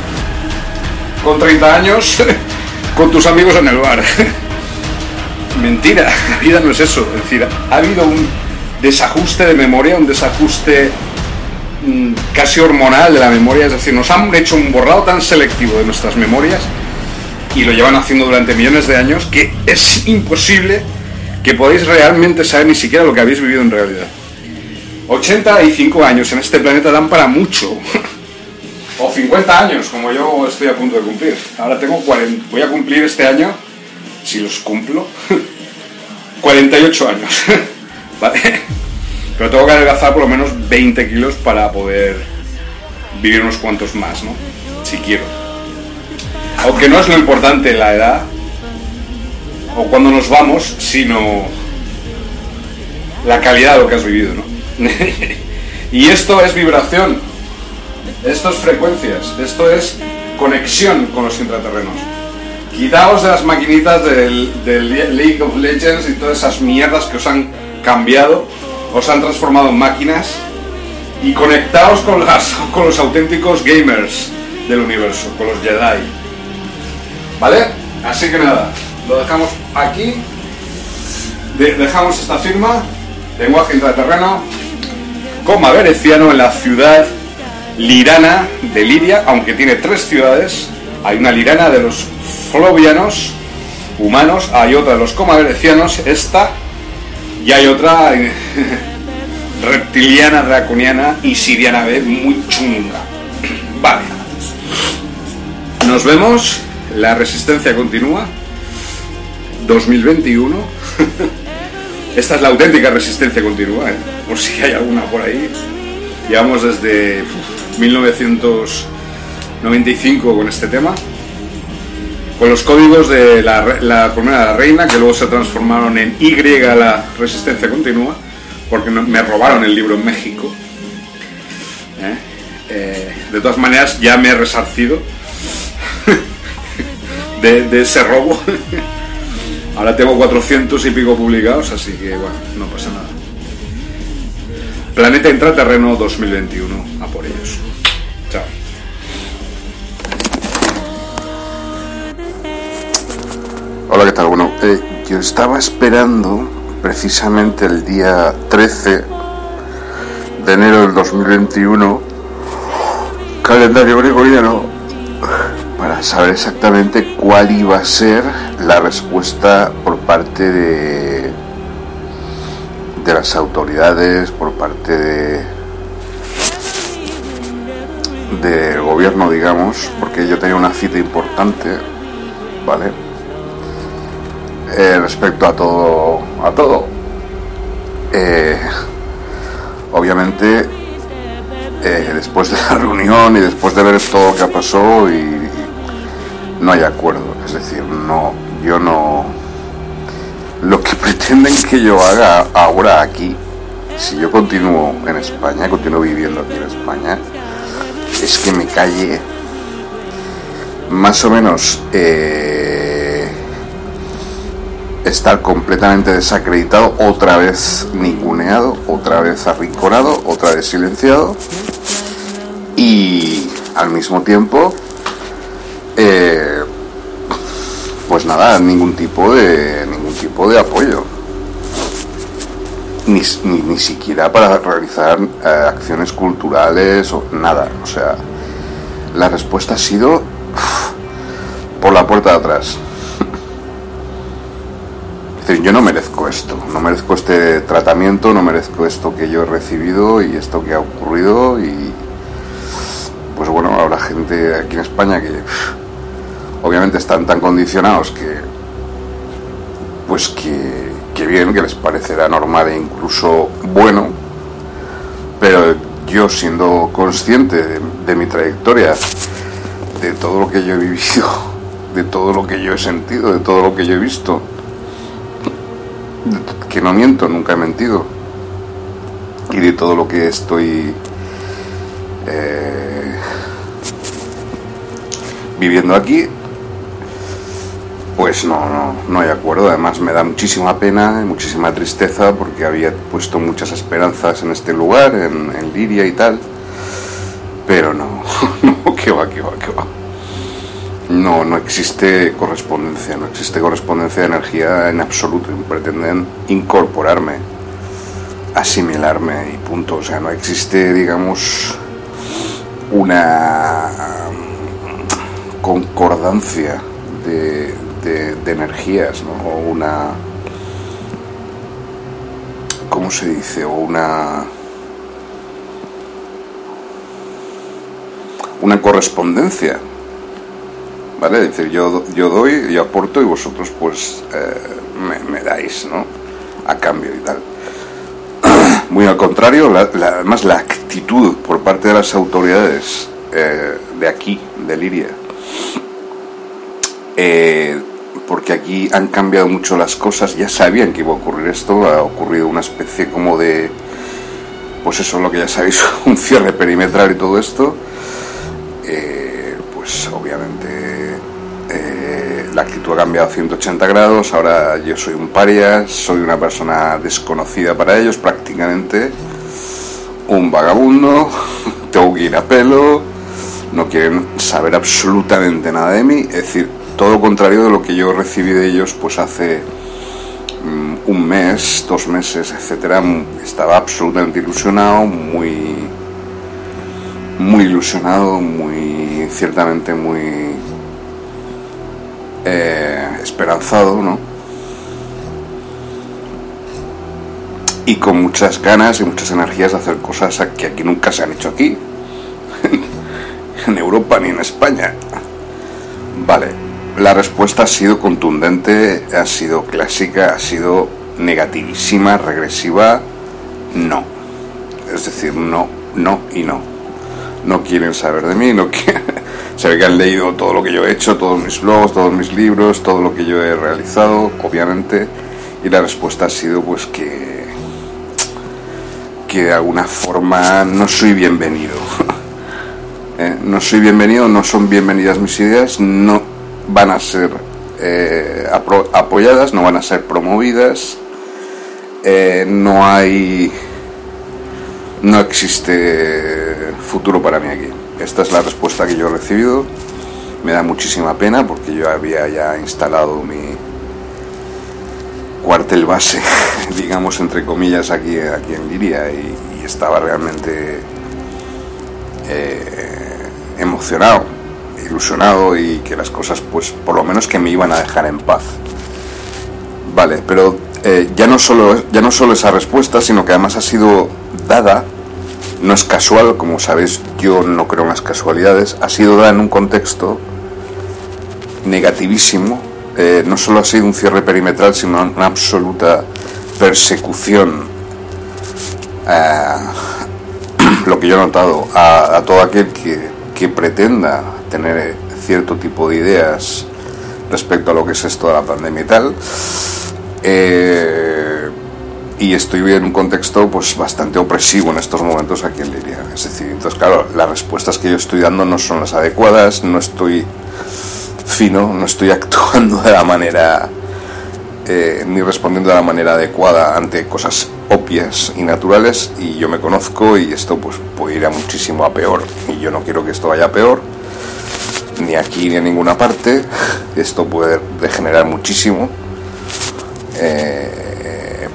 [SPEAKER 1] con 30 años con tus amigos en el bar. Mentira, la vida no es eso. Es decir, ha habido un desajuste de memoria, un desajuste mm, casi hormonal de la memoria. Es decir, nos han hecho un borrado tan selectivo de nuestras memorias y lo llevan haciendo durante millones de años que es imposible que podáis realmente saber ni siquiera lo que habéis vivido en realidad. 85 años en este planeta dan para mucho. o 50 años, como yo estoy a punto de cumplir. Ahora tengo 40, voy a cumplir este año, si los cumplo, 48 años. Pero tengo que adelgazar por lo menos 20 kilos para poder vivir unos cuantos más, ¿no? Si quiero. Aunque no es lo importante la edad o cuando nos vamos, sino la calidad de lo que has vivido, ¿no? y esto es vibración, esto es frecuencias, esto es conexión con los intraterrenos. Quitaos de las maquinitas del, League of Legends y todas esas mierdas que os han cambiado, os han transformado en máquinas y conectaos con, las, con los auténticos gamers del universo, con los Jedi. ¿Vale? Así que nada, lo dejamos aquí. dejamos esta firma, lenguaje intraterreno, coma veneciano en la ciudad lirana de Liria, aunque tiene tres ciudades. Hay una lirana de los flovianos humanos, hay otra de los coma venecianos, esta, y hay otra reptiliana, draconiana y siriana B muy chunga.
[SPEAKER 4] Vale. Nos vemos. La resistencia continúa. 2021. Esta es la auténtica resistencia continua, ¿eh? por si hay alguna por ahí. Llevamos desde uf, 1995 con este tema. Con los códigos de la, la de la reina, que luego se transformaron en Y la resistencia continua, porque me robaron el libro en México. ¿eh? Eh, de todas maneras, ya me he resarcido de, de ese robo. Ahora tengo 400 y pico publicados, así que bueno, no pasa nada. Planeta Intraterreno 2021, a por ellos.
[SPEAKER 1] Hola, ¿qué tal? Bueno, eh, yo estaba esperando precisamente el día 13 de enero del 2021, calendario gregoriano, para saber exactamente cuál iba a ser la respuesta por parte de, de las autoridades, por parte de del gobierno, digamos, porque yo tenía una cita importante, ¿vale? Eh, respecto a todo a todo. Eh, obviamente eh, después de la reunión y después de ver todo lo que pasó y, y no hay acuerdo. Es decir no yo no lo que pretenden que yo haga ahora aquí si yo continúo en España continúo viviendo aquí en España es que me calle más o menos estar completamente desacreditado, otra vez ninguneado, otra vez arrinconado, otra vez silenciado. Y al mismo tiempo, eh, pues nada, ningún tipo de ningún tipo de apoyo, ni, siquiera para realizar eh, acciones culturales o nada, o sea, la respuesta ha sido por la puerta de atrás. Yo no merezco esto, no merezco este tratamiento, no merezco esto que yo he recibido y esto que ha ocurrido y pues bueno, habrá gente aquí en España que obviamente están tan condicionados que pues que, que bien, que les parecerá normal e incluso bueno, pero yo siendo consciente de mi trayectoria, de todo lo que yo he vivido, de todo lo que yo he sentido, de todo lo que yo he visto, que no miento, nunca he mentido. Y de todo lo que estoy eh, viviendo aquí, pues no, no, no hay acuerdo. Además me da muchísima pena muchísima tristeza porque había puesto muchas esperanzas en este lugar, en, en Liria y tal. Pero no, no, que va, que va, que va. No, no existe correspondencia, no existe correspondencia de energía en absoluto. Pretenden incorporarme, asimilarme y punto. O sea, no existe, digamos, una concordancia de, de, de energías, ¿no? O una... ¿Cómo se dice? O una... Una correspondencia ¿vale? Decir, yo, yo doy, yo aporto y vosotros pues eh, me, dais, ¿no? A cambio y tal. Muy al contrario, la, la, además la actitud por parte de las autoridades eh, de aquí, de Liria, eh, porque aquí han cambiado mucho las cosas, ya sabían que iba a ocurrir esto, ha ocurrido una especie como de, pues eso es lo que ya sabéis, un cierre perimetral y todo esto, pues obviamente eh, la actitud ha cambiado 180 grados, ahora yo soy un paria, soy una persona desconocida para ellos prácticamente, un vagabundo, tengo que ir a pelo, no quieren saber absolutamente nada de mí, es decir, todo contrario de lo que yo recibí de ellos pues hace um, un mes, dos meses, etcétera, estaba absolutamente ilusionado, muy muy ilusionado, muy ciertamente muy eh, esperanzado, ¿no? Y con muchas ganas y muchas energías de hacer cosas que aquí nunca se han hecho aquí. en Europa ni en España. Vale, la respuesta ha sido contundente, ha sido clásica, ha sido negativísima, regresiva, no. Es decir, no, no y no. No quieren saber de mí, no quieren... Se ve que han leído todo lo que yo he hecho, todos mis blogs, todos mis libros, todo lo que yo he realizado, obviamente, y la respuesta ha sido pues que que de alguna forma no soy bienvenido. Eh, no soy bienvenido, no son bienvenidas mis ideas, no van a ser eh, apoyadas, no van a ser promovidas, eh, no hay, no existe futuro para mí aquí. Esta es la respuesta que yo he recibido. Me da muchísima pena porque yo había ya instalado mi cuartel base, digamos entre comillas, aquí, aquí en Liria y, estaba realmente eh, emocionado, ilusionado y que las cosas, pues por lo menos que me iban a dejar en paz. Vale, pero eh, ya, no solo, ya no solo esa respuesta, sino que además ha sido dada no es casual, como sabéis, yo no creo en las casualidades, ha sido dada en un contexto negativísimo. Eh, no solo ha sido un cierre perimetral, sino una absoluta persecución, lo que yo he notado, a, todo aquel que, pretenda tener cierto tipo de ideas respecto a lo que es esto de la pandemia y tal. Eh, y estoy en un contexto pues bastante opresivo en estos momentos aquí en Liria. Es decir, entonces claro, las respuestas que yo estoy dando no son las adecuadas, no estoy fino, no estoy actuando de la manera eh, ni respondiendo de la manera adecuada ante cosas obvias y naturales y yo me conozco y esto pues puede ir a muchísimo a peor y yo no quiero que esto vaya a peor ni aquí ni en ninguna parte esto puede degenerar muchísimo eh,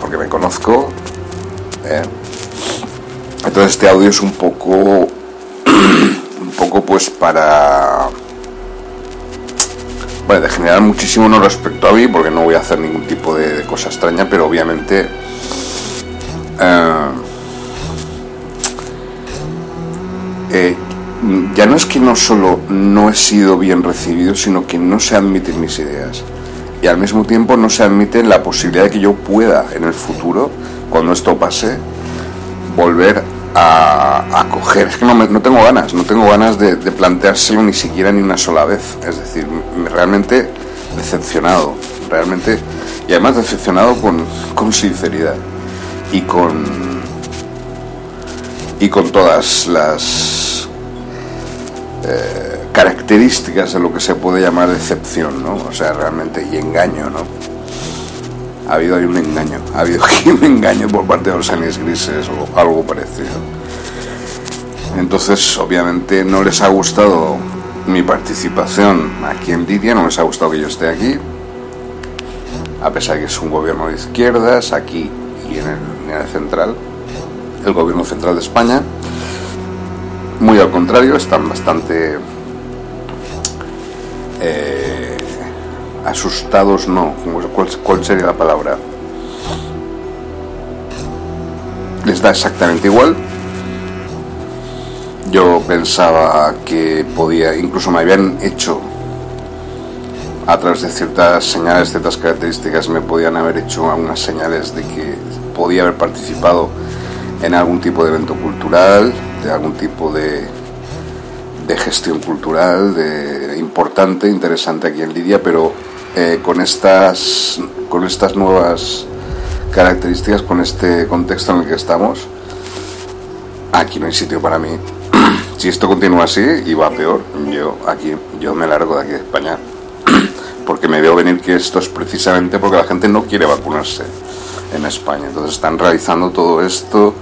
[SPEAKER 1] porque me conozco. ¿eh? Entonces este audio es un poco, un poco pues para, bueno, de generar muchísimo no respecto a mí, porque no voy a hacer ningún tipo de, cosa extraña, pero obviamente eh, eh, ya no es que no solo no he sido bien recibido, sino que no se admiten mis ideas y al mismo tiempo no se admite la posibilidad de que yo pueda en el futuro, cuando esto pase, volver a, coger. Es que no, no, tengo ganas, no tengo ganas de, planteárselo ni siquiera ni una sola vez. Es decir, realmente decepcionado, realmente, y además decepcionado con, con sinceridad y con, y con todas las... Eh, características de lo que se puede llamar decepción, ¿no? O sea, realmente, y engaño, ¿no? Ha habido ahí un engaño, ha habido aquí un engaño por parte de los años grises o algo parecido. Entonces, obviamente, no les ha gustado mi participación aquí en Lidia, no les ha gustado que yo esté aquí, a pesar de que es un gobierno de izquierdas, aquí y en el, en el central, el gobierno central de España. Muy al contrario, están bastante eh, asustados no, ¿Cuál, sería la palabra? Les da exactamente igual. Yo pensaba que podía, incluso me habían hecho a través de ciertas señales, ciertas características, me podían haber hecho algunas señales de que podía haber participado en algún tipo de evento cultural, de algún tipo de de gestión cultural de, importante, interesante aquí en Lidia, pero eh, con, estas, con estas nuevas características, con este contexto en el que estamos, aquí no hay sitio para mí. si esto continúa así y va peor, yo aquí yo me largo de aquí de España. porque me veo venir que esto es precisamente porque la gente no quiere vacunarse en España. Entonces están realizando todo esto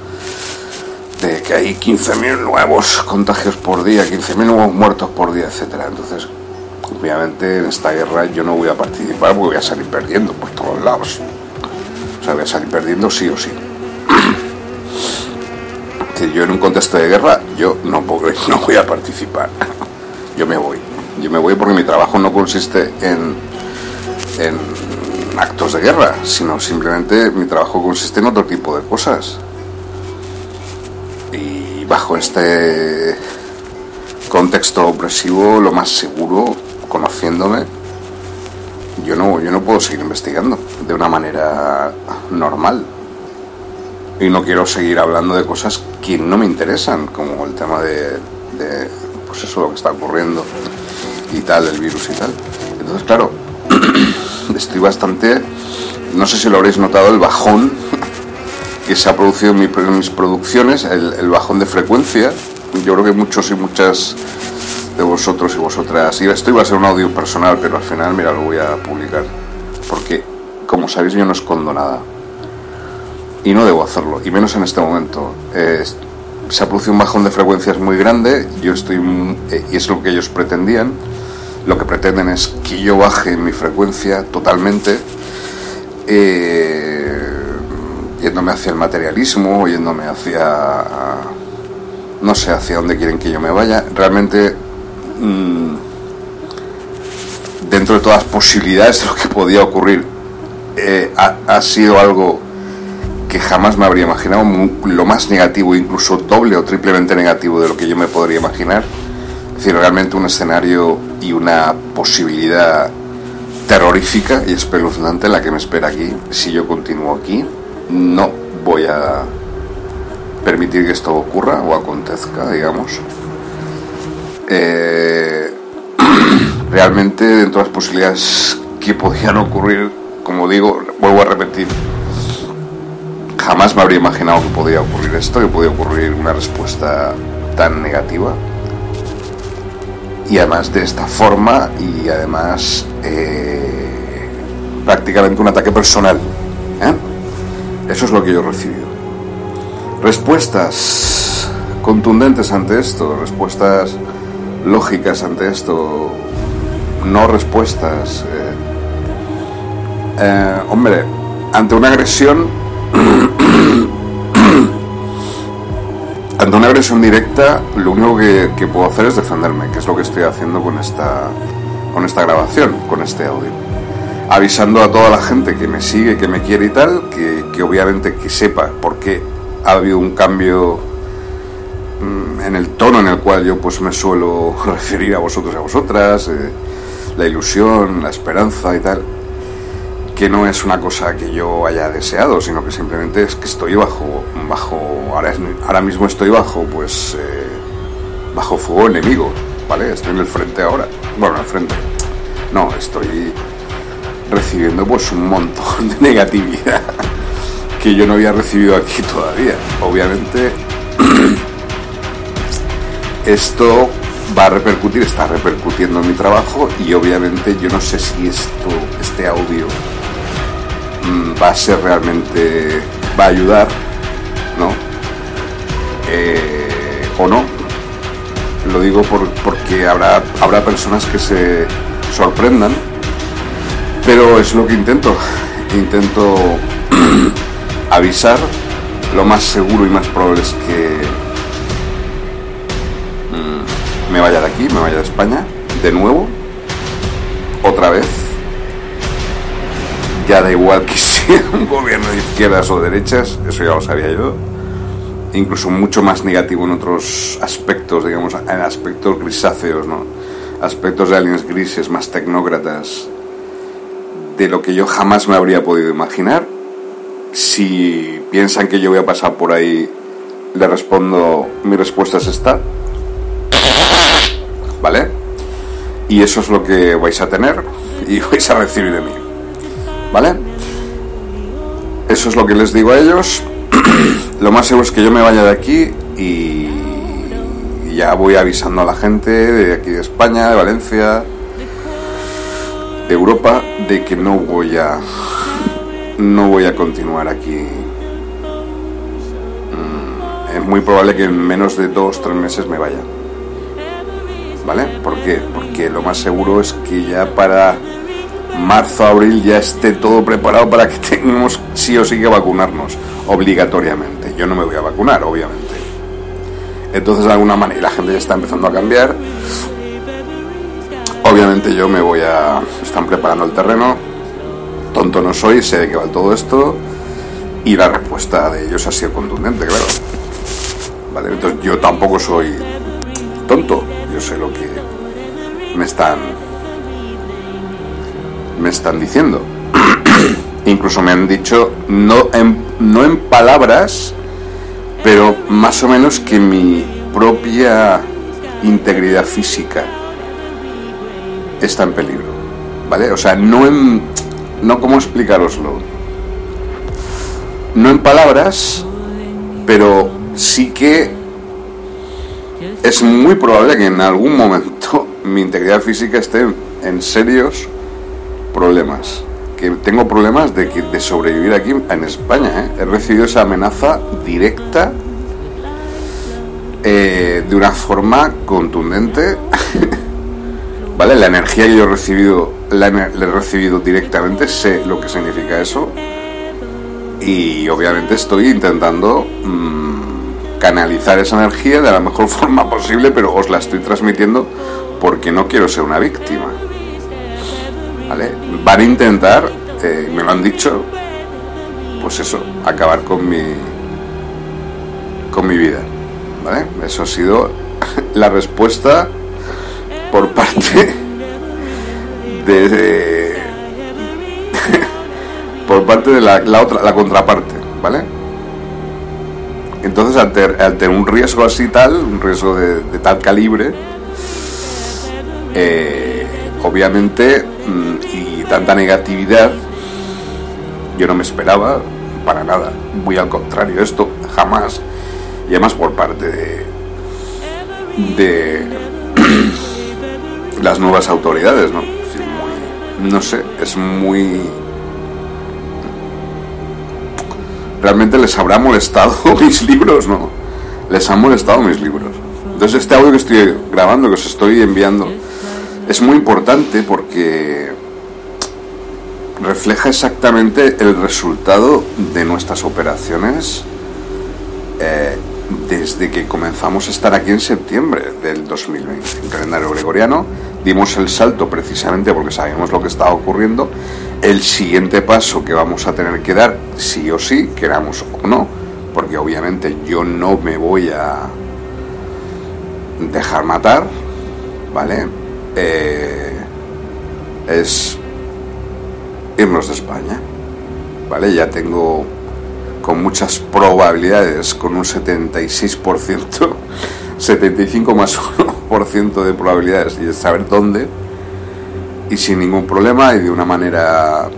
[SPEAKER 1] que hay 15.000 nuevos contagios por día, 15.000 nuevos muertos por día, etcétera. Entonces, obviamente en esta guerra yo no voy a participar porque voy a salir perdiendo por todos lados. O sea, voy a salir perdiendo sí o sí. Que yo en un contexto de guerra, yo no, no voy a participar. Yo me voy. Yo me voy porque mi trabajo no consiste en, en actos de guerra, sino simplemente mi trabajo consiste en otro tipo de cosas bajo este contexto opresivo, lo más seguro, conociéndome, yo no, yo no puedo seguir investigando de una manera normal. Y no quiero seguir hablando de cosas que no me interesan, como el tema de, de pues eso, lo que está ocurriendo y tal, el virus y tal. Entonces, claro, estoy bastante, no sé si lo habréis notado, el bajón que se ha producido en, mi- en mis producciones, el, bajón de frecuencia. Yo creo que muchos y muchas de vosotros y vosotras, y esto iba a ser un audio personal, pero al final, mira, lo voy a publicar, porque, como sabéis, yo no escondo nada. Y no debo hacerlo, y menos en este momento. Eh, se ha producido un bajón de frecuencias muy grande, yo estoy, eh, y es lo que ellos pretendían, lo que pretenden es que yo baje mi frecuencia totalmente, eh, yéndome hacia el materialismo, yéndome hacia, no sé, hacia dónde quieren que yo me vaya. Realmente, mm, dentro de todas las posibilidades de lo que podía ocurrir, eh, ha, sido algo que jamás me habría imaginado, lo más negativo, incluso doble o triplemente negativo de lo que yo me podría imaginar. Es decir, realmente un escenario y una posibilidad terrorífica y espeluznante la que me espera aquí. Si yo continúo aquí, no voy a permitir que esto ocurra o acontezca, digamos. Eh, realmente, dentro de las posibilidades que podían ocurrir, como digo, vuelvo a repetir, jamás me habría imaginado que podía ocurrir esto, que podía ocurrir una respuesta tan negativa. Y además de esta forma, y además eh, prácticamente un ataque personal. ¿eh? Eso es lo que yo he recibido. Respuestas contundentes ante esto, respuestas lógicas ante esto, no respuestas. eh. Eh, hombre, ante una agresión ante una agresión directa, lo único que, que puedo hacer es defenderme, que es lo que estoy haciendo con esta, con esta grabación, con este audio. Avisando a toda la gente que me sigue, que me quiere y tal, que, que obviamente que sepa por qué ha habido un cambio mm, en el tono en el cual yo pues me suelo referir a vosotros y a vosotras, eh, la ilusión, la esperanza y tal que no es una cosa que yo haya deseado, sino que simplemente es que estoy bajo, bajo, ahora, ahora mismo estoy bajo, pues, eh, bajo fuego enemigo, ¿vale? Estoy en el frente ahora, bueno, en el frente, no, estoy recibiendo pues un montón de negatividad que yo no había recibido aquí todavía. Obviamente, esto va a repercutir, está repercutiendo en mi trabajo y obviamente yo no sé si esto, este audio mm, va a ser realmente, va a ayudar, ¿no? Eh, o no. Lo digo por- porque habrá, habrá personas que se sorprendan, pero es lo que intento. Intento avisar. Lo más seguro y más probable es que mm, me vaya de aquí, me vaya de España, de nuevo, otra vez. Ya da igual que sea un gobierno de izquierdas o derechas, eso ya lo sabía yo. Incluso mucho más negativo en otros aspectos, digamos, en aspectos grisáceos, ¿no? Aspectos de aliens grises, más tecnócratas, de lo que yo jamás me habría podido imaginar. Si piensan que yo voy a pasar por ahí, le respondo, mi respuesta es esta. ¿Vale? Y eso es lo que vais a tener y vais a recibir de mí. ¿Vale? Eso es lo que les digo a ellos. lo más seguro es que yo me vaya de aquí y ya voy avisando a la gente de aquí de España, de Valencia, Europa, de que no voy a no voy a continuar aquí. Mm, es muy probable que en menos de dos, tres meses me vaya. ¿Vale? ¿Por qué? Porque lo más seguro es que ya para marzo, abril ya esté todo preparado para que tengamos sí o sí que vacunarnos obligatoriamente. Yo no me voy a vacunar, obviamente. Entonces, de alguna manera, la gente ya está empezando a cambiar. Obviamente yo me voy a... Están preparando el terreno. Tonto no soy, sé de qué va todo esto. Y la respuesta de ellos ha sido contundente, claro. Vale, entonces yo tampoco soy tonto. yo sé lo que me están me están diciendo. Incluso me han dicho, no no en palabras, pero más o menos que mi propia integridad física está en peligro. ¿Vale? O sea, no en. No cómo explicaroslo. No en palabras, pero sí que es muy probable que en algún momento mi integridad física esté en serios problemas. Que tengo problemas de, que, de sobrevivir aquí en España. ¿eh? He recibido esa amenaza directa eh, de una forma contundente. ¿Vale? La energía que yo he recibido, la, he recibido directamente, sé lo que significa eso. Y obviamente estoy intentando mmm, canalizar esa energía de la mejor forma posible, pero os la estoy transmitiendo porque no quiero ser una víctima. ¿Vale? Van a intentar, eh, me lo han dicho, pues eso, acabar con mi, con mi vida. ¿Vale? Eso ha sido la respuesta por parte de, por parte de la, otra la contraparte vale entonces al, tener un riesgo así tal un riesgo de, tal calibre eh, obviamente mm, y tanta negatividad yo no me esperaba para nada. Muy al contrario esto jamás y además por parte de, de las nuevas autoridades, ¿no? no sé, es muy... Realmente les habrá molestado mis libros, ¿no? Les han molestado mis libros. Entonces este audio que estoy grabando, que os estoy enviando, es muy importante porque refleja exactamente el resultado de nuestras operaciones eh, desde que comenzamos a estar aquí en septiembre del 2020, en calendario gregoriano. Dimos el salto precisamente porque sabíamos lo que estaba ocurriendo. El siguiente paso que vamos a tener que dar, sí o sí, queramos o no, porque obviamente yo no me voy a dejar matar, ¿vale? Eh, es irnos de España, ¿vale? Ya tengo con muchas probabilidades, con un 76%, 75 más 1% de probabilidades y saber dónde, y sin ningún problema y de una manera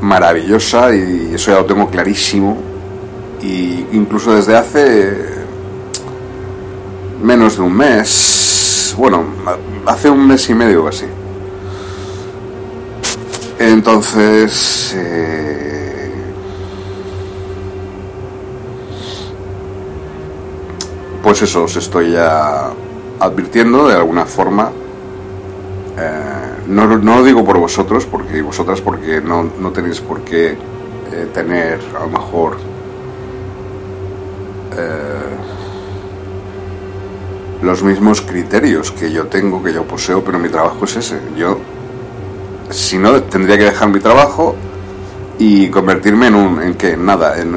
[SPEAKER 1] maravillosa, y eso ya lo tengo clarísimo, y incluso desde hace menos de un mes, bueno, hace un mes y medio o así. Entonces, eh, pues eso, os estoy ya advirtiendo de alguna forma. Eh, no, no, lo digo por vosotros, porque vosotras porque no, no tenéis por qué eh, tener a lo mejor eh, los mismos criterios que yo tengo, que yo poseo, pero mi trabajo es ese. Yo, si no, tendría que dejar mi trabajo y convertirme en un, en que nada, en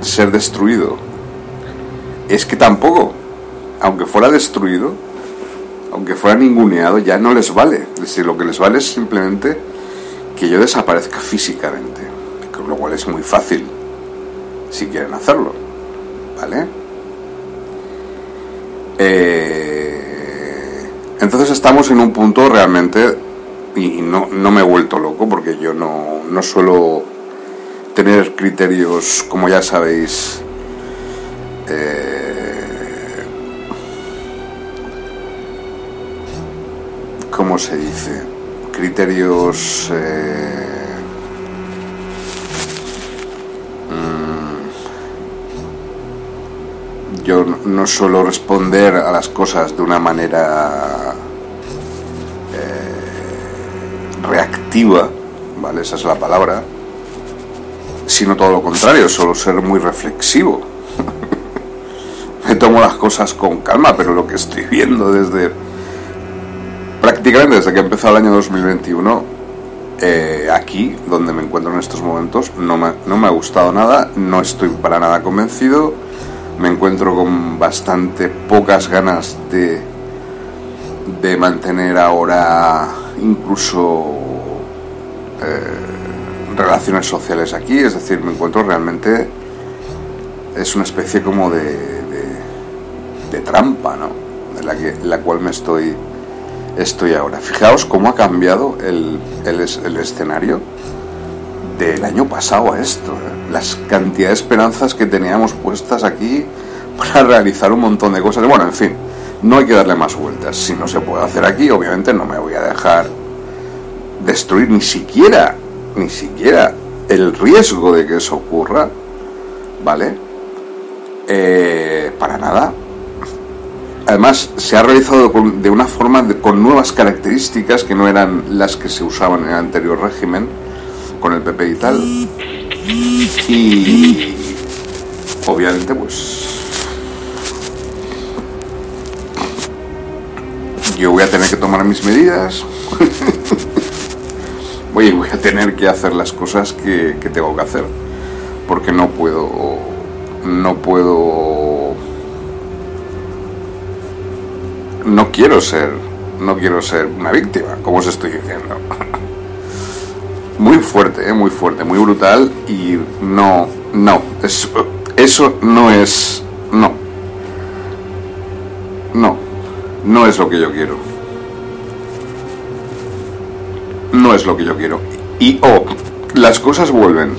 [SPEAKER 1] ser destruido es que tampoco, aunque fuera destruido, aunque fuera ninguneado, ya no les vale. Es decir, lo que les vale es simplemente que yo desaparezca físicamente, lo cual es muy fácil si quieren hacerlo. ¿Vale? Eh, entonces estamos en un punto realmente, y no, no me he vuelto loco porque yo no, no suelo tener criterios, como ya sabéis, eh, ¿cómo se dice? Criterios... Eh, mm, yo no suelo responder a las cosas de una manera eh, reactiva, ¿vale? Esa es la palabra, sino todo lo contrario, suelo ser muy reflexivo. Me tomo las cosas con calma, pero lo que estoy viendo desde prácticamente desde que empezó el año 2021, eh, aquí, donde me encuentro en estos momentos, no me, no me ha gustado nada, no estoy para nada convencido, me encuentro con bastante pocas ganas de de mantener ahora incluso eh, relaciones sociales aquí, es decir, me encuentro realmente, es una especie como de, de, trampa, ¿no? En la, que, la cual me estoy, estoy ahora. Fijaos cómo ha cambiado el, el, escenario del año pasado a esto. ¿eh? Las cantidades de esperanzas que teníamos puestas aquí para realizar un montón de cosas. Bueno, en fin, no hay que darle más vueltas. Si no se puede hacer aquí, obviamente no me voy a dejar destruir ni siquiera, ni siquiera el riesgo de que eso ocurra, ¿vale? Eh, para nada. Además, se ha realizado de una forma con nuevas características que no eran las que se usaban en el anterior régimen, con el PP y tal. Y obviamente, pues yo voy a tener que tomar mis medidas. voy, a tener que hacer las cosas que, tengo que hacer. Porque no puedo. No puedo. No quiero ser. No quiero ser una víctima, como os estoy diciendo. Muy fuerte, ¿eh? muy fuerte, muy brutal. Y no. No. eso no es. No. No no es lo que yo quiero. No es lo que yo quiero. Y o las cosas vuelven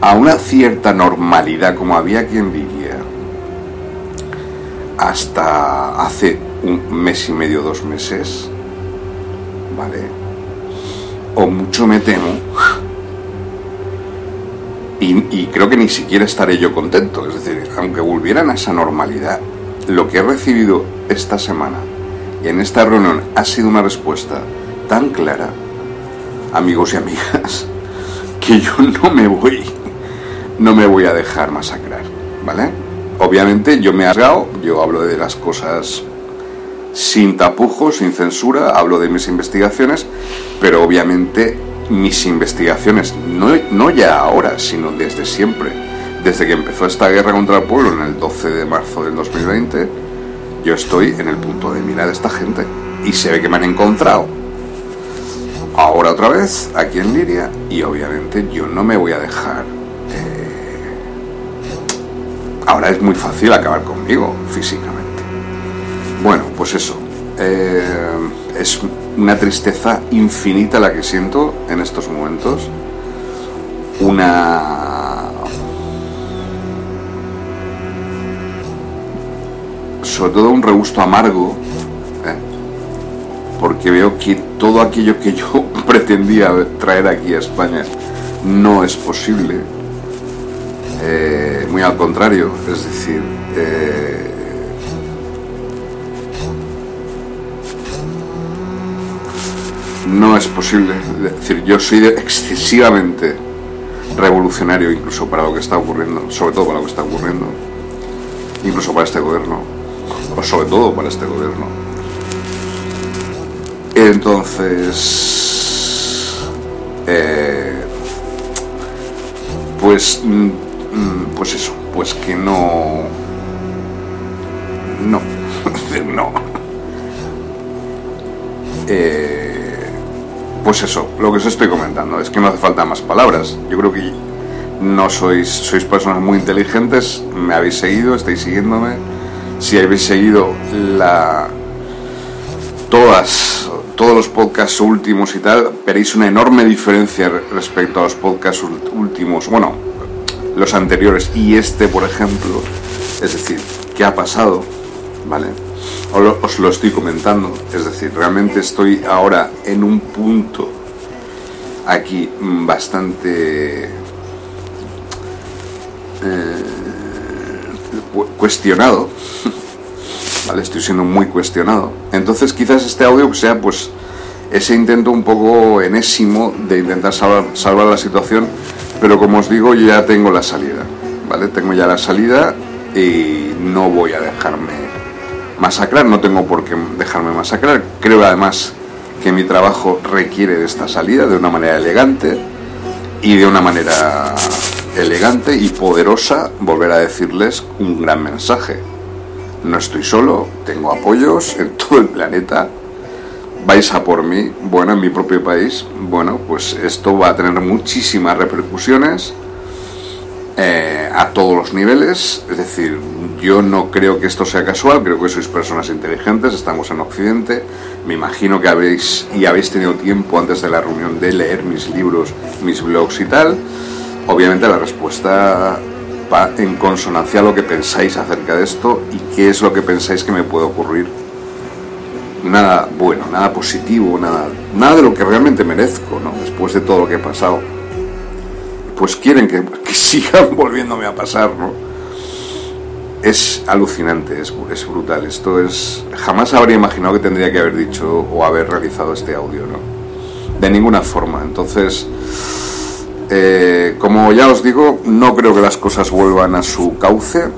[SPEAKER 1] a una cierta normalidad como había quien diría hasta hace un mes y medio, dos meses, ¿vale? O mucho me temo, y, creo que ni siquiera estaré yo contento, es decir, aunque volvieran a esa normalidad, lo que he recibido esta semana y en esta reunión ha sido una respuesta tan clara, amigos y amigas, que yo no me voy, no me voy a dejar masacrar, ¿vale? Obviamente yo me he rasgado, yo hablo de las cosas sin tapujos, sin censura, hablo de mis investigaciones, pero obviamente mis investigaciones, no, no ya ahora, sino desde siempre, desde que empezó esta guerra contra el pueblo en el 12 de marzo del 2020, yo estoy en el punto de mira de esta gente. Y se ve que me han encontrado ahora otra vez aquí en Liria y obviamente yo no me voy a dejar... Eh, ahora es muy fácil acabar conmigo físicamente. Bueno, pues eso. Eh, es una tristeza infinita la que siento en estos momentos. Una sobre todo un regusto amargo, ¿eh? porque veo que todo aquello que yo pretendía traer aquí a España no es posible. Eh, muy al contrario, es decir, eh, no es posible. Decir, yo soy excesivamente revolucionario incluso para lo que está ocurriendo, sobre todo para lo que está ocurriendo, incluso para este gobierno sobre todo para este gobierno. Entonces, eh, pues, mm, pues eso, pues que no, no, no. Eh, pues eso, lo que os estoy comentando, es que no hace falta más palabras. Yo creo que no sois, sois personas muy inteligentes, me habéis seguido, estáis siguiéndome si habéis seguido la, todas, todos los podcasts últimos y tal, veréis una enorme diferencia respecto a los podcasts últimos, bueno, los anteriores y este, por ejemplo. Es decir, ¿qué ha pasado? ¿Vale? Os lo estoy comentando. Es decir, realmente estoy ahora en un punto aquí bastante eh, cuestionado ¿vale? Estoy siendo muy cuestionado. Entonces quizás este audio sea pues ese intento un poco enésimo de intentar salvar, salvar la situación, pero como os digo, ya tengo la salida, ¿vale? Tengo ya la salida y no voy a dejarme masacrar, no tengo por qué dejarme masacrar. Creo además que mi trabajo requiere de esta salida de una manera elegante y de una manera elegante y poderosa volver a decirles un gran mensaje no estoy solo, tengo apoyos en todo el planeta. Vais a por mí, bueno, en mi propio país, bueno, pues esto va a tener muchísimas repercusiones eh, a todos los niveles. Es decir, yo no creo que esto sea casual, creo que sois personas inteligentes, estamos en Occidente. Me imagino que habéis y habéis tenido tiempo antes de la reunión de leer mis libros, mis blogs y tal. Obviamente la respuesta va en consonancia a lo que pensáis acerca de esto y qué es lo que pensáis que me puede ocurrir. Nada bueno, nada positivo, nada, nada de lo que realmente merezco, ¿no? Después de todo lo que he pasado. Pues quieren que, que sigan volviéndome a pasar, ¿no? Es alucinante, es, es brutal. Esto es. Jamás habría imaginado que tendría que haber dicho o haber realizado este audio, ¿no? De ninguna forma. Entonces, eh, como ya os digo, no creo que las cosas vuelvan a su cauce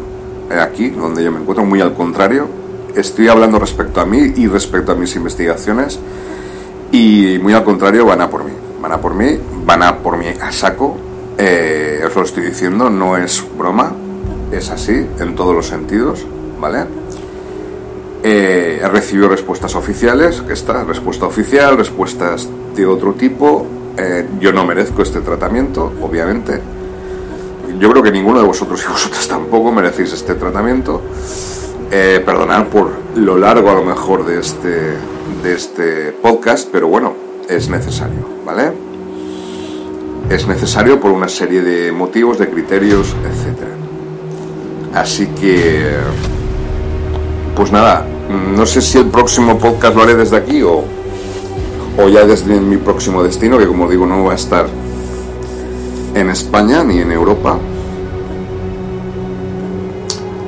[SPEAKER 1] eh, aquí, donde yo me encuentro, muy al contrario. Estoy hablando respecto a mí y respecto a mis investigaciones y muy al contrario van a por mí. Van a por mí, van a por mí a saco. Eh, lo estoy diciendo, no es broma, es así en todos los sentidos, ¿vale? he recibido respuestas oficiales, que está, respuesta oficial, respuestas de otro tipo, eh, yo no merezco este tratamiento, obviamente. Yo creo que ninguno de vosotros y vosotras tampoco merecéis este tratamiento. Eh, perdonad por lo largo a lo mejor de este, de este podcast, pero bueno, es necesario, ¿vale? Es necesario por una serie de motivos, de criterios, etc. Así que, pues nada, no sé si el próximo podcast lo haré desde aquí o, o ya desde mi próximo destino, que como digo no va a estar en España ni en Europa.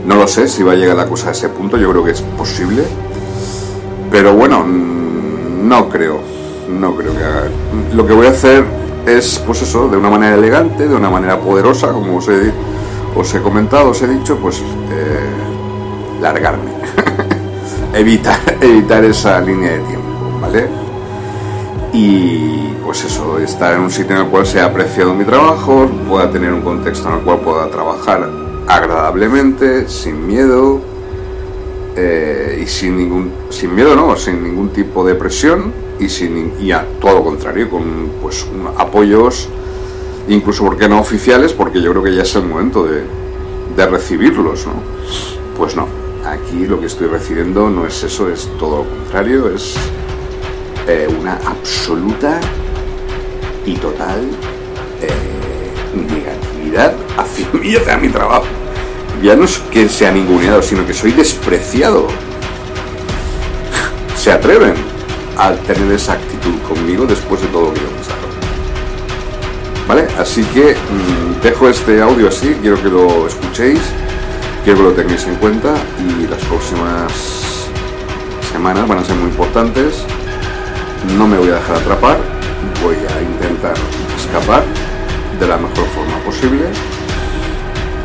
[SPEAKER 1] No lo sé si va a llegar la cosa a ese punto, yo creo que es posible. Pero bueno, no creo, no creo que haga. Lo que voy a hacer es, pues eso, de una manera elegante, de una manera poderosa, como os he, os he comentado, os he dicho, pues eh, largarme. evitar, evitar esa línea de tiempo, ¿vale? y pues eso, estar en un sitio en el cual sea apreciado mi trabajo, pueda tener un contexto en el cual pueda trabajar agradablemente, sin miedo eh, y sin ningún sin miedo no, sin ningún tipo de presión y sin y a todo lo contrario, con pues apoyos incluso porque no oficiales, porque yo creo que ya es el momento de, de recibirlos, ¿no? Pues no, aquí lo que estoy recibiendo no es eso, es todo lo contrario, es eh, una absoluta y total eh, negatividad hacia mí hacia mi trabajo. Ya no es que sea ninguneado, sino que soy despreciado. Se atreven a tener esa actitud conmigo después de todo lo que he pasado. ¿Vale? Así que mm, dejo este audio así, quiero que lo escuchéis, quiero que lo tengáis en cuenta y las próximas semanas van a ser muy importantes no me voy a dejar atrapar, voy a intentar escapar de la mejor forma posible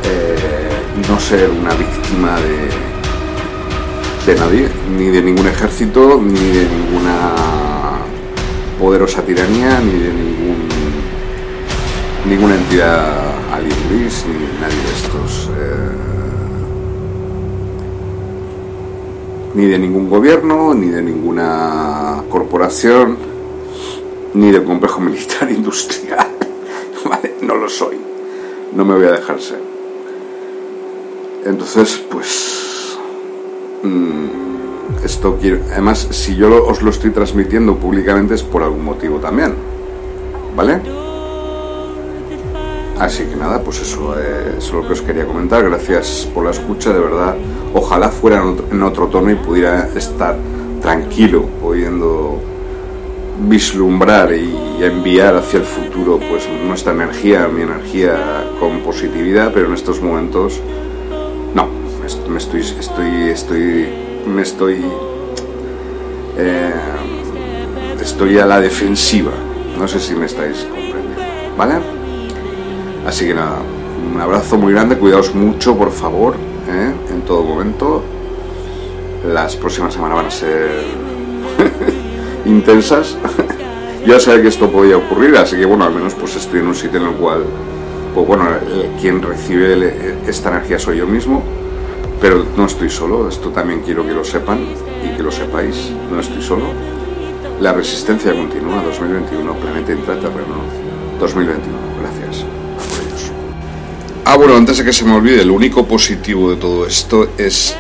[SPEAKER 1] eh, y no ser una víctima de, de nadie, ni de ningún ejército, ni de ninguna poderosa tiranía, ni de ningún ninguna entidad alien ni nadie de estos. Eh, ni de ningún gobierno, ni de ninguna corporación, ni del complejo militar industrial. Lo soy. No me voy a dejar ser. Entonces, pues... Mm, esto quiero... Además, si yo os lo estoy transmitiendo públicamente es por algún motivo también. ¿Vale? Así que nada, pues eso, es lo que os quería comentar. Gracias por la escucha, de verdad. Ojalá fuera en otro, tono y pudiera estar tranquilo, pudiendo vislumbrar y enviar hacia el futuro pues nuestra energía, mi energía con positividad, pero en estos momentos no, me estoy, estoy, estoy, me estoy, eh, estoy a la defensiva. No sé si me estáis comprendiendo, ¿vale? Así que nada, un abrazo muy grande, cuidaos mucho, por favor, ¿eh? en todo momento. Las próximas semanas van a ser intensas. Yo sabía que esto podía ocurrir, así que bueno, al menos pues estoy en un sitio en el cual, pues bueno, quien recibe esta energía soy yo mismo. Pero no estoy solo, esto también quiero que lo sepan y que lo sepáis, no estoy solo. La resistencia continúa 2021, planeta intraterreno 2021. Gracias ellos. Ah, bueno, antes de que se me olvide, el único positivo de todo esto es,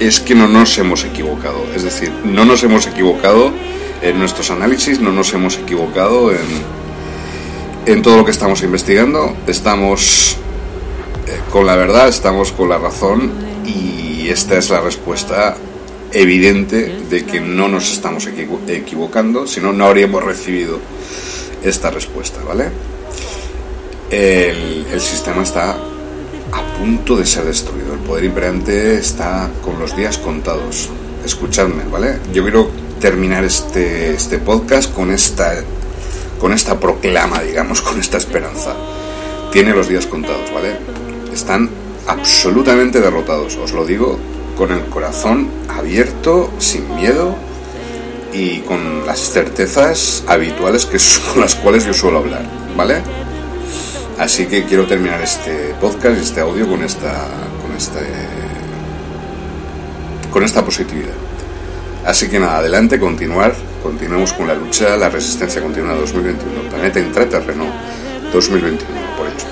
[SPEAKER 1] es que no nos hemos equivocado. Es decir, no nos hemos equivocado en nuestros análisis, no nos hemos equivocado en, en todo lo que estamos investigando. Estamos eh, con la verdad, estamos con la razón y esta es la respuesta evidente de que no nos estamos equivo- equivocando, si no, no habríamos recibido esta respuesta, ¿vale? El, el sistema está a punto de ser destruido, el poder imperante está con los días contados. Escuchadme, ¿vale? Yo quiero terminar este, este podcast con esta, con esta proclama, digamos, con esta esperanza. Tiene los días contados, ¿vale? Están absolutamente derrotados, os lo digo con el corazón abierto, sin miedo y con las certezas habituales que con las cuales yo suelo hablar, ¿vale? Así que quiero terminar este podcast, este audio con esta, con este, con esta positividad. Así que nada, adelante, continuar, continuemos con la lucha, la resistencia continua 2021, planeta intraterreno 2021, por ello.